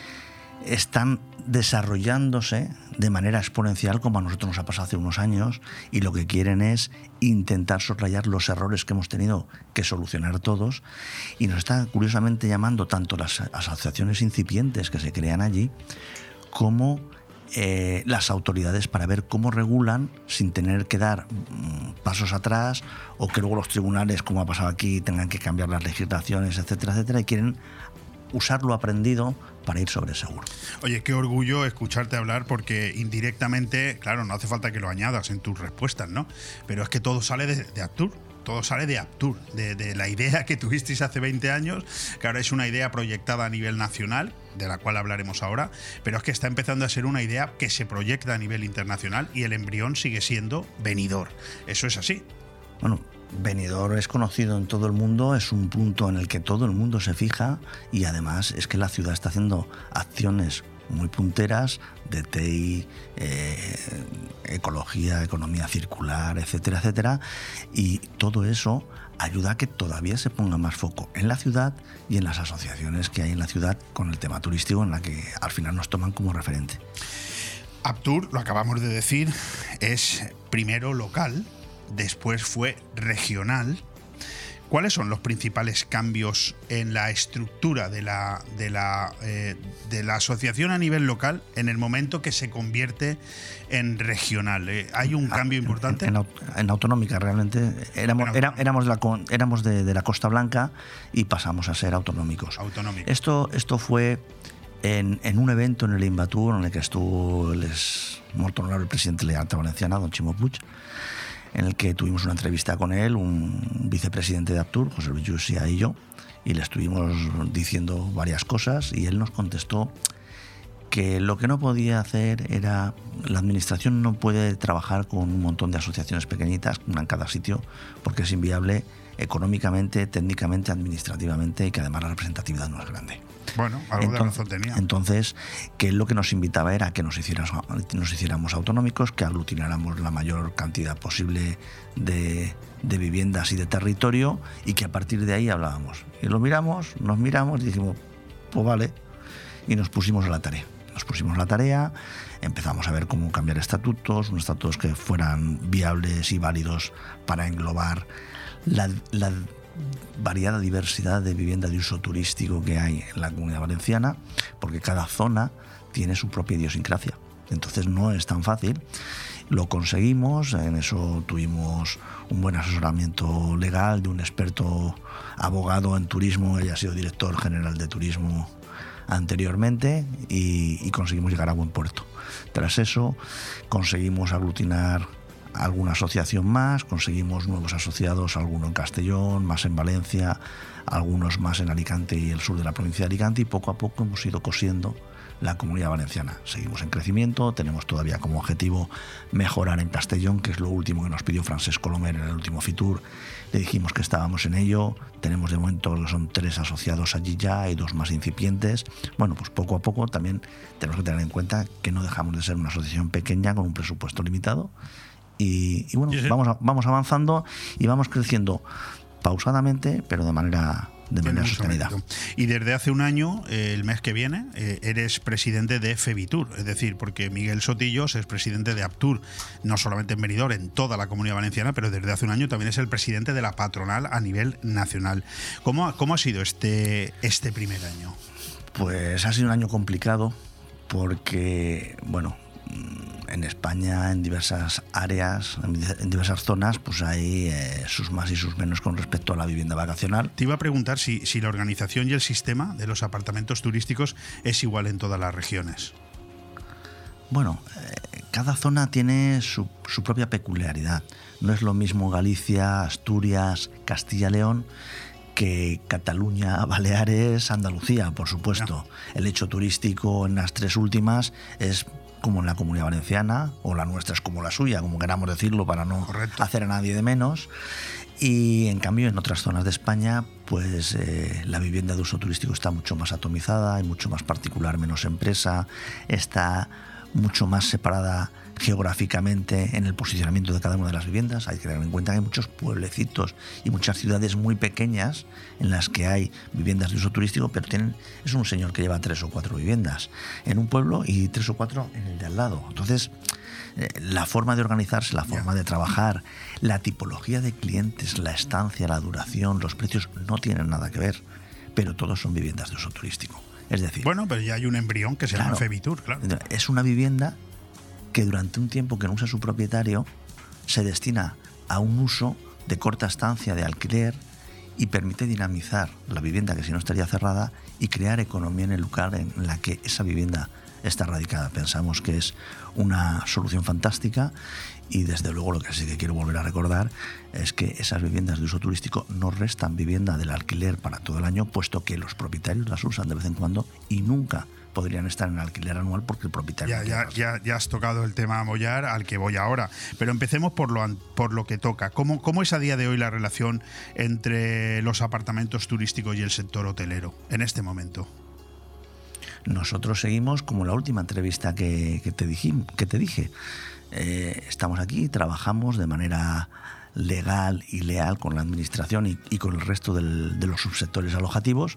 están desarrollándose de manera exponencial como a nosotros nos ha pasado hace unos años y lo que quieren es intentar soslayar los errores que hemos tenido que solucionar todos. Y nos están curiosamente llamando tanto las asociaciones incipientes que se crean allí como eh, las autoridades para ver cómo regulan sin tener que dar mm, pasos atrás o que luego los tribunales, como ha pasado aquí, tengan que cambiar las legislaciones, etcétera, etcétera, y quieren usar lo aprendido para ir sobre seguro. Oye, qué orgullo escucharte hablar porque indirectamente, claro, no hace falta que lo añadas en tus respuestas, ¿no? Pero es que todo sale de, de Aptur. Todo sale de Aptur, de, de, la idea que tuvisteis hace 20 años, que ahora es una idea proyectada a nivel nacional, de la cual hablaremos ahora, pero es que está empezando a ser una idea que se proyecta a nivel internacional y el embrión sigue siendo venidor. Eso es así. Bueno, Benidorm es conocido en todo el mundo, es un punto en el que todo el mundo se fija y además es que la ciudad está haciendo acciones muy punteras de TI, eh, ecología, economía circular, etcétera, etcétera. Y todo eso ayuda a que todavía se ponga más foco en la ciudad y en las asociaciones que hay en la ciudad con el tema turístico en la que al final nos toman como referente. Aptur, lo acabamos de decir, es primero local, después fue regional. ¿Cuáles son los principales cambios en la estructura de la, de, la, eh, de la asociación a nivel local en el momento que se convierte en regional? Eh, ¿Hay un cambio importante? En, en, en autonómica, realmente. Éramos, era, éramos, la, éramos de, de, la Costa Blanca y pasamos a ser autonómicos. Autonómico. Esto, esto fue en, en, un evento en el Imbatur en el que estuvo el ex muerto honorable presidente de la Alta Valenciana, don Chimo Puig en el que tuvimos una entrevista con él, un vicepresidente de Aptur, José Luis Yusia y yo, y le estuvimos diciendo varias cosas y él nos contestó que lo que no podía hacer era, la administración no puede trabajar con un montón de asociaciones pequeñitas, una en cada sitio, porque es inviable económicamente, técnicamente, administrativamente y que además la representatividad no es grande. Bueno, algo entonces, de razón tenía. Entonces, que él lo que nos invitaba era que nos, hiciéramos autonómicos, que aglutináramos la mayor cantidad posible de, de, viviendas y de territorio y que a partir de ahí hablábamos. Y lo miramos, nos miramos y dijimos, pues vale, y nos pusimos a la tarea. Nos pusimos a la tarea, empezamos a ver cómo cambiar estatutos, unos estatutos que fueran viables y válidos para englobar la, la variada diversidad de vivienda de uso turístico que hay en la comunidad valenciana, porque cada zona tiene su propia idiosincrasia. Entonces no es tan fácil. Lo conseguimos, en eso tuvimos un buen asesoramiento legal de un experto abogado en turismo, ella ha sido director general de turismo anteriormente y, y conseguimos llegar a buen puerto. Tras eso conseguimos aglutinar alguna asociación más, conseguimos nuevos asociados, alguno en Castellón, más en Valencia, algunos más en Alicante y el sur de la provincia de Alicante y poco a poco hemos ido cosiendo la comunidad valenciana. Seguimos en crecimiento, tenemos todavía como objetivo mejorar en Castellón, que es lo último que nos pidió Francesc Colomer en el último Fitur. Le dijimos que estábamos en ello, tenemos de momento son tres asociados allí ya y dos más incipientes. Bueno, pues poco a poco también tenemos que tener en cuenta que no dejamos de ser una asociación pequeña con un presupuesto limitado y, y bueno, sí, sí. Vamos, a, vamos avanzando y vamos creciendo pausadamente, pero de manera de manera sostenida. Y desde hace un año, eh, el mes que viene, eh, eres presidente de FEBITUR, es decir, porque Miguel Sotillos es presidente de APTUR, no solamente en Benidorm, en toda la comunidad valenciana, pero desde hace un año también es el presidente de la patronal a nivel nacional. ¿Cómo, cómo ha sido este, este primer año? Pues ha sido un año complicado porque, bueno, en España, en diversas áreas, en diversas zonas, pues hay eh, sus más y sus menos con respecto a la vivienda vacacional. Te iba a preguntar si, si la organización y el sistema de los apartamentos turísticos es igual en todas las regiones. Bueno, eh, cada zona tiene su, su, propia peculiaridad. No es lo mismo Galicia, Asturias, Castilla-León que Cataluña, Baleares, Andalucía, por supuesto. No. El hecho turístico en las tres últimas es como en la comunidad valenciana, o la nuestra es como la suya, como queramos decirlo, para no hacer a nadie de menos. Y en cambio en otras zonas de España, pues eh, la vivienda de uso turístico está mucho más atomizada, hay mucho más particular, menos empresa, está mucho más separada geográficamente en el posicionamiento de cada una de las viviendas. Hay que tener en cuenta que hay muchos pueblecitos y muchas ciudades muy pequeñas en las que hay viviendas de uso turístico, pero tienen, es un señor que lleva tres o cuatro viviendas en un pueblo y tres o cuatro en el de al lado. Entonces, eh, la forma de organizarse, la forma de trabajar, la tipología de clientes, la estancia, la duración, los precios no tienen nada que ver, pero todos son viviendas de uso turístico. Es decir, Bueno, pero ya hay un embrión que se llama Claro. Febitur, claro. es una vivienda que durante un tiempo que no usa su propietario se destina a un uso de corta estancia de alquiler y permite dinamizar la vivienda que si no estaría cerrada y crear economía en el lugar en la que esa vivienda está radicada. Pensamos que es una solución fantástica y desde luego lo que sí que quiero volver a recordar es que esas viviendas de uso turístico no restan vivienda del alquiler para todo el año, puesto que los propietarios las usan de vez en cuando y nunca podrían estar en alquiler anual porque el propietario... Ya, ya, ya, ya has tocado el tema Mollar al que voy ahora. Pero empecemos por lo, por lo que toca. ¿Cómo, ¿Cómo es a día de hoy la relación entre los apartamentos turísticos y el sector hotelero en este momento? Nosotros seguimos como la última entrevista que, que te, dijim- que te dije. Eh, estamos aquí, trabajamos de manera legal y leal con la administración y, con el resto de los subsectores alojativos,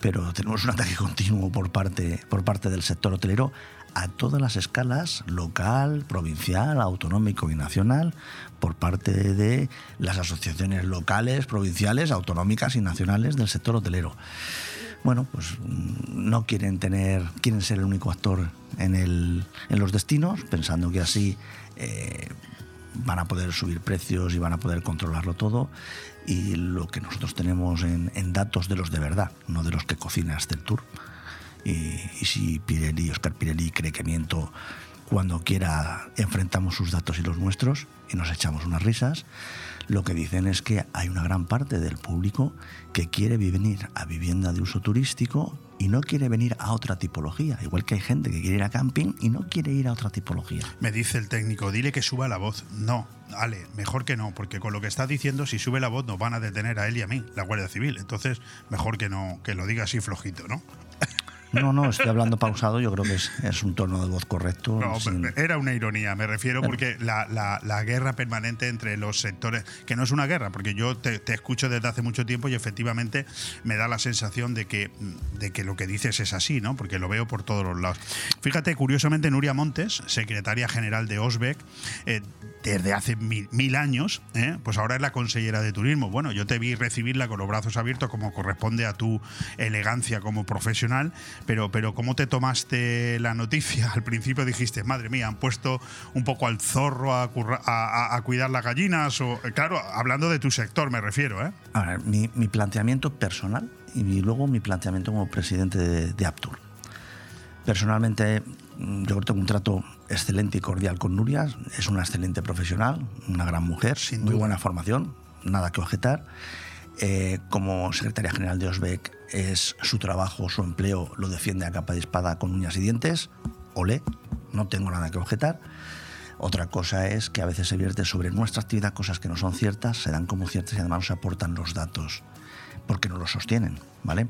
pero tenemos un ataque continuo por parte, por parte del sector hotelero a todas las escalas, local, provincial, autonómico y nacional, por parte de las asociaciones locales, provinciales, autonómicas y nacionales del sector hotelero bueno, pues mm, no quieren tener, quieren ser el único actor en, el, en los destinos, pensando que así eh, van a poder subir precios y van a poder controlarlo todo. Y lo que nosotros tenemos en, datos de los de verdad, no de los que cocina este tour. Y, y si Pirelli, Oscar Pirelli cree que miento, cuando quiera enfrentamos sus datos y los nuestros y nos echamos unas risas. Lo que dicen es que hay una gran parte del público que quiere venir a vivienda de uso turístico y no quiere venir a otra tipología. Igual que hay gente que quiere ir a camping y no quiere ir a otra tipología. Me dice el técnico, dile que suba la voz. No, Ale, mejor que no, porque con lo que está diciendo, si sube la voz nos van a detener a él y a mí, la Guardia Civil. Entonces, mejor que no, que lo diga así flojito, ¿no? No, no, estoy hablando pausado, yo creo que es, es un tono de voz correcto. No, sin- era una ironía, me refiero porque la, la- la guerra permanente entre los sectores, que no es una guerra, porque yo te, te escucho desde hace mucho tiempo y efectivamente me da la sensación de que, de que lo que dices es así, ¿no? Porque lo veo por todos los lados. Fíjate, curiosamente, Nuria Montes, secretaria general de OSBEC, eh, desde hace mil, mil años, ¿eh? pues ahora es la consellera de turismo. Bueno, yo te vi recibirla con los brazos abiertos como corresponde a tu elegancia como profesional, pero, pero ¿cómo te tomaste la noticia? Al principio dijiste, madre mía, han puesto un poco al zorro a, a- cuidar las gallinas, o claro, hablando de tu sector me refiero, ¿eh? A ver, mi, mi planteamiento personal y luego mi planteamiento como presidente de, de Aptur. Personalmente, yo tengo un trato excelente y cordial con Nuria. Es una excelente profesional, una gran mujer, muy buena formación, nada que objetar. Eh, como secretaria general de OSBEC, es su trabajo, su empleo, lo defiende a capa de espada con uñas y dientes. Olé, no tengo nada que objetar. Otra cosa es que a veces se vierte sobre nuestra actividad cosas que no son ciertas, se dan como ciertas y además nos aportan los datos porque no los sostienen, ¿vale?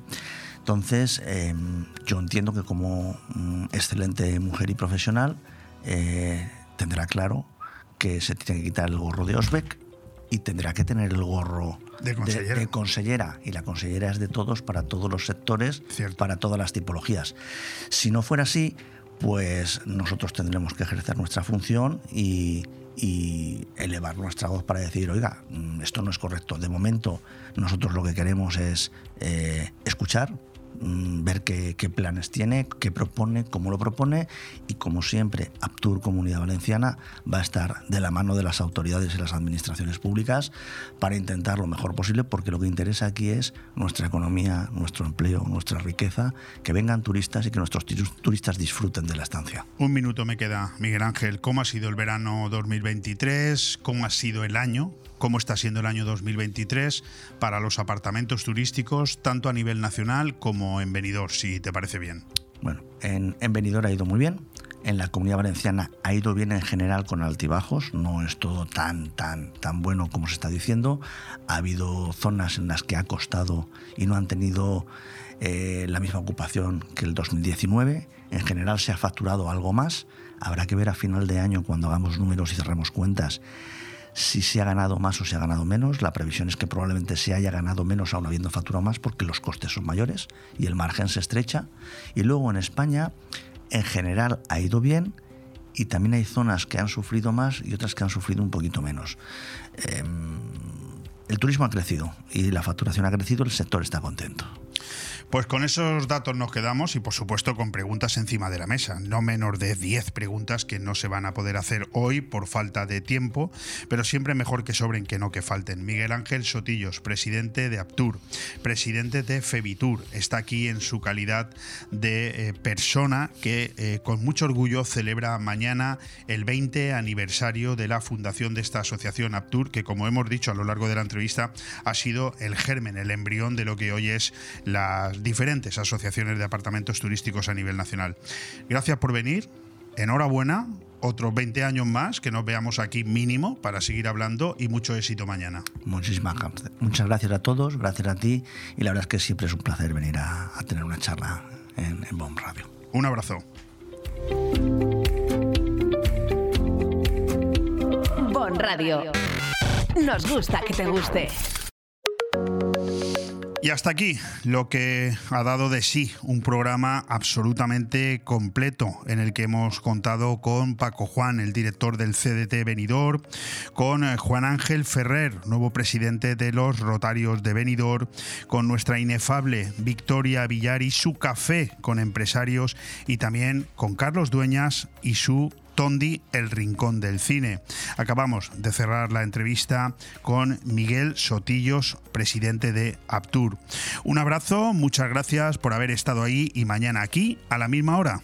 Entonces, eh, yo entiendo que como mm, excelente mujer y profesional eh, tendrá claro que se tiene que quitar el gorro de Osbeck y tendrá que tener el gorro De consellera. de consellera. Y la consellera es de todos, para todos los sectores, para todas las tipologías. Si no fuera así, pues nosotros tendremos que ejercer nuestra función y, y elevar nuestra voz para decir, oiga, mm, esto no es correcto. De momento, nosotros lo que queremos es eh, escuchar, ver qué, planes tiene, qué propone, cómo lo propone y como siempre, Aptur Comunidad Valenciana va a estar de la mano de las autoridades y las administraciones públicas para intentar lo mejor posible porque lo que interesa aquí es nuestra economía, nuestro empleo, nuestra riqueza, que vengan turistas y que nuestros turistas disfruten de la estancia. Un minuto me queda, Miguel Ángel. ¿Cómo ha sido el verano 2023? ¿Cómo ha sido el año? ¿Cómo está siendo el año 2023 para los apartamentos turísticos, tanto a nivel nacional como en Benidorm, si te parece bien? Bueno, en, en Benidorm ha ido muy bien. En la comunidad valenciana ha ido bien en general con altibajos, no es todo tan, tan, tan bueno como se está diciendo. Ha habido zonas en las que ha costado y no han tenido eh, la misma ocupación que el 2019. En general se ha facturado algo más. Habrá que ver a final de año, cuando hagamos números y cerremos cuentas, si se ha ganado más o se ha ganado menos. La previsión es que probablemente se haya ganado menos aún habiendo facturado más porque los costes son mayores y el margen se estrecha. Y luego en España, en general, ha ido bien y también hay zonas que han sufrido más y otras que han sufrido un poquito menos. Em, el turismo ha crecido y la facturación ha crecido, el sector está contento. Pues con esos datos nos quedamos y por supuesto con preguntas encima de la mesa. No menos de 10 preguntas que no se van a poder hacer hoy por falta de tiempo, pero siempre mejor que sobren que no que falten. Miguel Ángel Sotillos, presidente de Aptur, presidente de Febitur, está aquí en su calidad de eh, persona que eh, con mucho orgullo celebra mañana el 20 aniversario de la fundación de esta asociación Aptur, que como hemos dicho a lo largo de la entrevista ha sido el germen, el embrión de lo que hoy es las diferentes asociaciones de apartamentos turísticos a nivel nacional. Gracias por venir, enhorabuena, otros 20 años más que nos veamos aquí mínimo para seguir hablando y mucho éxito mañana. Muchísimas Muchas gracias a todos, gracias a ti y la verdad es que siempre es un placer venir a, tener una charla en, en Bomb Radio. Un abrazo. Bon Radio. Nos gusta que te guste. Y hasta aquí lo que ha dado de sí un programa absolutamente completo en el que hemos contado con Paco Juan, el director del CDT Benidorm, con eh, Juan Ángel Ferrer, nuevo presidente de los Rotarios de Benidorm, con nuestra inefable Victoria Villar y su café con empresarios y también con Carlos Dueñas y su Tondi, El Rincón del Cine. Acabamos de cerrar la entrevista con Miguel Sotillos, presidente de Aptur. Un abrazo, muchas gracias por haber estado ahí y mañana aquí a la misma hora